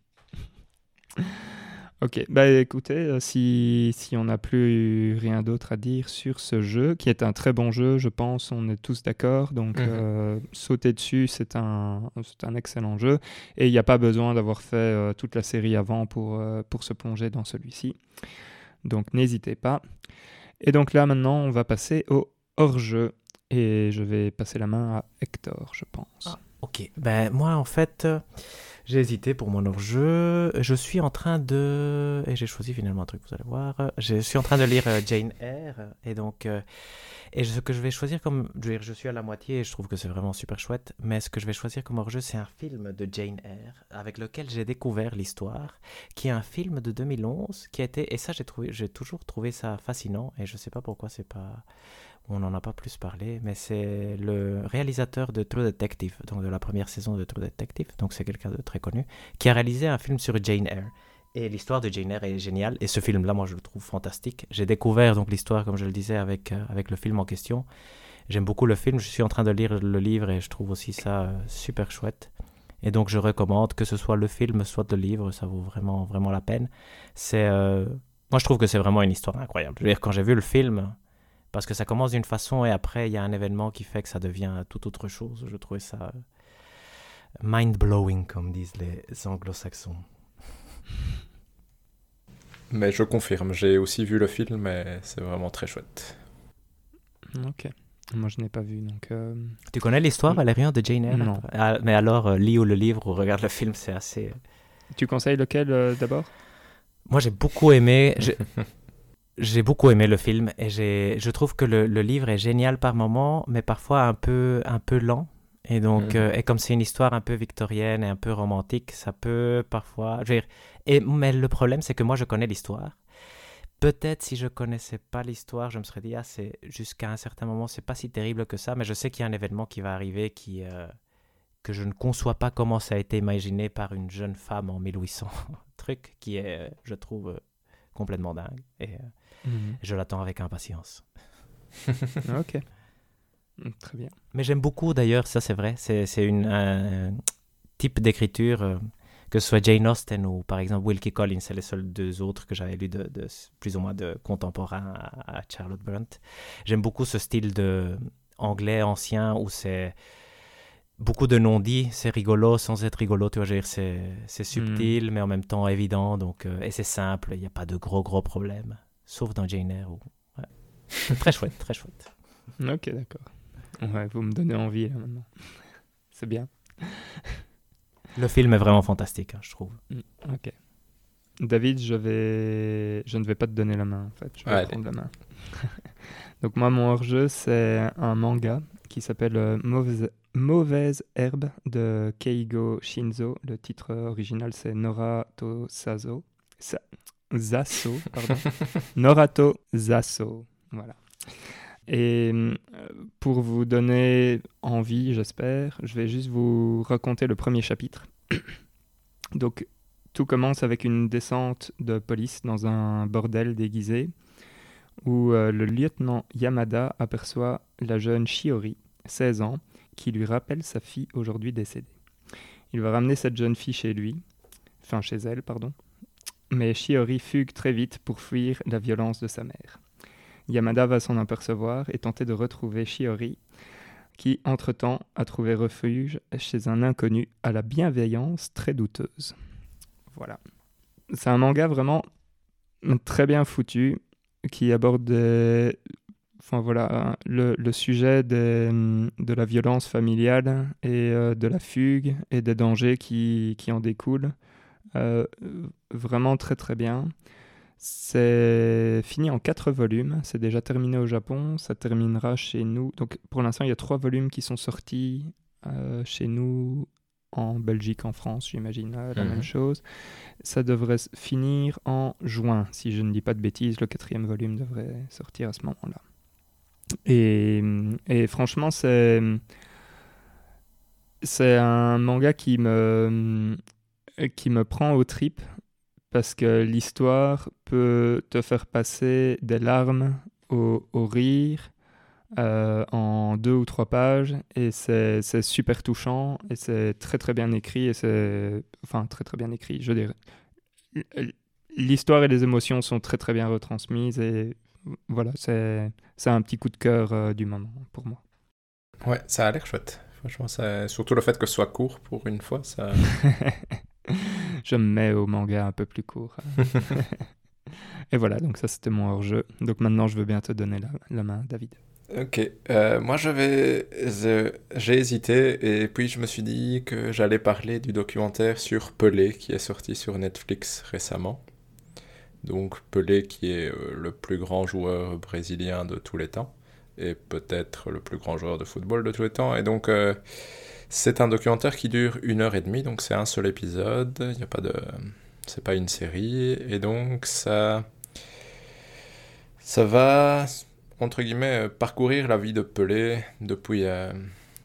Ok, bah écoutez, euh, si, si on n'a plus rien d'autre à dire sur ce jeu, qui est un très bon jeu, je pense, on est tous d'accord, donc mhm. euh, sauter dessus, c'est un, un excellent jeu, et il n'y a pas besoin d'avoir fait euh, toute la série avant pour, pour se plonger dans celui-ci. Donc n'hésitez pas. Et donc là, maintenant, on va passer au hors-jeu, et je vais passer la main à Hector, je pense. Ah, ok, ben moi, en fait... J'ai hésité pour mon hors-jeu. Je suis en train de... Et j'ai choisi finalement un truc, vous allez voir. Je suis en train de lire euh, Jane Eyre. Et donc... Euh, et ce que je vais choisir comme... Je, suis à la moitié et je trouve que c'est vraiment super chouette. Mais ce que je vais choisir comme hors-jeu, c'est un film de Jane Eyre avec lequel j'ai découvert l'histoire, qui est un film de 2011 qui a été... Et ça, j'ai toujours trouvé ça fascinant. Et je sais pas pourquoi c'est pas on n'en a pas plus parlé, mais c'est le réalisateur de True Detective, donc de la première saison de True Detective, donc c'est quelqu'un de très connu, qui a réalisé un film sur Jane Eyre. Et l'histoire de Jane Eyre est géniale, et ce film-là, moi, je le trouve fantastique. J'ai découvert donc l'histoire, comme je le disais, avec, euh, avec le film en question. J'aime beaucoup le film, je suis en train de lire le livre, et je trouve aussi ça euh, super chouette. Et donc, je recommande que ce soit le film, soit le livre, ça vaut vraiment, vraiment la peine. C'est... Euh, moi, je trouve que c'est vraiment une histoire incroyable. Je veux dire, quand j'ai vu le film, parce que ça commence d'une façon et après il y a un événement qui fait que ça devient tout autre chose. Je trouvais ça mind-blowing, comme disent les anglo-saxons. Mais je confirme, j'ai aussi vu le film et c'est vraiment très chouette. Ok. Moi, je n'ai pas vu, donc... euh, Tu connais l'histoire, Valérian, de Jane Eyre? Non. Ah, Mais alors, euh, lis ou le livre ou regarde le film, c'est assez... Tu conseilles lequel euh, d'abord? Moi, j'ai beaucoup aimé... J'ai beaucoup aimé le film et j'ai, je trouve que le, le livre est génial par moments, mais parfois un peu, un peu lent. Et donc, Mhm. euh, et comme c'est une histoire un peu victorienne et un peu romantique, ça peut parfois. Je veux dire, et, mais le problème, c'est que moi, je connais l'histoire. Peut-être si je connaissais pas l'histoire, je me serais dit, ah, c'est jusqu'à un certain moment, c'est pas si terrible que ça, mais je sais qu'il y a un événement qui va arriver qui, euh, que je ne conçois pas comment ça a été imaginé par une jeune femme en 1800. Truc qui est, euh, je trouve, complètement dingue. Et euh, je l'attends avec impatience. Ok. Très bien. Mais j'aime beaucoup d'ailleurs, ça c'est vrai, c'est c'est une un type d'écriture, euh, que ce soit Jane Austen ou par exemple Wilkie Collins, c'est les seuls deux autres que j'avais lus de, de- plus ou moins de contemporains à, à Charlotte Brunt. J'aime beaucoup ce style de anglais ancien où c'est beaucoup de non-dits, c'est rigolo sans être rigolo, tu vois, je veux dire, c'est c'est subtil mais en même temps évident, donc, euh, et c'est simple, il n'y a pas de gros gros problèmes, sauf dans Jane Eyre. Où, ouais. C'est très chouette, très chouette. Ok, d'accord. Ouais, vous me donnez envie là maintenant. C'est bien. Le film est vraiment fantastique, hein, je trouve. Ok. David, je vais, je ne vais pas te donner la main en fait. Je vais Allez. prendre la main. Donc moi, mon hors-jeu, c'est un manga qui s'appelle euh, Mauvaise... Mauvaise herbe de Keigo Shinzo. Le titre original, c'est Norato Sazo. Sa... Zaso, pardon. Norato Zaso. Voilà. Et euh, pour vous donner envie, j'espère, je vais juste vous raconter le premier chapitre. Donc, tout commence avec une descente de police dans un bordel déguisé où euh, le lieutenant Yamada aperçoit la jeune Shiori, 16 ans, qui lui rappelle sa fille aujourd'hui décédée. Il va ramener cette jeune fille chez lui, enfin chez elle, pardon. Mais Shiori fugue très vite pour fuir la violence de sa mère. Yamada va s'en apercevoir et tenter de retrouver Shiori, qui, entre-temps, a trouvé refuge chez un inconnu à la bienveillance très douteuse. Voilà. C'est un manga vraiment très bien foutu, qui aborde enfin, voilà, le, sujet de la violence familiale et euh, de la fugue et des dangers qui en découlent. Euh, vraiment très très bien. C'est fini en quatre volumes. C'est déjà terminé au Japon. Ça terminera chez nous. Donc pour l'instant, il y a trois volumes qui sont sortis euh, chez nous en Belgique, en France, j'imagine euh, la Mhm. même chose. Ça devrait finir en juin, si je ne dis pas de bêtises. Le quatrième volume devrait sortir à ce moment-là. Et, et franchement, c'est c'est un manga qui me qui me prend aux tripes parce que l'histoire peut te faire passer des larmes au, au rire euh, en deux ou trois pages et c'est c'est super touchant et c'est très très bien écrit et c'est enfin très très bien écrit je dirais l'histoire et les émotions sont très très bien retransmises et voilà c'est c'est un petit coup de cœur euh, du moment pour moi Ouais, ça a l'air chouette. Franchement, ça... surtout le fait que ce soit court pour une fois, ça. je me mets au manga un peu plus court et voilà donc ça c'était mon hors-jeu donc maintenant je veux bien te donner la, la main David Ok, euh, moi je vais, je- j'ai hésité et puis je me suis dit que j'allais parler du documentaire sur Pelé qui est sorti sur Netflix récemment. Donc Pelé qui est euh, le plus grand joueur brésilien de tous les temps et peut-être le plus grand joueur de football de tous les temps. Et donc euh, c'est un documentaire qui dure une heure et demie, donc c'est un seul épisode, il n'y a pas de, c'est pas une série et donc ça, ça va entre guillemets, euh, parcourir la vie de Pelé depuis, euh,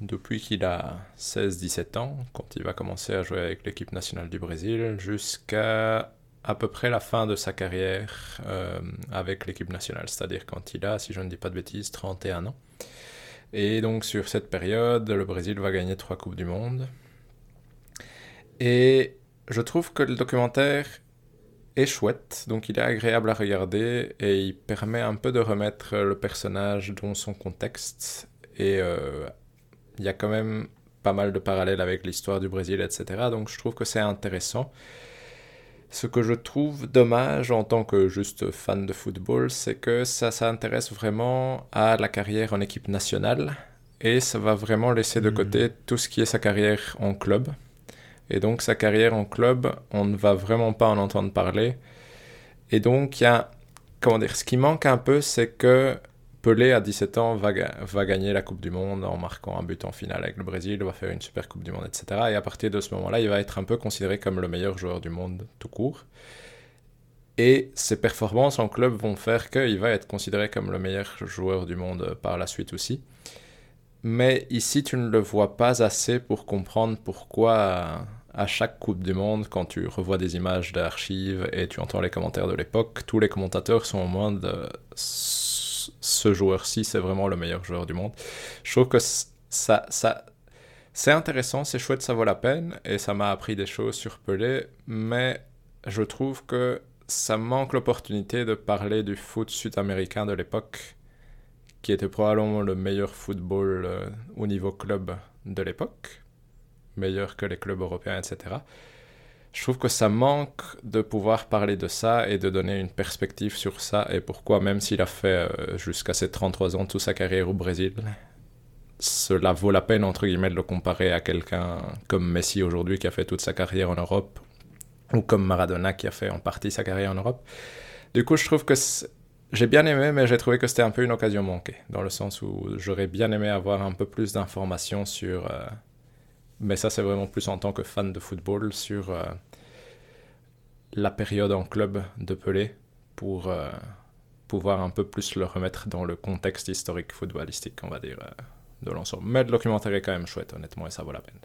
depuis qu'il a 16-17 ans, quand il va commencer à jouer avec l'équipe nationale du Brésil, jusqu'à à peu près la fin de sa carrière euh, avec l'équipe nationale, c'est-à-dire quand il a, si je ne dis pas de bêtises, 31 ans. Et donc sur cette période, le Brésil va gagner trois Coupes du Monde. Et je trouve que le documentaire est chouette, donc il est agréable à regarder et il permet un peu de remettre le personnage dans son contexte. Et euh, il y a quand même pas mal de parallèles avec l'histoire du Brésil, etc. Donc je trouve que c'est intéressant. Ce que je trouve dommage en tant que juste fan de football, c'est que ça s'intéresse vraiment à la carrière en équipe nationale et ça va vraiment laisser de hmm. côté tout ce qui est sa carrière en club. Et donc sa carrière en club, on ne va vraiment pas en entendre parler. Et donc il y a, comment dire, ce qui manque un peu, c'est que Pelé, à 17 ans, va, gagner la Coupe du Monde en marquant un but en finale avec le Brésil, va faire une super Coupe du Monde, etc. Et à partir de ce moment-là, il va être un peu considéré comme le meilleur joueur du monde tout court. Et ses performances en club vont faire qu'il va être considéré comme le meilleur joueur du monde par la suite aussi. Mais ici, tu ne le vois pas assez pour comprendre pourquoi à chaque Coupe du Monde, quand tu revois des images d'archives et tu entends les commentaires de l'époque, tous les commentateurs sont au moins de ce joueur-ci, c'est vraiment le meilleur joueur du monde. Je trouve que ça, ça, c'est intéressant, c'est chouette, ça vaut la peine, et ça m'a appris des choses sur Pelé, mais je trouve que ça manque l'opportunité de parler du foot sud-américain de l'époque, qui était probablement le meilleur football euh, au niveau club de l'époque, meilleur que les clubs européens, etc je trouve que ça manque de pouvoir parler de ça et de donner une perspective sur ça et pourquoi, même s'il a fait euh, jusqu'à ses 33 ans toute sa carrière au Brésil, cela vaut la peine, entre guillemets, de le comparer à quelqu'un comme Messi aujourd'hui qui a fait toute sa carrière en Europe ou comme Maradona qui a fait en partie sa carrière en Europe. Du coup, je trouve que j'ai bien aimé, mais j'ai trouvé que c'était un peu une occasion manquée, dans le sens où j'aurais bien aimé avoir un peu plus d'informations sur... Euh, mais ça c'est vraiment plus en tant que fan de football sur euh, la période en club de Pelé pour euh, pouvoir un peu plus le remettre dans le contexte historique footballistique, on va dire, euh, de l'ensemble. Mais le documentaire est quand même chouette, honnêtement, et ça vaut la peine.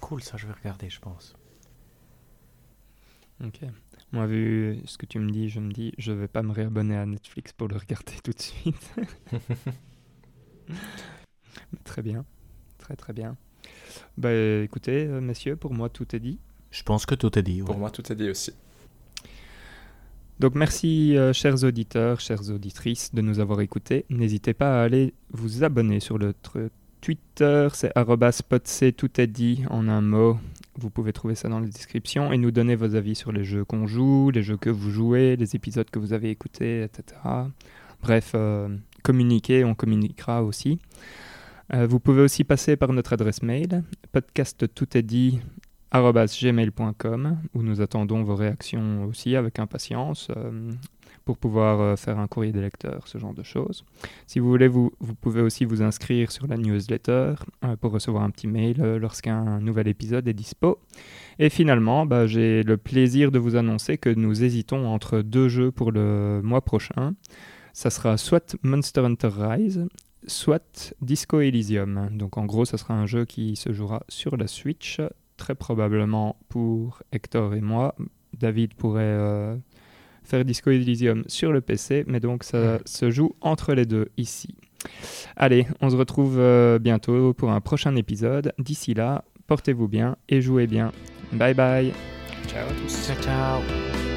Cool, ça je vais regarder, je pense. Ok. Moi, vu ce que tu me dis, je me dis, je vais pas me réabonner à Netflix pour le regarder tout de suite. très bien. Très très bien. Bah écoutez, euh, messieurs, pour moi tout est dit. Je pense que tout est dit. Pour moi tout est dit aussi. Donc merci euh, chers auditeurs, chères auditrices de nous avoir écoutés. N'hésitez pas à aller vous abonner sur notre Twitter, c'est @spotc tout est dit en un mot. Vous pouvez trouver ça dans la description et nous donner vos avis sur les jeux qu'on joue, les jeux que vous jouez, les épisodes que vous avez écoutés, etc. Bref, euh, communiquez, on communiquera aussi. Euh, vous pouvez aussi passer par notre adresse mail, podcasttoutestdit.gmail.com où nous attendons vos réactions aussi avec impatience euh, pour pouvoir euh, faire un courrier des lecteurs, ce genre de choses. Si vous voulez, vous, pouvez aussi vous inscrire sur la newsletter pour recevoir un petit mail lorsqu'un nouvel épisode est dispo. Et finalement, bah, j'ai le plaisir de vous annoncer que nous hésitons entre deux jeux pour le mois prochain. Ça sera soit Monster Hunter Rise, soit Disco Elysium. Donc en gros, ce sera un jeu qui se jouera sur la Switch, très probablement pour Hector et moi. David pourrait euh, faire Disco Elysium sur le PC, mais donc ça se joue entre les deux ici. Allez, on se retrouve euh, bientôt pour un prochain épisode. D'ici là, portez-vous bien et jouez bien. Bye bye. Ciao à tous. Ciao, ciao.